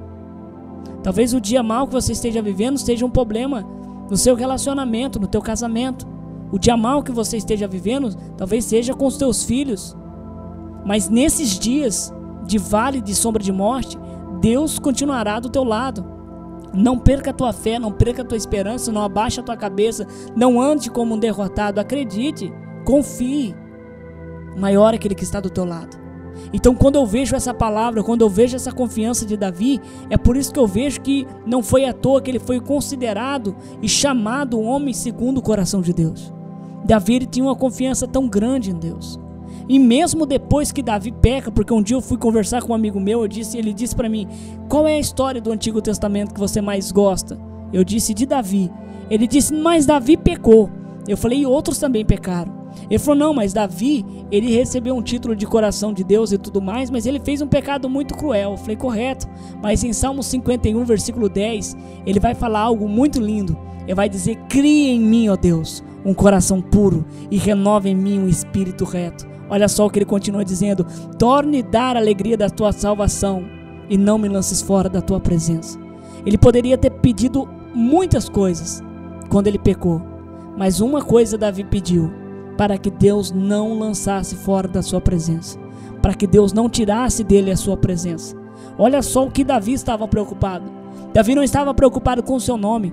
Talvez o dia mal que você esteja vivendo seja um problema no seu relacionamento, no teu casamento. O dia mal que você esteja vivendo talvez seja com os teus filhos. Mas nesses dias de vale de sombra de morte, Deus continuará do teu lado. Não perca a tua fé, não perca a tua esperança, não abaixe a tua cabeça, não ande como um derrotado, acredite, confie. Maior é aquele que está do teu lado. Então, quando eu vejo essa palavra, quando eu vejo essa confiança de Davi, é por isso que eu vejo que não foi à toa que ele foi considerado e chamado homem segundo o coração de Deus. Davi ele tinha uma confiança tão grande em Deus. E mesmo depois que Davi peca, porque um dia eu fui conversar com um amigo meu, eu disse, ele disse para mim: "Qual é a história do Antigo Testamento que você mais gosta?" Eu disse de Davi. Ele disse: "Mas Davi pecou." Eu falei: "E outros também pecaram." Ele falou: "Não, mas Davi, ele recebeu um título de coração de Deus e tudo mais, mas ele fez um pecado muito cruel." Eu falei: "Correto." Mas em Salmo 51, versículo 10, ele vai falar algo muito lindo. Ele vai dizer: "Cria em mim, ó Deus, um coração puro e renova em mim um espírito reto." Olha só o que ele continua dizendo: torne dar a alegria da tua salvação e não me lances fora da tua presença. Ele poderia ter pedido muitas coisas quando ele pecou, mas uma coisa Davi pediu: para que Deus não lançasse fora da sua presença, para que Deus não tirasse dele a sua presença. Olha só o que Davi estava preocupado. Davi não estava preocupado com o seu nome.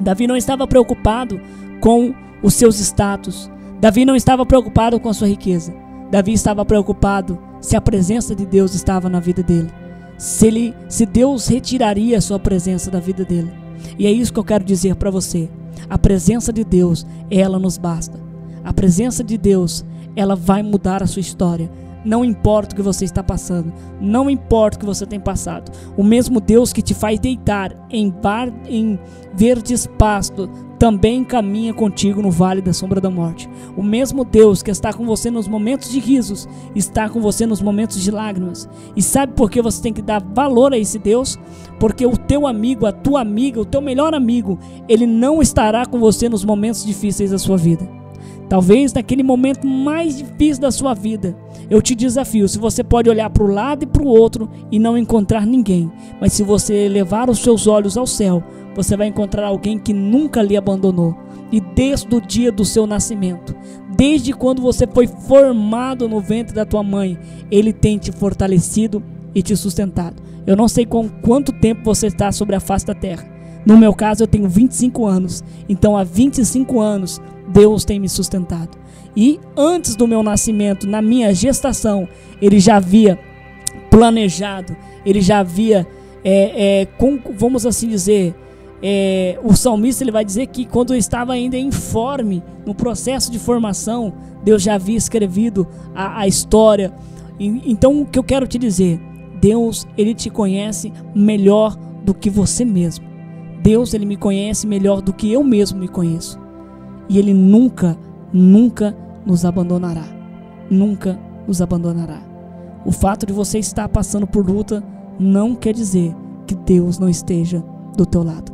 Davi não estava preocupado com os seus status. Davi não estava preocupado com a sua riqueza. Davi estava preocupado se a presença de Deus estava na vida dele. Se ele, se Deus retiraria a sua presença da vida dele. E é isso que eu quero dizer para você. A presença de Deus, ela nos basta. A presença de Deus, ela vai mudar a sua história. Não importa o que você está passando, não importa o que você tem passado. O mesmo Deus que te faz deitar em, bar, em verdes pasto também caminha contigo no vale da sombra da morte. O mesmo Deus que está com você nos momentos de risos, está com você nos momentos de lágrimas. E sabe por que você tem que dar valor a esse Deus? Porque o teu amigo, a tua amiga, o teu melhor amigo, ele não estará com você nos momentos difíceis da sua vida. Talvez naquele momento mais difícil da sua vida, eu te desafio. Se você pode olhar para o lado e para o outro e não encontrar ninguém, mas se você levar os seus olhos ao céu, você vai encontrar alguém que nunca lhe abandonou. E desde o dia do seu nascimento, desde quando você foi formado no ventre da tua mãe, ele tem te fortalecido e te sustentado. Eu não sei com quanto tempo você está sobre a face da terra. No meu caso, eu tenho 25 anos. Então, há 25 anos, Deus tem me sustentado. E antes do meu nascimento, na minha gestação, ele já havia planejado, ele já havia, é, é, com, vamos assim dizer, é, o salmista ele vai dizer que quando eu estava ainda informe, no processo de formação, Deus já havia escrevido a, a história. E, então o que eu quero te dizer, Deus ele te conhece melhor do que você mesmo. Deus ele me conhece melhor do que eu mesmo me conheço. E ele nunca, nunca nos abandonará. Nunca nos abandonará. O fato de você estar passando por luta não quer dizer que Deus não esteja do teu lado.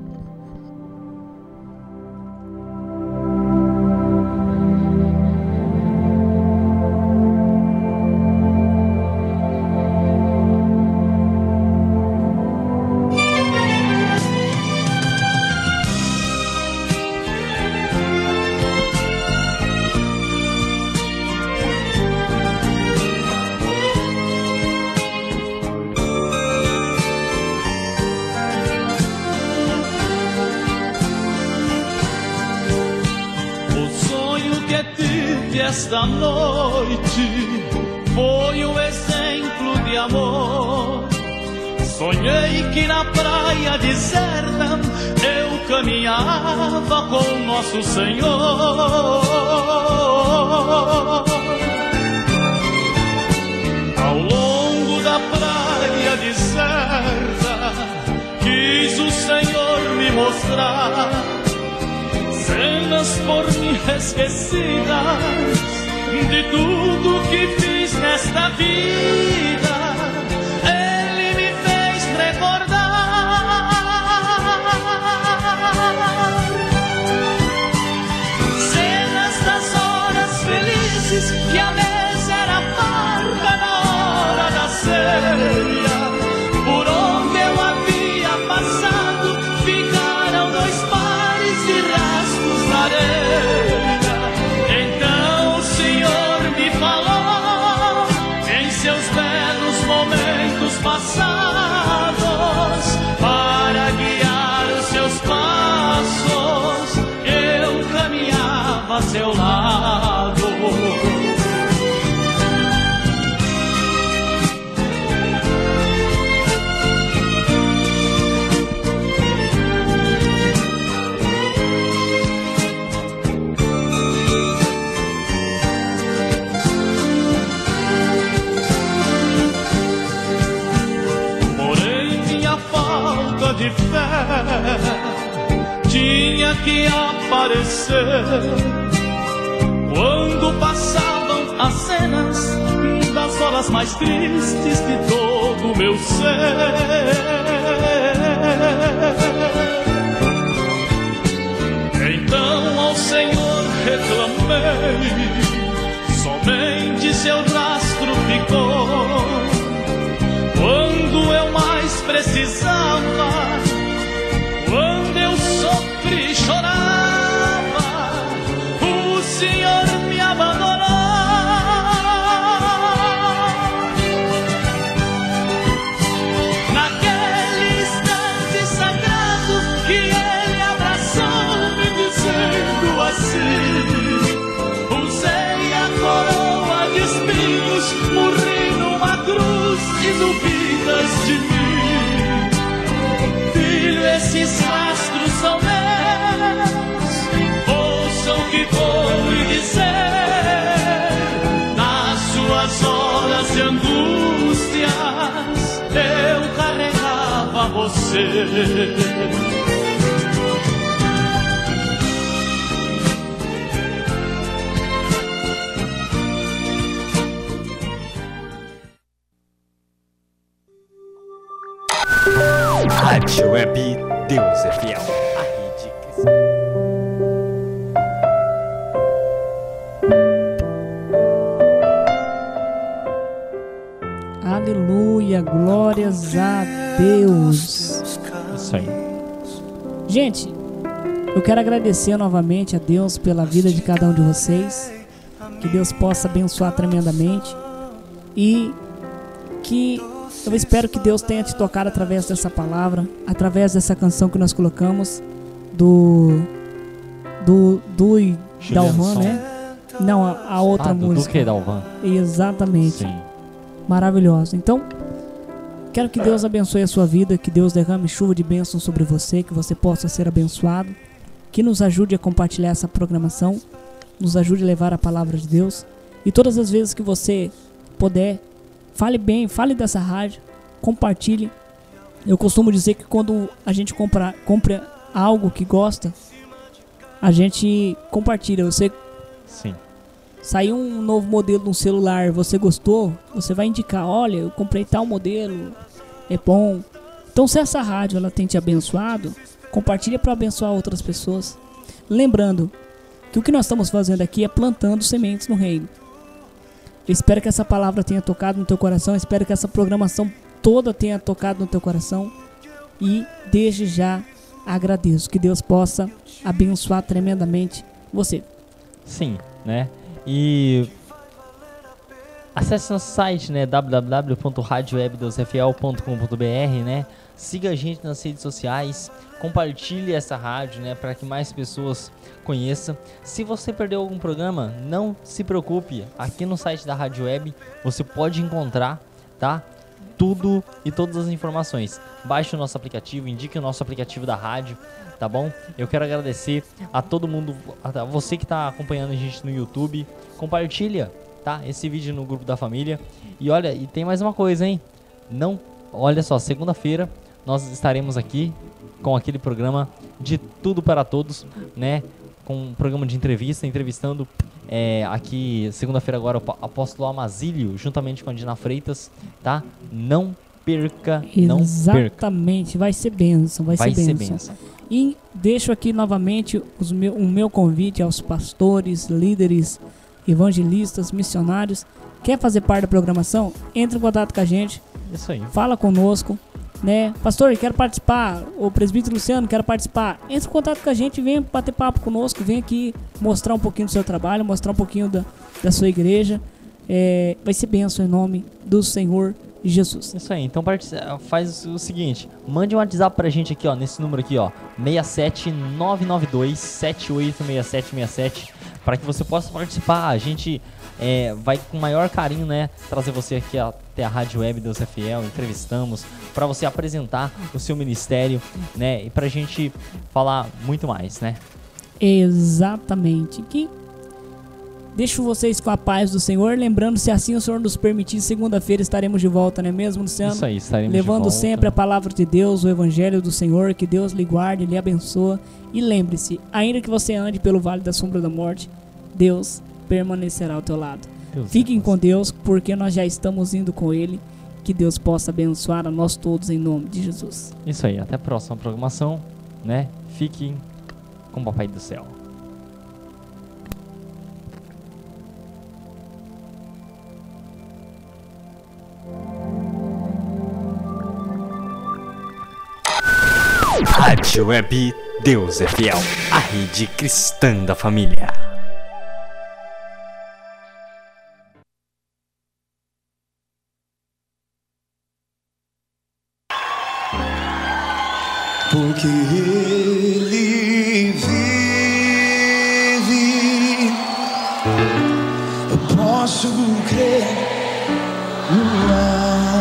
Que na praia deserta eu caminhava com nosso Senhor. Ao longo da praia deserta, quis o Senhor me mostrar cenas por mim esquecidas de tudo que fiz nesta vida. Tinha que aparecer quando passavam as cenas das horas mais tristes de todo o meu ser. Então ao Senhor reclamei, somente seu rastro ficou. Quando eu mais precisava, duvidas de mim. Filho, esses rastros são meus. Ouçam o que vou lhe dizer. Nas suas horas de angústias, eu carregava você. Quero agradecer novamente a Deus pela vida de cada um de vocês. Que Deus possa abençoar tremendamente. E que eu espero que Deus tenha te tocado através dessa palavra, através dessa canção que nós colocamos do do do Dalvan, né? Não, a, a outra ah, do música. Duque Dalvan. Exatamente. Sim. Maravilhosa. Então, quero que Deus abençoe a sua vida, que Deus derrame chuva de bênção sobre você, que você possa ser abençoado, que nos ajude a compartilhar essa programação, nos ajude a levar a palavra de Deus. E todas as vezes que você puder, fale bem, fale dessa rádio, compartilhe. Eu costumo dizer que quando a gente compra, compra algo que gosta, a gente compartilha. Você Sim. Saiu um novo modelo de um celular, você gostou? Você vai indicar, olha, eu comprei tal modelo, é bom. Então se essa rádio ela tem te abençoado, compartilha para abençoar outras pessoas. Lembrando que o que nós estamos fazendo aqui é plantando sementes no reino. Eu espero que essa palavra tenha tocado no teu coração, espero que essa programação toda tenha tocado no teu coração e desde já agradeço que Deus possa abençoar tremendamente você. Sim, né? E acesse nosso site, né? www.radiowebdeusfl.com.br, né? Siga a gente nas redes sociais, compartilhe essa rádio, né, para que mais pessoas conheçam. Se você perdeu algum programa, não se preocupe. Aqui no site da Rádio Web você pode encontrar, tá? Tudo e todas as informações. Baixe o nosso aplicativo, indique o nosso aplicativo da rádio, tá bom? Eu quero agradecer a todo mundo, a você que está acompanhando a gente no YouTube. Compartilha, tá? Esse vídeo no grupo da família. E olha, e tem mais uma coisa, hein? Não, olha só, segunda-feira nós estaremos aqui com aquele programa de tudo para todos, né? Com um programa de entrevista, entrevistando é, aqui segunda-feira agora o apóstolo Amazílio, juntamente com a Dina Freitas, tá? Não perca, não perca. Exatamente, vai ser bênção, vai, Vai ser bênção. E deixo aqui novamente os meu, o meu convite aos pastores, líderes, evangelistas, missionários. Quer fazer parte da programação? Entre em contato com a gente, Isso aí. fala conosco, né? Pastor, quero participar. O presbítero Luciano, quero participar. Entre em contato com a gente, vem bater papo conosco, vem aqui mostrar um pouquinho do seu trabalho, mostrar um pouquinho da, da sua igreja. É, vai ser bênção em nome do Senhor Jesus. Isso aí, então partici- faz o seguinte, mande um WhatsApp pra gente aqui, ó, nesse número aqui, ó, 67992 786767 para que você possa participar. A gente é, vai com maior carinho, né, trazer você aqui até a Rádio Web Deus é Fiel, entrevistamos para você apresentar o seu ministério, né, e para a gente falar muito mais, né? Exatamente. Que Deixo vocês com a paz do Senhor, lembrando, se assim o Senhor nos permitir, segunda-feira estaremos de volta, não é mesmo, Luciano? Isso aí, estaremos Levando de volta. sempre a palavra de Deus, o Evangelho do Senhor, que Deus lhe guarde, lhe abençoe. E lembre-se, ainda que você ande pelo vale da sombra da morte, Deus permanecerá ao teu lado. Deus Fiquem com Deus, porque nós já estamos indo com Ele. Que Deus possa abençoar a nós todos em nome de Jesus. Isso aí, até a próxima programação, né? Fiquem com o Papai do Céu. Rádio Web Deus é Fiel, a rede cristã da família. Posso crer no amanhã.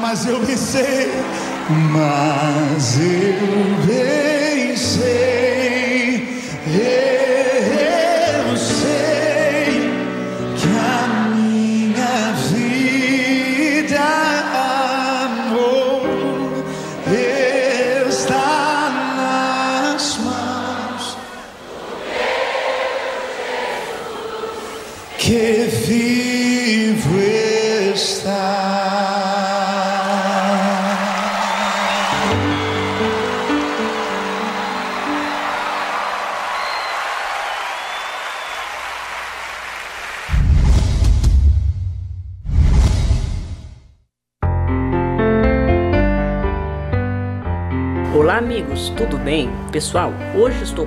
Mas eu bem sei, mas eu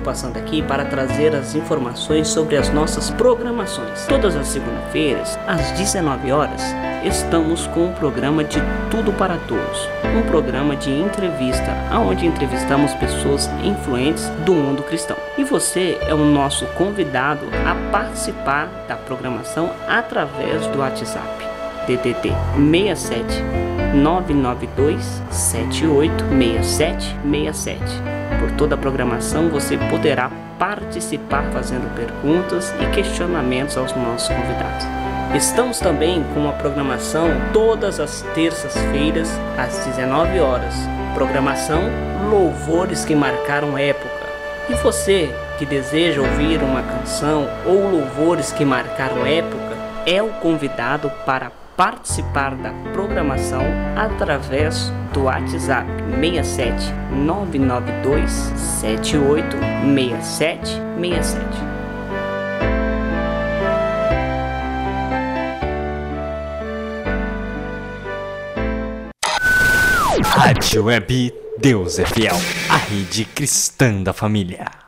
estou passando aqui para trazer as informações sobre as nossas programações. Todas as segunda-feiras, às 19 horas, estamos com o programa de Tudo para Todos, um programa de entrevista onde entrevistamos pessoas influentes do mundo cristão. E você é o nosso convidado a participar da programação através do WhatsApp. DDD 67 992 786767. Por toda a programação você poderá participar fazendo perguntas e questionamentos aos nossos convidados. Estamos também com uma programação todas as terças-feiras às 19 horas. Programação Louvores que marcaram época. E você que deseja ouvir uma canção ou louvores que marcaram época, é o convidado para participar da programação através do WhatsApp 67 992 78 67 67. Rádio Web Deus é Fiel, a rede cristã da família.